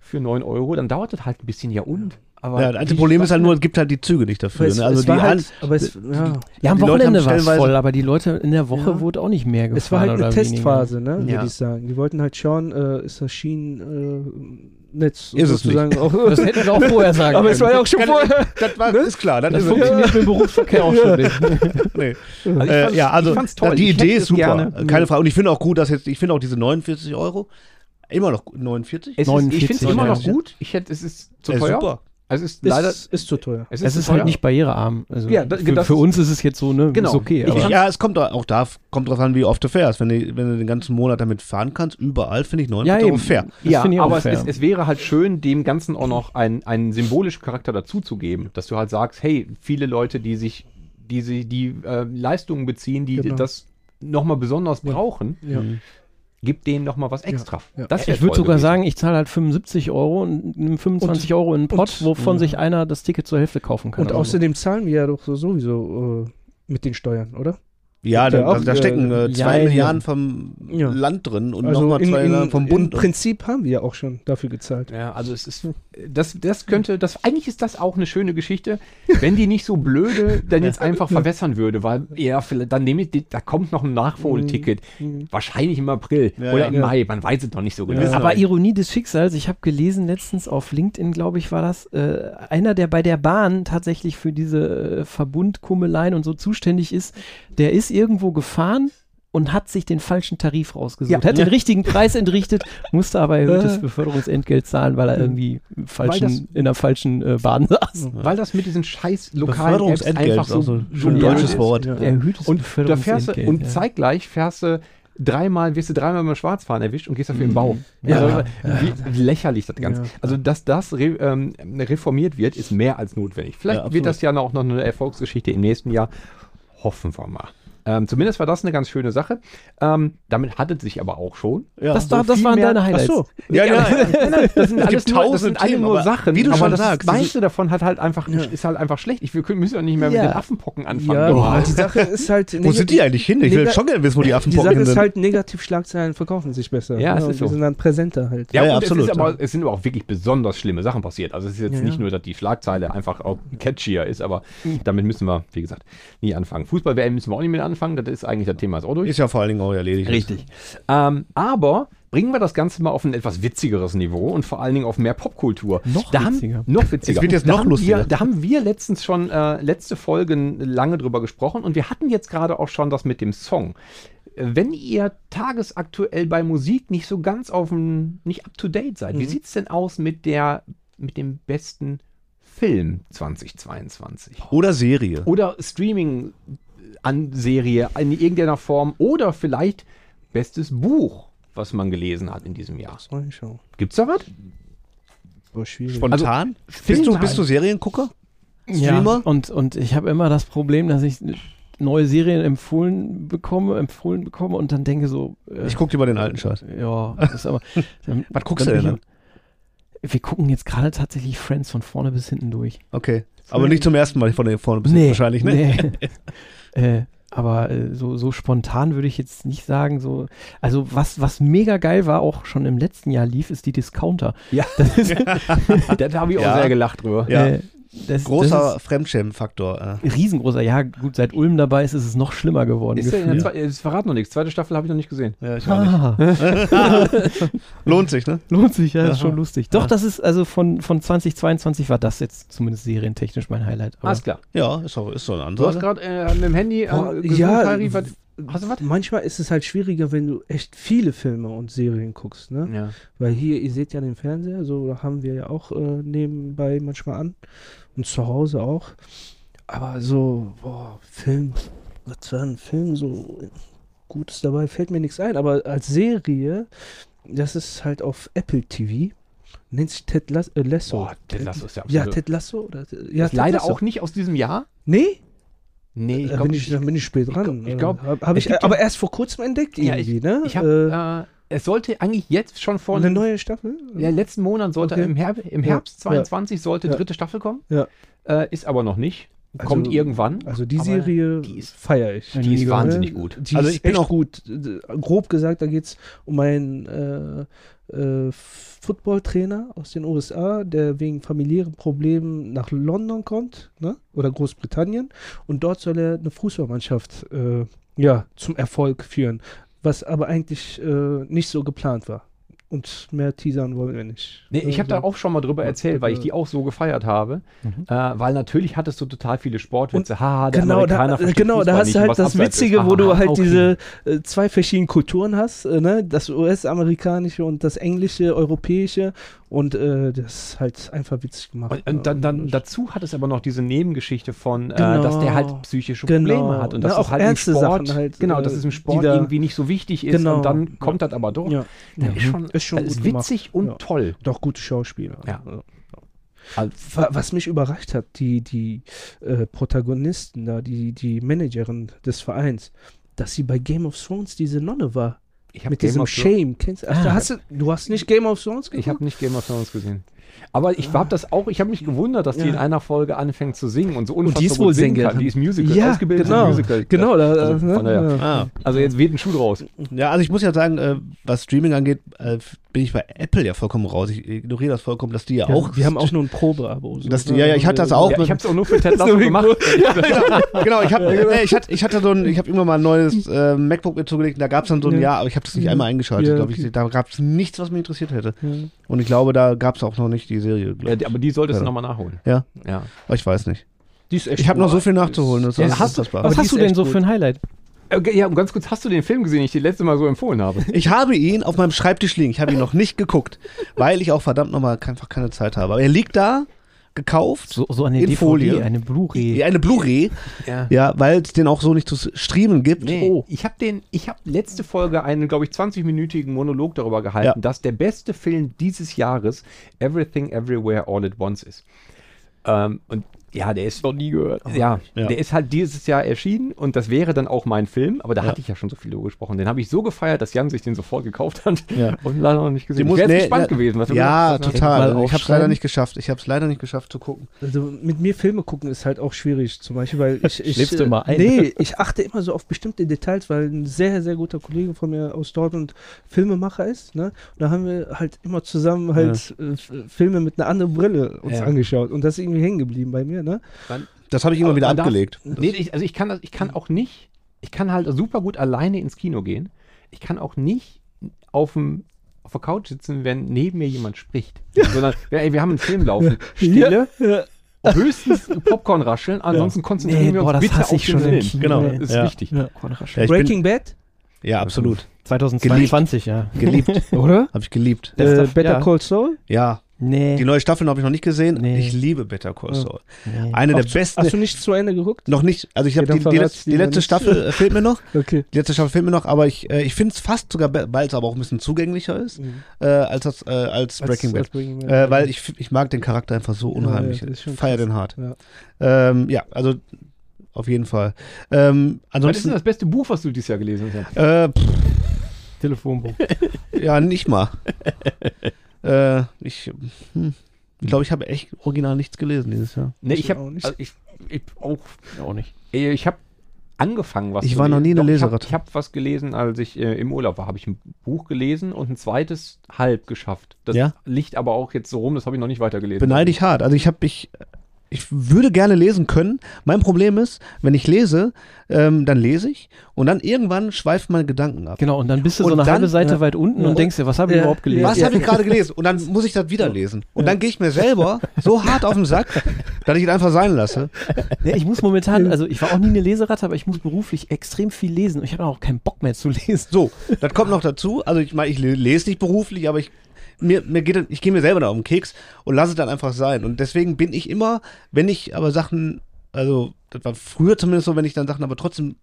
für 9 Euro? Dann dauert das halt ein bisschen, ja und? Aber ja, das einzige Problem ist halt nur, es gibt halt die Züge nicht dafür. Aber es, Ne? Also es die war halt, aber es, ja, Ja, am Wochenende war es voll, aber die Leute in der Woche Ja. wurde auch nicht mehr gefahren. es war halt eine Testphase, ne, Ja. würde ich sagen. Die wollten halt schauen, äh, ist das Schienennetz Ist es sozusagen auch. Das hätten wir auch vorher sagen aber es war ja auch schon Kann- vorher. das war, ist klar. Das, Das ist funktioniert mit dem Berufsverkehr auch schon nicht. nee. Also äh, ja, also die Ich Idee ist super, gerne- keine Frage. Und ich finde auch gut, dass jetzt, ich finde auch diese 49 Euro immer noch 49. Es ist, ich 49 finde es immer noch gut. Ich hätte, es ist zu Äh, teuer. super. Es ist Ist, leider. ist zu teuer. Es Es zu ist halt nicht barrierearm. Also Ja, da- für, das für ist- uns ist es jetzt so, ne? Genau. Ist okay. Ich Ja, es kommt auch da, kommt drauf an, wie oft du fährst. Wenn du, wenn du den ganzen Monat damit fahren kannst, überall finde ich 49 Euro fair. Das ja, aber es, fair. es, es wäre halt schön, dem Ganzen auch noch einen, einen symbolischen Charakter dazuzugeben, dass du halt sagst, hey, viele Leute, die sich, die, sie- die äh, Leistungen beziehen, die Genau. das nochmal besonders Ja. brauchen, Ja. Mhm. gib denen nochmal was extra. ja. Das wär ich würde sogar gewesen. sagen, ich zahle halt 75 Euro und nehme 25 Euro in einen Pot, und- wovon ja. sich einer das Ticket zur Hälfte kaufen kann. Und oder so. außerdem zahlen wir ja doch so sowieso äh, mit den Steuern, oder? Ja, da, auch, da, da äh, stecken äh, ja, zwei ja. Milliarden vom Ja. Land drin und also nochmal zwei in, Milliarden vom im Bund. Prinzip haben wir ja auch schon dafür gezahlt. Ja, also es ist, das, das könnte, das, eigentlich ist das auch eine schöne Geschichte, wenn die nicht so blöde dann jetzt einfach verwässern würde, weil, ja, vielleicht, dann nehme ich, die, da kommt noch ein Nachholticket, Mhm. wahrscheinlich im April Ja, oder ja. im Ja. Mai, man weiß es noch nicht so genau. Aber. Ironie des Schicksals, ich habe gelesen letztens auf LinkedIn, glaube ich, war das, äh, einer, der bei der Bahn tatsächlich für diese äh, Verbundkummeleien und so zuständig ist, der ist irgendwo gefahren und hat sich den falschen Tarif rausgesucht. Ja. Hat den richtigen Preis entrichtet, musste aber erhöhtes Äh. Beförderungsentgelt zahlen, weil er irgendwie im falschen, in der falschen äh, Bahn saß. Weil das mit diesen scheiß lokalen Apps Beförderungsentgelt einfach ist so, so ein deutsches ist. Wort. Ja. Erhöhtes Und fährst du, Beförderungsentgelt. und ja. zeitgleich fährst du dreimal, wirst du dreimal beim Schwarzfahren erwischt und gehst dafür im Bau. Ja. Also, wie, wie lächerlich das Ganze. Ja. Also, dass das re, ähm, reformiert wird, ist mehr als notwendig. Vielleicht wird das ja auch noch eine Erfolgsgeschichte im nächsten Jahr. Hoffen wir mal. Ähm, zumindest war das eine ganz schöne Sache. Ähm, damit hat es sich aber auch schon. Ja. das, da, so das viel waren mehr- deine Highlights. Ach so. Ja, ja, nein, nein, das sind alles gibt nur, das tausend sind alle nur Sachen. wie du aber schon das sagst, meiste davon hat halt einfach, ist halt einfach schlecht. Ich will, müssen ja nicht mehr mit Ja. den Affenpocken anfangen. Ja, Oh. die Sache ist halt. Wo sind die eigentlich hin? Ich will schon gerne wissen, wo die Die Affenpocken Sache hin ist sind. halt, Negativschlagzeilen verkaufen sich besser. Ja, es ist Die so. sind dann präsenter halt. Ja, Ja, ja, und absolut, Es, ist aber, ja. es sind aber auch wirklich besonders schlimme Sachen passiert. Also es ist jetzt Ja, nicht ja. nur, dass die Schlagzeile einfach auch catchier ist, aber damit müssen wir, wie gesagt, nie anfangen. Fußball-WM müssen wir auch nicht mit anfangen. Das ist eigentlich das Thema ist auch durch. Ist ja vor allen Dingen auch erledigt. Richtig. Ähm, aber bringen wir das Ganze mal auf ein etwas witzigeres Niveau und vor allen Dingen auf mehr Popkultur. Noch da witziger. Haben, noch witziger. Es wird jetzt da noch haben lustiger. Wir, da haben wir letztens schon äh, letzte Folgen lange drüber gesprochen und wir hatten jetzt gerade auch schon das mit dem Song. Wenn ihr tagesaktuell bei Musik nicht so ganz auf dem, nicht up to date seid, wie sieht's denn aus mit der, mit dem besten Film 2022? Oder Serie. oder Streaming an Serie in irgendeiner Form oder vielleicht bestes Buch, was man gelesen hat in diesem Jahr. Schon. Gibt's da was? Boah, schwierig. Spontan? Film bist, du, bist du Seriengucker? Ja, Streamer? und, und ich habe immer das Problem, dass ich neue Serien empfohlen bekomme, empfohlen bekomme und dann denke so, äh, Ich guck dir mal den alten Scheiß. ja, das ist aber. Dann, Was guckst dann du denn ich- Wir gucken jetzt gerade tatsächlich Friends von vorne bis hinten durch. Okay. Aber nicht zum ersten Mal von vorne bis hinten wahrscheinlich, ne? Nee. äh, aber äh, so, so spontan würde ich jetzt nicht sagen, so. Also, was, was mega geil war, auch schon im letzten Jahr lief, ist die Discounter. Ja. Das ist, da habe ich auch Ja. sehr gelacht drüber. Ja. äh, das, Großer Fremdschämen-Faktor. Äh. riesengroßer. Ja, gut, seit Ulm dabei ist, ist es noch schlimmer geworden. Ist der in der gefühlt. Zwe- das verraten noch nichts. Zweite Staffel habe ich noch nicht gesehen. Ja, ich auch nicht. Ah, Lohnt sich, ne? lohnt sich, ja, ist Aha. schon lustig. Doch, Ja. das ist also von, von 2022 war das jetzt zumindest serientechnisch mein Highlight. Aber Alles klar. Ja, ist doch, ist doch eine Du hast gerade äh, mit dem Handy äh, Boah, gesucht, ja, Harry, was- Hast du was? Manchmal ist es halt schwieriger, wenn du echt viele Filme und Serien guckst, ne? Ja. Weil hier, ihr seht ja den Fernseher, so haben wir ja auch äh, nebenbei manchmal an. Und zu Hause auch. Aber so, boah, Film, was war ein Film, so Gutes dabei, fällt mir nichts ein. Aber als Serie, das ist halt auf Apple TV. Nennt sich Ted Las äh, Lasso. Boah, Ted Lasso ist ja Ja, absolut- Ted Lasso? Oder, ja, Das ist Ted leider Lasso. auch nicht aus diesem Jahr. Nee? Nee, ich da, glaube bin ich, da bin ich spät dran. ich glaub, hab, hab ich ja- aber erst vor kurzem entdeckt Ja, irgendwie, ich- ne? Ich habe, äh, äh, es sollte eigentlich jetzt schon vor eine neue Staffel? Ja, letzten Monat sollte Okay. im, Herb im Herbst ja. 22 sollte Ja. dritte Staffel kommen. Ja. Äh, ist aber noch nicht. Also- Kommt irgendwann. Also die Serie die ist- feiere ich. Ja, die ist wahnsinnig gut. Die Also ist ich bin echt auch- gut. Grob gesagt, da geht es um einen äh, äh, Footballtrainer aus den USA, der wegen familiären Problemen nach London kommt, ne? oder Großbritannien. Und dort soll er eine Fußballmannschaft äh, ja, zum Erfolg führen. Was aber eigentlich äh, nicht so geplant war. Und mehr teasern wollen wir nicht. Nee, ich habe da Also- auch schon mal drüber erzählt, weil ich bitte. die auch so gefeiert habe. Mhm. Äh, weil natürlich hattest du total viele Sportwitze. Haha, der Genau, da, Amerikaner versteht genau, da hast nicht, du halt das abseits ist. Witzige, wo du Haha. halt okay. diese äh, zwei verschiedenen Kulturen hast, äh, ne? das US-amerikanische und das englische, europäische und äh, das ist halt einfach witzig gemacht. Und, dann, dann dazu hat es aber noch diese Nebengeschichte von, äh, Genau. dass der halt psychische Genau. Probleme hat und Ja, dass auch es halt ernste im Sport, halt, genau, äh, dass es im Sport irgendwie nicht so wichtig ist Genau. und dann kommt Ja. das aber doch. ja, ja. ist schon, Ist schon ist witzig und Ja. toll. doch gute Schauspieler. Ja. Ja. Also, Wa- Was mich überrascht hat, die, die äh, Protagonisten da, die, die Managerin des Vereins, dass sie bei Game of Thrones diese Nonne war. Ich habe Mit Game diesem Shame. Kennst, ach, Ah. da hast du, du hast nicht Game of Thrones Ich habe nicht Game of Thrones gesehen. Aber ich habe das auch, ich habe mich gewundert, dass die Ja. in einer Folge anfängt zu singen und so unfassbar die ist wohl singen kann. Die ist Musical, Ja, ausgebildet genau. Musical. Genau, da, Also, ja. Ah. Also jetzt wird ein Schuh draus. Ja, also ich muss ja sagen, äh, was Streaming angeht, äh, bin ich bei Apple ja vollkommen raus. Ich ignoriere das vollkommen, dass die ja, Ja, auch. wir haben auch nur ein Probeabo. So. Das- ja, ja, ich hatte das auch. Ja, ich habe es auch nur für Ted Lasso gemacht. genau, genau, ich, hab, nee, ich, hatte, ich hatte so ein, ich habe immer mal ein neues äh, MacBook mir zugelegt und da gab es dann so ein Ja. Jahr, aber ich habe das nicht einmal eingeschaltet, glaube ich. Da gab es nichts, was mich interessiert hätte. Und ich glaube, da gab es auch noch nicht die Serie. Ja, ich. aber die solltest du nochmal nachholen. Ja. Ja. Aber ich weiß nicht. Die ist echt Ich habe noch so viel nachzuholen. Das Ja, ist hast. Aber Was hast ist du denn so gut. für ein Highlight? Ja, und ganz kurz, hast du den Film gesehen, den ich dir letzte Mal so empfohlen habe? Ich habe ihn auf meinem Schreibtisch liegen. Ich habe ihn noch nicht geguckt, weil ich auch verdammt nochmal einfach keine Zeit habe. Aber er liegt da, gekauft, So, so eine In DVD, Folie. eine Blu-ray. eine Blu-ray, Ja. ja, weil es den auch so nicht zu streamen gibt. Nee, Oh. ich habe den, ich habe letzte Folge einen, glaube ich, 20-minütigen Monolog darüber gehalten, Ja. dass der beste Film dieses Jahres Everything Everywhere All at Once ist. Ähm, und Ja, der ist Noch nie gehört. Ja, Ja. der ist halt dieses Jahr erschienen und das wäre dann auch mein Film, aber da Ja. hatte ich ja schon so viel drüber gesprochen. Den habe ich so gefeiert, dass Jan sich den sofort gekauft hat Ja. und leider noch nicht gesehen. Muss- Wäre nee, gespannt ja, gewesen, was du Ja, hast. total. Ich habe es leider nicht geschafft. Ich habe es leider nicht geschafft zu gucken. Also mit mir Filme gucken ist halt auch schwierig, zum Beispiel, weil ich. ich Schläfst du immer ein? Nee, ich achte immer so auf bestimmte Details, weil ein sehr, sehr guter Kollege von mir aus Dortmund Filmemacher ist. Ne? Und da haben wir halt immer zusammen halt äh, Filme mit einer anderen Brille uns Ja. angeschaut. Und das ist irgendwie hängen geblieben bei mir. Ne? Das habe ich immer wieder man darf- abgelegt. Nee, ich, also ich kann, ich kann auch nicht, ich kann halt super gut alleine ins Kino gehen. Ich kann auch nicht auf dem auf der Couch sitzen, wenn neben mir jemand spricht. Sondern, wir, ey, wir haben einen Film laufen. Stille, Ja. höchstens Popcorn rascheln, ansonsten konzentrieren Nee, wir uns boah, das bitte hasse auf ich den schon Film. Kino. Genau. Das ist Ja. wichtig. Ja, Ja, Breaking Bad, Ja, absolut. 2022, ja. Geliebt. oder? habe ich geliebt. Äh, Better ja. Call Saul. Ja, Nee. die neue Staffel habe ich noch nicht gesehen. Nee. Ich liebe Better Call Ja. Saul. nee. Eine der Hast- besten. Hast du nicht zu Ende geguckt? noch nicht. Also ich habe Ja, die, die, letzte, die letzte nicht. Staffel äh, fehlt mir noch. Okay. Die letzte Staffel fehlt mir noch, aber ich, äh, ich finde es fast sogar, weil es aber auch ein bisschen zugänglicher ist, äh, als, äh, als Breaking Bad. Als Breaking Bad. Äh, weil ich, ich mag den Charakter einfach so Ja, unheimlich. ja, ich feier krass. den hart. Ja. Ähm, ja, also auf jeden Fall. Ähm, Was ist denn das beste Buch, was du dieses Jahr gelesen hast? äh, Telefonbuch. ja, nicht mal. äh, ich hm, ich glaube, ich habe echt original nichts gelesen dieses Jahr. Nee, Ich habe auch nicht. also ich, ich auch Auch nicht. Ich habe angefangen, was Ich zu war noch nie eine Leseratte. Ich habe hab was gelesen, als ich äh, im Urlaub war. Habe ich ein Buch gelesen und ein zweites halb geschafft. Das Ja? liegt aber auch jetzt so rum, das habe ich noch nicht weitergelesen. Beneide ich hart. Also ich habe ich ich würde gerne lesen können. Mein Problem ist, wenn ich lese, ähm, dann lese ich und dann irgendwann schweifen meine Gedanken ab. Genau, und dann bist du Und so eine dann- halbe Seite ja. weit unten Ja. und denkst dir, was habe ich Ja. überhaupt gelesen? Was Ja. habe ich gerade gelesen? Und dann muss ich das wieder lesen. Und dann gehe ich mir selber so hart auf den Sack, dass ich es einfach sein lasse. Ich muss momentan, also ich war auch nie eine Leseratte, aber ich muss beruflich extrem viel lesen und ich habe auch keinen Bock mehr zu lesen. So, das kommt noch dazu. Also ich meine, ich le- lese nicht beruflich, aber ich mir, mir geht, ich gehe mir selber da auf den Keks und lasse es dann einfach sein. Und deswegen bin ich immer, wenn ich aber Sachen, also das war früher zumindest so, wenn ich dann Sachen aber trotzdem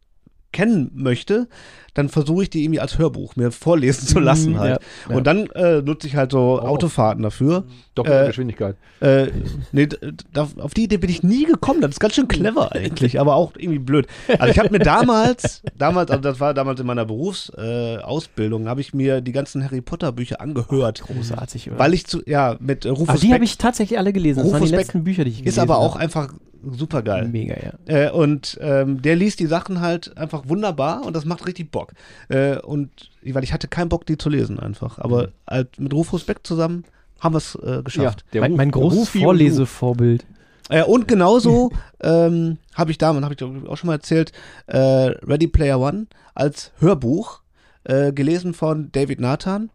kennen möchte, dann versuche ich die irgendwie als Hörbuch mir vorlesen zu lassen Mhm, halt. ja, ja. Und dann äh, nutze ich halt so Oh. Autofahrten dafür. Doppelte äh, Geschwindigkeit. Äh, nee, da, auf die Idee bin ich nie gekommen. Das ist ganz schön clever eigentlich, aber auch irgendwie blöd. Also ich habe mir damals, damals, also das war damals in meiner Berufsausbildung, äh, habe ich mir die ganzen Harry Potter Bücher angehört, Großartig, oder? weil ich zu, ja, mit Rufus aber die habe ich tatsächlich alle gelesen. Das waren die Rufus Beck letzten Bücher, die ich gelesen ist aber auch habe. einfach super geil. Mega, ja. Äh, und ähm, der liest die Sachen halt einfach wunderbar und das macht richtig Bock. Äh, und weil ich hatte keinen Bock, die zu lesen einfach. Aber halt mit Rufus Beck zusammen haben wir es äh, geschafft. der Mein, mein großes Vorlesevorbild. Äh, und genauso ähm, habe ich damals, habe ich, auch schon mal erzählt, äh, Ready Player One als Hörbuch äh, gelesen von David Nathan.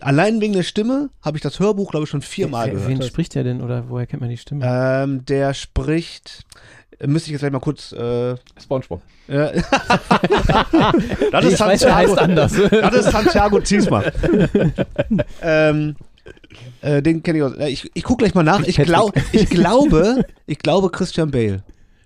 Allein wegen der Stimme habe ich das Hörbuch, glaube ich, schon viermal Wer- gehört. Wen spricht der denn oder woher kennt man die Stimme? Ähm, der spricht, äh, müsste ich jetzt gleich mal kurz. Äh, Spongebob. äh, das, ist weiß, Santiago, anders. das ist Santiago Ziesma. ähm, äh, den kenne ich aus. Äh, Ich, ich gucke gleich mal nach. Ich, glaub, ich glaube, ich glaube Christian Bale.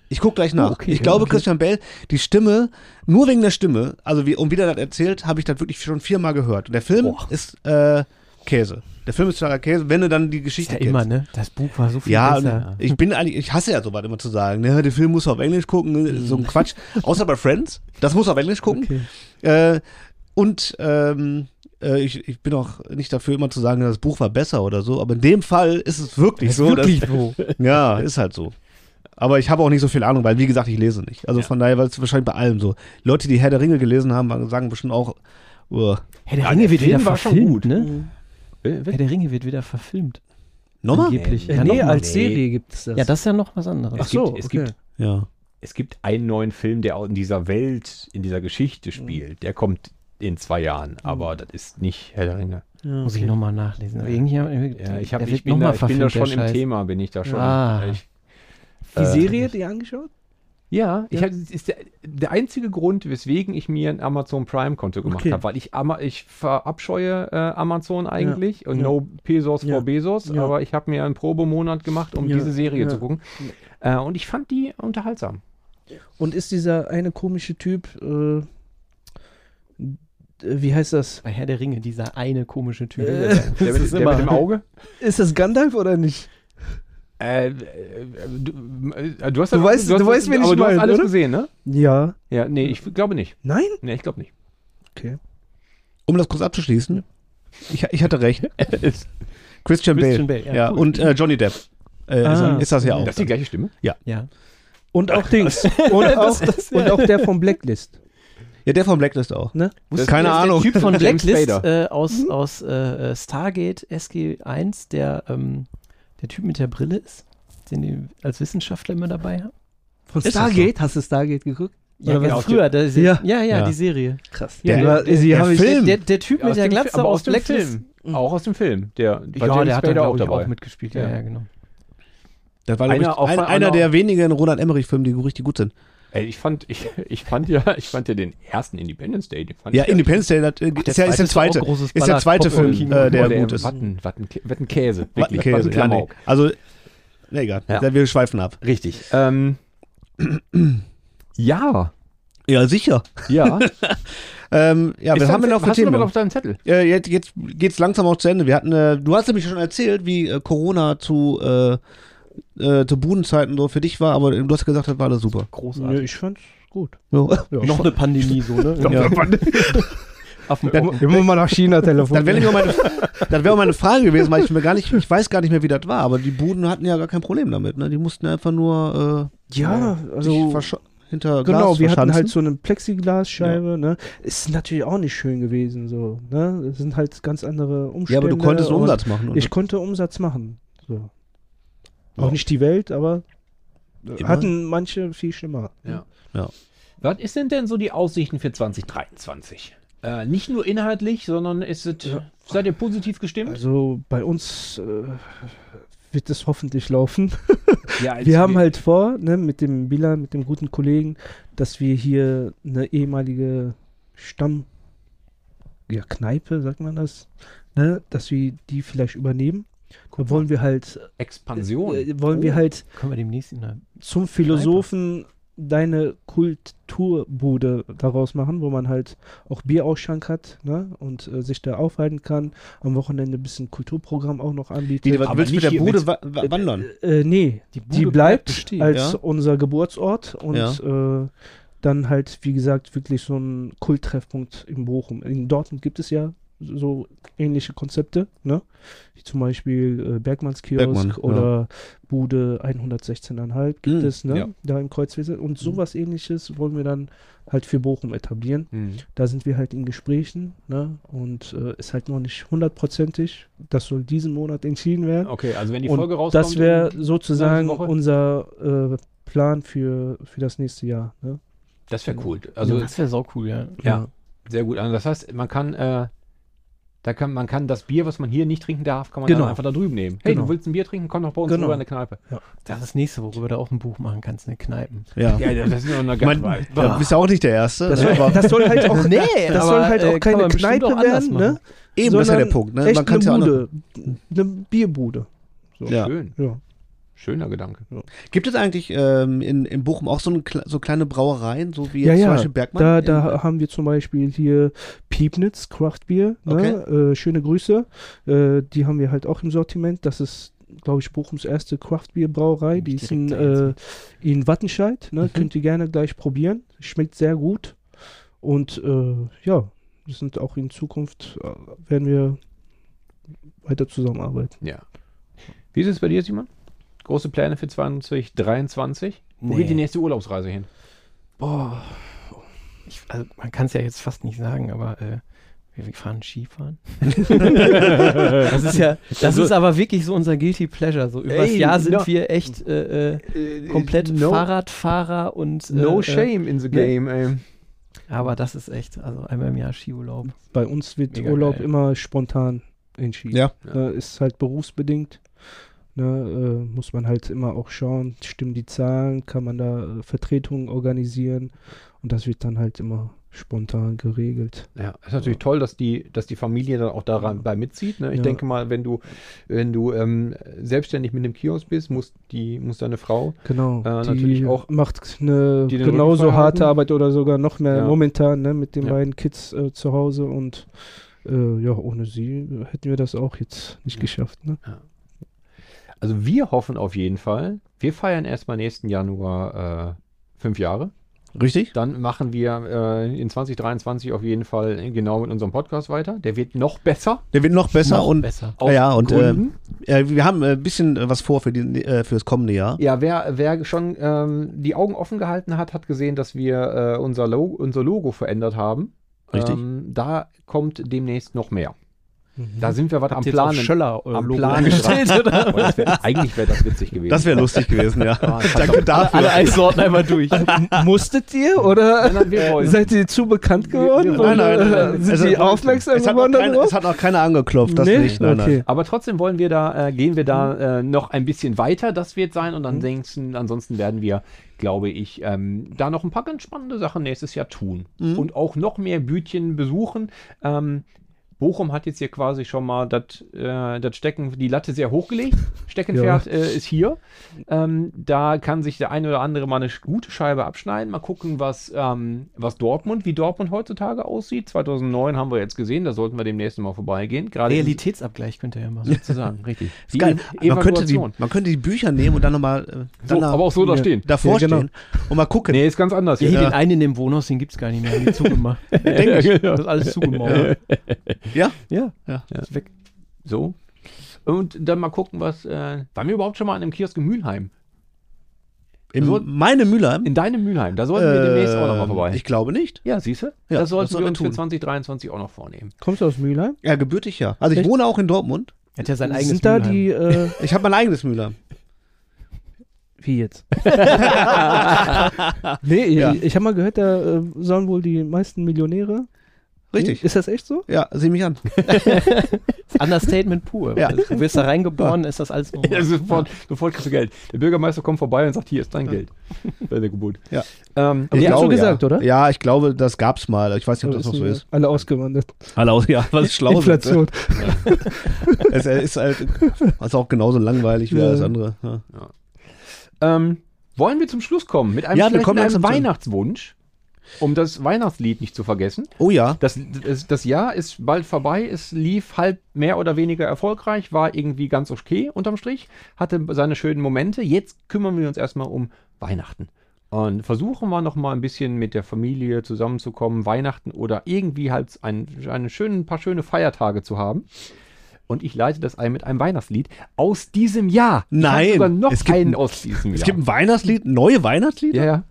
Ich gucke gleich nach. Oh, okay, ich glaube okay. Christian Bale, die Stimme, nur wegen der Stimme, also wie, und wie der das erzählt, habe ich das wirklich schon viermal gehört. Und der Film Boah. ist äh, Käse. Der Film ist totaler Käse, wenn du dann die Ist Geschichte ja kennst. immer, ne? Das Buch war so viel Ja, besser. ich bin eigentlich, ich hasse ja sowas immer zu sagen, ne, der Film muss auf Englisch gucken, ne, so ein Quatsch. Außer bei Friends, das muss auf Englisch gucken. Okay. Äh, und ähm, äh, ich, ich bin auch nicht dafür, immer zu sagen, das Buch war besser oder so, aber in dem Fall ist es wirklich Ist so. wirklich dass, so. Ja, ist halt so. Aber ich habe auch nicht so viel Ahnung, weil, wie gesagt, ich lese nicht. Also von daher war es wahrscheinlich bei allem so. Leute, die Herr der Ringe gelesen haben, sagen bestimmt auch, uh, Herr der Ja, Ringe der wird Film wieder verfilmt, gut. ne? Mhm. Herr der Ringe wird wieder verfilmt. nochmal? Angeblich. Nee, Äh, Ja, nee, als Nee. Serie gibt es das. Ja, das ist ja noch was anderes. Ach so, Es okay. gibt- Ja. Es gibt einen neuen Film, der auch in dieser Welt, in dieser Geschichte spielt. Der kommt in zwei Jahren, aber das ist nicht Herr der Ringe. Ja, Muss ich nochmal nachlesen. Irgendwie, Ja, ich, hab, ich, bin, noch da, mal ich bin da schon im Scheiß. Thema, bin ich da schon. Ah. Ich, Die äh, Serie, die angeschaut? Ja, ich Ja. hab, das ist der, der einzige Grund, weswegen ich mir ein Amazon Prime-Konto gemacht Okay. habe, weil ich, Ama ich verabscheue äh, Amazon eigentlich und ja. no Pesos Ja. for Bezos, Ja. aber ich habe mir einen Probemonat gemacht, um Ja. diese Serie Ja. zu gucken. Äh, und ich fand die unterhaltsam. Und ist dieser eine komische Typ, äh, wie heißt das? Bei Herr der Ringe, dieser eine komische Typ. Äh, Der, Das mit, ist der immer- mit dem Auge? Ist das Gandalf oder nicht? Äh, äh, du, äh, du hast Du ja- weißt- hast, du weißt, wen ich aber du hast meine, alles oder? gesehen, ne? Ja. Ja, nee, ich glaube nicht. Nein? Nee, ich glaube nicht. Okay. Um das kurz abzuschließen, ich, ich hatte recht. Ist Christian, Christian Bale. Bale, ja, ja, cool. und äh, Johnny Depp. Äh, Ah. ist, ist das ja auch. das die gleiche Stimme? Ja. Und auch Dings. Und, auch, und auch der vom Blacklist. Ja, der von Blacklist auch. Ne? Das- Keine ist der Ahnung. Typ von Blacklist äh, aus, aus äh, Stargate SG1, der, ähm, der Typ mit der Brille ist, den die als Wissenschaftler immer dabei haben. Von Ist Stargate? Hast du Stargate geguckt? Ja, ganz früher. Da ist Ja. ja, ja, Ja. die Serie. Krass. Der- Ja, der- der Film. Der, der Typ mit der Glatze aus dem Blacklist. Film. Auch aus dem Film. Der, Ja, James der hat da auch dabei. mitgespielt. Ja, Ja. ja, genau. Das war Einer ich, ein, einer- einer der wenigen Roland Emmerich-Filme, die richtig gut sind. Ey, ich fand, ich, ich fand ja, ich fand ja den ersten Independence Day. Ja, Independence Day das, äh, ist, ja, ist der zweite. großes Ist der zweite Film, äh, der Boah, gut ist. Watten, Watten, Watten Käse. Wattenkäse, klar, nee. Also, na egal. Ja. Wir schweifen ab. Richtig. Ähm, ja, Ja, sicher. ja. Ähm, ja, Ist dein haben wir noch für hast du noch Themen? was auf deinem Zettel? Äh, jetzt, jetzt geht's langsam auch zu Ende. Wir hatten, äh, du hast nämlich schon erzählt, wie äh, Corona zu, äh, zu Budenzeiten so für dich war, aber du hast gesagt, das war alles super. Großartig. ich fand's gut. So. Ja. Noch eine Pandemie so, ne? Ja. Affen Immer mal nach China Das wäre telefonieren. auch meine, das wär auch meine Frage gewesen, weil ich mir gar nicht, ich weiß gar nicht mehr, wie das war, aber die Buden hatten ja gar kein Problem damit, ne? Die mussten einfach nur äh, Ja, sich also hinter genau, Glas wir hatten halt so eine Plexiglasscheibe, ne? Ist natürlich auch nicht schön gewesen, so, ne? Es sind halt ganz andere Umstände. Ja, aber du konntest Umsatz machen. und- Ich konnte Umsatz machen. So. Ja. Auch nicht die Welt, aber Immer. hatten manche viel schlimmer. Ja. Ja. Was ist denn denn so die Aussichten für 2023? Äh, nicht nur inhaltlich, sondern ist es, seid ihr positiv gestimmt? Also bei uns äh, wird es hoffentlich laufen. ja, Wir haben halt vor, ne, mit dem Bila, mit dem guten Kollegen, dass wir hier eine ehemalige Stamm, ja, Kneipe, sagt man das, ne, dass wir die vielleicht übernehmen. Da wollen wir halt, Expansion. äh, wollen wir Oh. halt Können wir demnächst in zum Philosophen deine Kulturbude daraus machen, wo man halt auch Bierausschank hat ne, und äh, sich da aufhalten kann. Am Wochenende ein bisschen Kulturprogramm auch noch anbietet. Wie, was Aber willst du mit der Bude mit- wa wa wandern? Äh, nee, Die die, Bude bleibt bleibt bestehen, als ja? unser Geburtsort und Ja. äh, dann halt, wie gesagt, wirklich so ein Kulttreffpunkt in Bochum. In Dortmund gibt es ja so ähnliche Konzepte, ne? Wie zum Beispiel äh, Bergmannskiosk Bergmann, ja. oder Bude 116,5 gibt Mm, es, ne? ja. Da im Kreuzwesen. Und sowas ähnliches wollen wir dann halt für Bochum etablieren. Hm. Da sind wir halt in Gesprächen, ne? Und äh, ist halt noch nicht hundertprozentig. Das soll diesen Monat entschieden werden. Okay, also wenn die Und Folge rauskommt. das wäre sozusagen Woche? unser äh, Plan für, für das nächste Jahr. Ne? das wäre cool. Also das wäre sau cool, ja. ja, sehr gut. Also das heißt, man kann, äh, da kann, man kann das Bier, was man hier nicht trinken darf, kann man Genau. dann einfach da drüben nehmen. Hey, Genau. du willst ein Bier trinken? Komm doch bei uns Genau. rüber in der Kneipe. Das ist das nächste, worüber du auch ein Buch machen kannst, eine Kneipen. Ja. Ja, das ist nur eine ganz bist ja auch nicht der Erste. Das, ne? soll, aber das soll halt auch, Nee, das aber, soll halt äh, auch kann keine man Kneipe auch werden, ne? eben, das ist ja der Punkt. Ne? Man kann eine ja Bude. Eine Bierbude. So. Ja. schön. Ja. Schöner Gedanke. Gibt es eigentlich ähm, in, in Bochum auch so, eine, so kleine Brauereien, so wie Ja, jetzt zum ja, Beispiel Bergmann? Da, da haben wir zum Beispiel hier Piepnitz, Craftbier. Ne? Äh, schöne Grüße. Äh, die haben wir halt auch im Sortiment. Das ist, glaube ich, Bochums erste Craftbier-Brauerei. Die ist in, äh, in Wattenscheid. Ne? Mhm. Könnt ihr gerne gleich probieren. Schmeckt sehr gut. Und äh, ja, wir sind auch in Zukunft, äh, werden wir weiter zusammenarbeiten. Ja. Wie ist es bei dir, Simon? Große Pläne für 2023? Wo Nee. geht die nächste Urlaubsreise hin? Boah. Ich, also man kann es ja jetzt fast nicht sagen, aber äh, wir, wir fahren Skifahren. das ist ja, das ist aber wirklich so unser Guilty Pleasure. So übers Ey, Jahr sind no- wir echt äh, äh, komplett no, Fahrradfahrer und No äh, shame in the game, ey. Äh, aber das ist echt, also einmal im Jahr Skiurlaub. Bei uns wird Mega Urlaub geil. immer spontan entschieden. Ja. Ne, ist halt berufsbedingt. Ne, äh, muss man halt immer auch schauen, stimmen die Zahlen, kann man da äh, Vertretungen organisieren und das wird dann halt immer spontan geregelt. Ja, ist natürlich toll, dass die, dass die Familie dann auch daran bei mitzieht. Ne? Ich Ja. denke mal, wenn du, wenn du ähm, selbstständig mit einem Kiosk bist, muss die, muss deine Frau Genau. Äh, natürlich auch- macht eine genauso harte. Arbeit oder sogar noch mehr Ja. momentan ne, mit den Ja. beiden Kids äh, zu Hause und äh, ja, ohne sie hätten wir das auch jetzt nicht geschafft. Ne? Also wir hoffen auf jeden Fall, wir feiern erstmal nächsten Januar äh, fünf Jahre. Richtig? Dann machen wir äh, in 2023 auf jeden Fall genau mit unserem Podcast weiter. Der wird noch besser. Der wird noch besser Noch und besser. ja, und äh, äh, wir haben ein bisschen äh, was vor für, die, äh, für das kommende Jahr. Ja, wer, wer schon ähm, die Augen offen gehalten hat, hat gesehen, dass wir äh, unser, Logo, unser Logo verändert haben. Richtig. Ähm, da kommt demnächst noch mehr. Mhm. Da sind wir was am auch Planen. Schöller äh, am Plan angestellt, oder? Oh, das wär, eigentlich wäre das witzig gewesen. Das wäre lustig gewesen, ja. Ah, Danke dafür. Alle Eissorten einmal durch. Musstet ihr oder Nein, nein, wir wollen. seid ihr zu bekannt geworden? wir- Nein, nein, nein, Oder nein. Sind Also, die aufmerksam es hat, noch geworden kein, darauf? es hat noch keiner angeklopft, das Nee? nicht. Nein, okay. Aber trotzdem wollen wir da, äh, gehen wir da äh, noch ein bisschen weiter, das wird sein. Und ansonsten, ansonsten werden wir, glaube ich, ähm, da noch ein paar ganz spannende Sachen nächstes Jahr tun. Mhm. Und auch noch mehr Bütchen besuchen. Ähm, Bochum hat jetzt hier quasi schon mal das äh, das Stecken, die Latte sehr hochgelegt. Steckenpferd äh, ist hier. Ähm, da kann sich der eine oder andere mal eine gute Scheibe abschneiden. Mal gucken, was, ähm, was Dortmund, wie Dortmund heutzutage aussieht. 2009 haben wir jetzt gesehen, da sollten wir demnächst mal vorbeigehen. Gerade Realitätsabgleich könnt ihr ja machen. sozusagen, richtig. Ist geil. E- Man könnte, die, man könnte die Bücher nehmen und dann nochmal äh, So, aber auch so da Ja. stehen. davor Ja, genau. stehen und mal gucken. Nee, ist ganz anders. Ja, hier Ja. den einen in dem Wohnhaus, den gibt es gar nicht mehr. Die zugemacht. Denk ich. Das ist alles zugemauert. Ja? Ja, Ja. ist weg. So. Und dann mal gucken, was. Äh, waren wir überhaupt schon mal in einem Kiosk in Mülheim? In So- meine Mülheim? In deinem Mülheim. Da sollten wir demnächst auch noch mal Ähm, vorbei. Ich glaube nicht. ja, siehst du? Ja, das sollten das wir uns für tun. 2023 auch noch vornehmen. Kommst du aus Mülheim? Ja, gebürtig ja. Also ich Echt? wohne auch in Dortmund. Er hat ja sein eigenes Sind da Mülheim. die, äh, Ich habe mein eigenes Mülheim. wie jetzt? nee, Ja. ich, ich habe mal gehört, da äh, sollen wohl die meisten Millionäre. Richtig. Ist das echt so? Ja, sieh mich an. Understatement pur. Ja. Also, Du wirst da reingeboren, ist das alles normal. Ja, sofort, sofort kriegst du Geld. Der Bürgermeister kommt vorbei und sagt: Hier ist dein Geld. Bei der Geburt. Ja. Ähm, Aber Ich die hast du gesagt, ja. oder? Ja, ich glaube, das gab's mal. Ich weiß nicht, ob das noch so ist. Alle ausgewandert. Alle aus, ja, was schlau Inflation. Es ist halt also auch genauso langweilig wie Ja. alles andere. Ja. ähm, wollen wir zum Schluss kommen mit einem, Ja, wir kommen mit einem Weihnachtswunsch? Um das Weihnachtslied nicht zu vergessen. Oh ja. Das, das, das Jahr ist bald vorbei. Es lief halb mehr oder weniger erfolgreich, war irgendwie ganz okay unterm Strich, hatte seine schönen Momente. Jetzt kümmern wir uns erstmal um Weihnachten. Und versuchen wir noch mal ein bisschen mit der Familie zusammenzukommen, Weihnachten oder irgendwie halt ein, einen schönen, ein paar schöne Feiertage zu haben. Und ich leite das ein mit einem Weihnachtslied aus diesem Jahr. Ich Nein, habe sogar noch es gibt einen ein- aus diesem Es Jahr. gibt ein Weihnachtslied, neue Weihnachtslieder? ja, ja.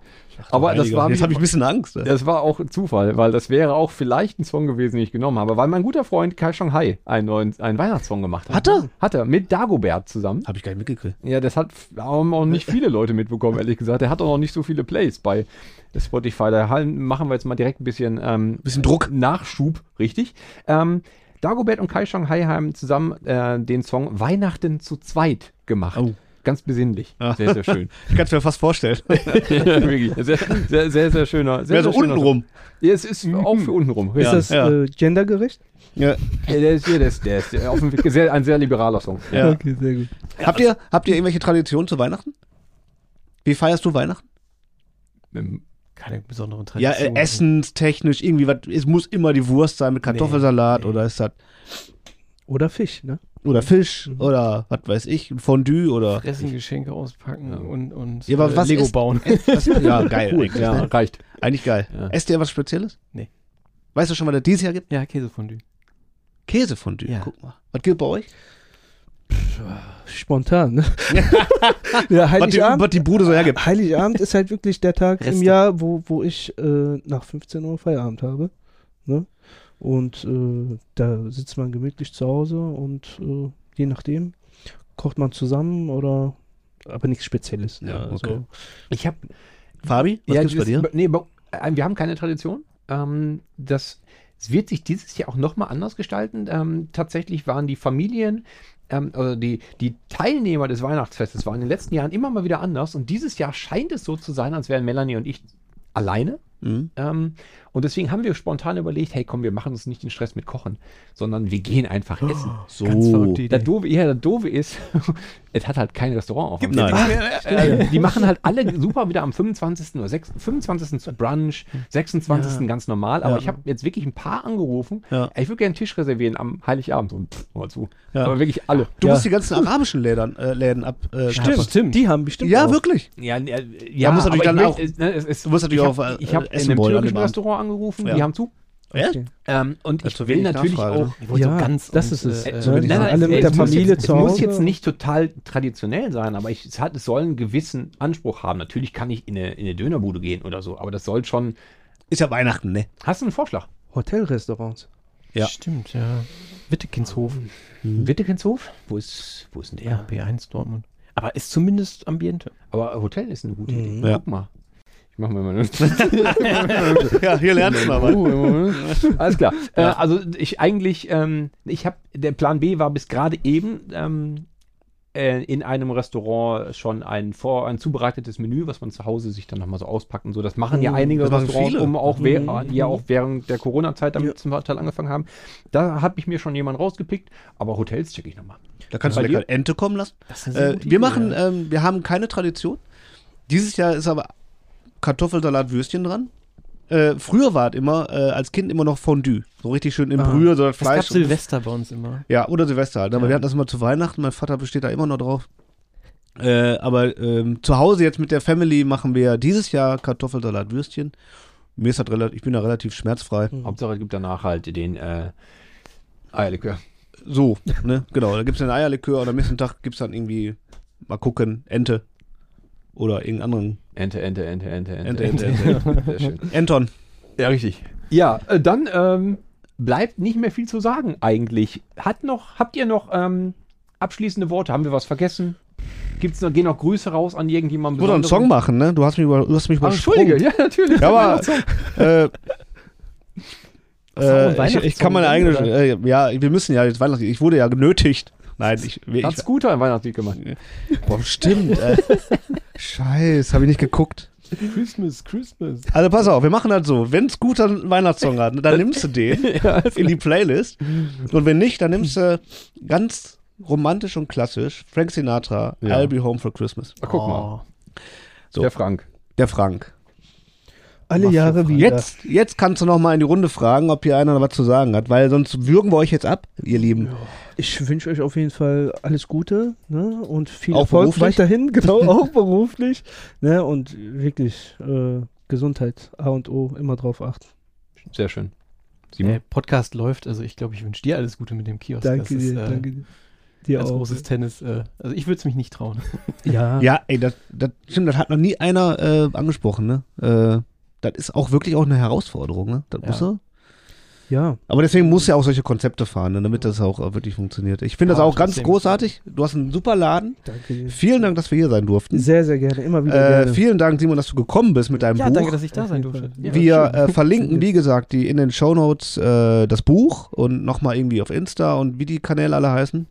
Aber das war Jetzt habe ich ein bisschen Angst. das war auch Zufall, weil das wäre auch vielleicht ein Song gewesen, den ich genommen habe, weil mein guter Freund Kai Shanghai einen neuen einen Weihnachtssong gemacht hat. Hat er? Hat er, mit Dagobert zusammen. Habe ich gar nicht mitgekriegt. Ja, das hat haben auch nicht viele Leute mitbekommen, ehrlich gesagt. Er hat auch noch nicht so viele Plays bei Spotify. Da machen wir jetzt mal direkt ein bisschen, ähm, Bisschen Druck. Nachschub, richtig. Ähm, Dagobert und Kai Shanghai haben zusammen äh, den Song Weihnachten zu zweit gemacht. Oh. Ganz besinnlich. Ah. Sehr, sehr schön. Ich kann es mir fast vorstellen. Wirklich. Sehr, sehr, sehr, sehr schöner. Sehr, Wäre so sehr schöner unten rum. Ja, es ist auch für unten rum. Ist Ja, das ja. Äh, gendergerecht? Ja. Ja, der ist hier, der ist, der ist auf dem Weg sehr, ein sehr liberaler Song. Ja. Okay, sehr gut. Habt, ihr, habt ihr irgendwelche Traditionen zu Weihnachten? Wie feierst du Weihnachten? Ähm, Keine besonderen Ja, Traditionen. äh, essenstechnisch, irgendwie, was, es muss immer die Wurst sein mit Kartoffelsalat nee. oder ist das, Oder Fisch, ne? Oder Fisch Mhm. oder was weiß ich, ein Fondue oder. Fressen, Geschenke auspacken Ja. und, und Ja, aber äh, was Lego ist- bauen. Das, ja, geil. Cool, eigentlich, ja, ne? reicht. eigentlich geil. Ja. Esst ihr was Spezielles? Nee. Weißt du schon, was es dieses Jahr gibt? Ja, Käsefondue. Käsefondue. Ja. Guck mal. Was gibt bei euch? Spontan, ne? ja, Was die, Heiligabend, was die Bude so hergibt. Heiligabend ist halt wirklich der Tag im Reste. Jahr, wo, wo ich äh, nach 15 Uhr Feierabend habe. Ne? Und äh, da sitzt man gemütlich zu Hause und äh, je nachdem kocht man zusammen oder aber nichts Spezielles. Ne? Ja, okay. Also, Ich habe Fabi, was gibt's bei dir? Nee, äh, wir haben keine Tradition. Ähm, das es wird sich dieses Jahr auch nochmal anders gestalten. Ähm, tatsächlich waren die Familien, ähm, also die, die Teilnehmer des Weihnachtsfestes waren in den letzten Jahren immer mal wieder anders und dieses Jahr scheint es so zu sein, als wären Melanie und ich alleine. Mhm. Ähm, Und deswegen haben wir spontan überlegt, hey komm, wir machen uns nicht den Stress mit Kochen, sondern wir gehen einfach essen. So. Ganz verrückte Doofe, ja, das Doofe ist, es hat halt kein Restaurant auf. Nein. Äh, die machen halt alle super wieder am 25. oder 6, 25. zu Brunch, 26. Ja. ganz normal. Aber Ja. ich habe jetzt wirklich ein paar angerufen. Ja. Ich würde gerne einen Tisch reservieren am Heiligabend. So, pff, mal zu. Ja. Aber wirklich alle. Du Ja. musst die ganzen arabischen Läden, äh, Läden ab. Äh, Stimmt, kappern. Die haben bestimmt Ja, auch. wirklich. Ja, äh, ja, musst natürlich dann ich auch- es, ne, es, du musst natürlich ich auf, hab, äh, ich habe in essen einem türkischen. Restaurant angerufen, Ja. die haben zu. Okay. Ähm, und ich will natürlich Nachfrage, auch? Ich wollte Ja, so ganz das und, ist es. äh, Ja, so die- sind alle mit der Familie jetzt, zu Es muss Hause. jetzt nicht total traditionell sein, aber ich, es, hat, es soll einen gewissen Anspruch haben. Natürlich kann ich in eine, in eine Dönerbude gehen oder so, aber das soll schon. Ist ja Weihnachten, ne? Hast du einen Vorschlag? Hotelrestaurants. Ja. Stimmt, ja. Wittekinshof. Wittekinshof? Wo ist, wo ist denn Ja, der? B1 Dortmund. Aber ist zumindest Ambiente. Aber Hotel ist eine gute Idee. Mhm. Ja. Guck mal. Ich mach mir mal eine. Ja, hier lernst du mal was. Alles klar. Ja. Äh, also ich eigentlich, ähm, ich habe, der Plan B war bis gerade eben ähm, äh, in einem Restaurant schon ein vor ein zubereitetes Menü, was man zu Hause sich dann nochmal so auspackt und so. Das machen ja Mhm, einige das machen Restaurants, viele. um auch Mhm. die ja auch während der Corona-Zeit damit Ja. zum Teil angefangen haben. Da habe ich mir schon jemanden rausgepickt, aber Hotels checke ich nochmal. Da kannst du Bei lecker Ente kommen lassen. Äh, wir machen, ähm, wir haben keine Tradition. Dieses Jahr ist aber Kartoffelsalat, Würstchen dran. Äh, früher war es immer, äh, als Kind immer noch Fondue. So richtig schön in Ah. Brühe, so das Das gab Fleisch. Silvester bei uns immer. Ja, oder Silvester halt. Aber Ja. wir hatten das immer zu Weihnachten. Mein Vater besteht da immer noch drauf. Äh, aber ähm, zu Hause jetzt mit der Family machen wir dieses Jahr Kartoffelsalat, Würstchen. Mir ist das relativ, ich bin da relativ schmerzfrei. Mhm. Hauptsache es gibt danach halt den äh, Eierlikör. So, ne, genau. Da gibt es einen Eierlikör und am nächsten Tag gibt es dann irgendwie, mal gucken, Ente. Oder irgendeinen anderen. Ente, Ente, Ente, Ente, Ente, Ente, Ente. Sehr schön. Enton. Ja, richtig. Ja, äh, dann ähm, bleibt nicht mehr viel zu sagen eigentlich. Hat noch, habt ihr noch ähm, abschließende Worte? Haben wir was vergessen? Gibt's noch, gehen noch Grüße raus an irgendjemanden? Ich wollte einen? Song machen, ne? Du hast mich, über, du hast mich übersprungen. Entschuldige, ja, natürlich. Ja, aber äh, äh, ich, ich kann meine eigene. Äh, ja, wir müssen ja jetzt Weihnachten. Ich wurde ja genötigt. Nein, ich. ich Hat Scooter ein Weihnachtslied gemacht. boah, stimmt. Äh, Scheiße, habe ich nicht geguckt. Christmas, Christmas. Also pass auf, wir machen das so. Wenn Scooter einen Weihnachtssong hat, dann nimmst du den in die Playlist. Und wenn nicht, dann nimmst du ganz romantisch und klassisch Frank Sinatra, Ja. I'll Be Home for Christmas. Ach, guck mal, So. der Frank. Der Frank. Alle Mach Jahre wieder. Jetzt, jetzt kannst du noch mal in die Runde fragen, ob hier einer noch was zu sagen hat, weil sonst würgen wir euch jetzt ab, ihr Lieben. Ich wünsche euch auf jeden Fall alles Gute ne? und viel Auch Erfolg beruflich? weiterhin, genau, auch beruflich. Ne? Und wirklich äh, Gesundheit, A und O, immer drauf achten. Sehr schön. Der Podcast läuft, also ich glaube, ich wünsche dir alles Gute mit dem Kiosk. Danke das dir, ist, äh, danke dir. Dir Als auch. großes Tennis. Äh, also ich würde es mich nicht trauen. Ja, Ja, ey, das, das stimmt, das hat noch nie einer äh, angesprochen, ne? Äh, das ist auch wirklich auch eine Herausforderung, ne? Das Ja. muss er. ja. Aber deswegen muss ja auch solche Konzepte fahren, ne, damit das auch äh, wirklich funktioniert. Ich finde das Ja, auch ganz großartig. Du hast einen super Laden. Danke dir. Vielen Dank, dass wir hier sein durften. Sehr, sehr gerne, immer wieder Äh, gerne. vielen Dank, Simon, dass du gekommen bist mit deinem ja, Buch. danke, dass ich da sein durfte. Ja, wir äh, verlinken, wie gesagt, die in den Shownotes äh, das Buch und nochmal irgendwie auf Insta und wie die Kanäle alle heißen.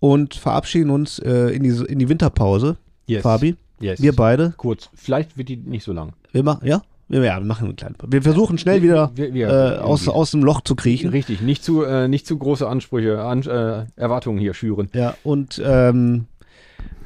Und verabschieden uns äh, in, die, in die Winterpause, Yes. Fabi. Yes. Wir beide. Kurz. Vielleicht wird die nicht so lang. Wir machen, ja? Ja, wir machen einen kleinen. Wir versuchen schnell wieder Wir, wir, äh, aus, aus dem Loch zu kriechen. Richtig, nicht zu, äh, nicht zu große Ansprüche, an, äh, Erwartungen hier schüren. Ja, und ähm,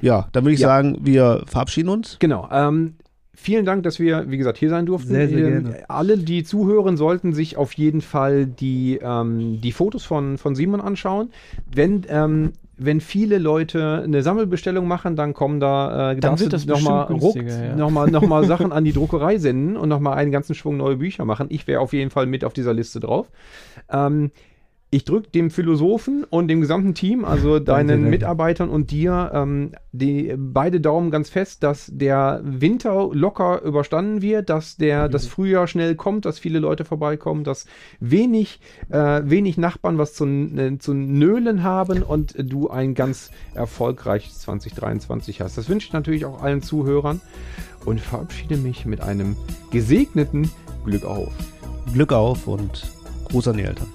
ja, dann würde ich Ja. sagen, wir verabschieden uns. Genau. Ähm, vielen Dank, dass wir, wie gesagt, hier sein durften. Sehr, sehr Ähm, gerne. Alle, die zuhören, sollten sich auf jeden Fall die, ähm, die Fotos von, von Simon anschauen. Wenn, ähm, wenn viele Leute eine Sammelbestellung machen, dann kommen da, äh, Dann wird das noch mal, bestimmt ruck, günstiger, ja. noch mal, noch mal Sachen an die Druckerei senden und nochmal einen ganzen Schwung neue Bücher machen. Ich wäre auf jeden Fall mit auf dieser Liste drauf. Ähm, ich drücke dem Philosophen und dem gesamten Team, also deinen. Mitarbeitern und dir, ähm, die beide Daumen ganz fest, dass der Winter locker überstanden wird, dass der das Frühjahr schnell kommt, dass viele Leute vorbeikommen, dass wenig, äh, wenig Nachbarn was zu, äh, zu nölen haben und du ein ganz erfolgreiches 2023 hast. Das wünsche ich natürlich auch allen Zuhörern und verabschiede mich mit einem gesegneten Glück auf. Glück auf und Gruß an die Eltern.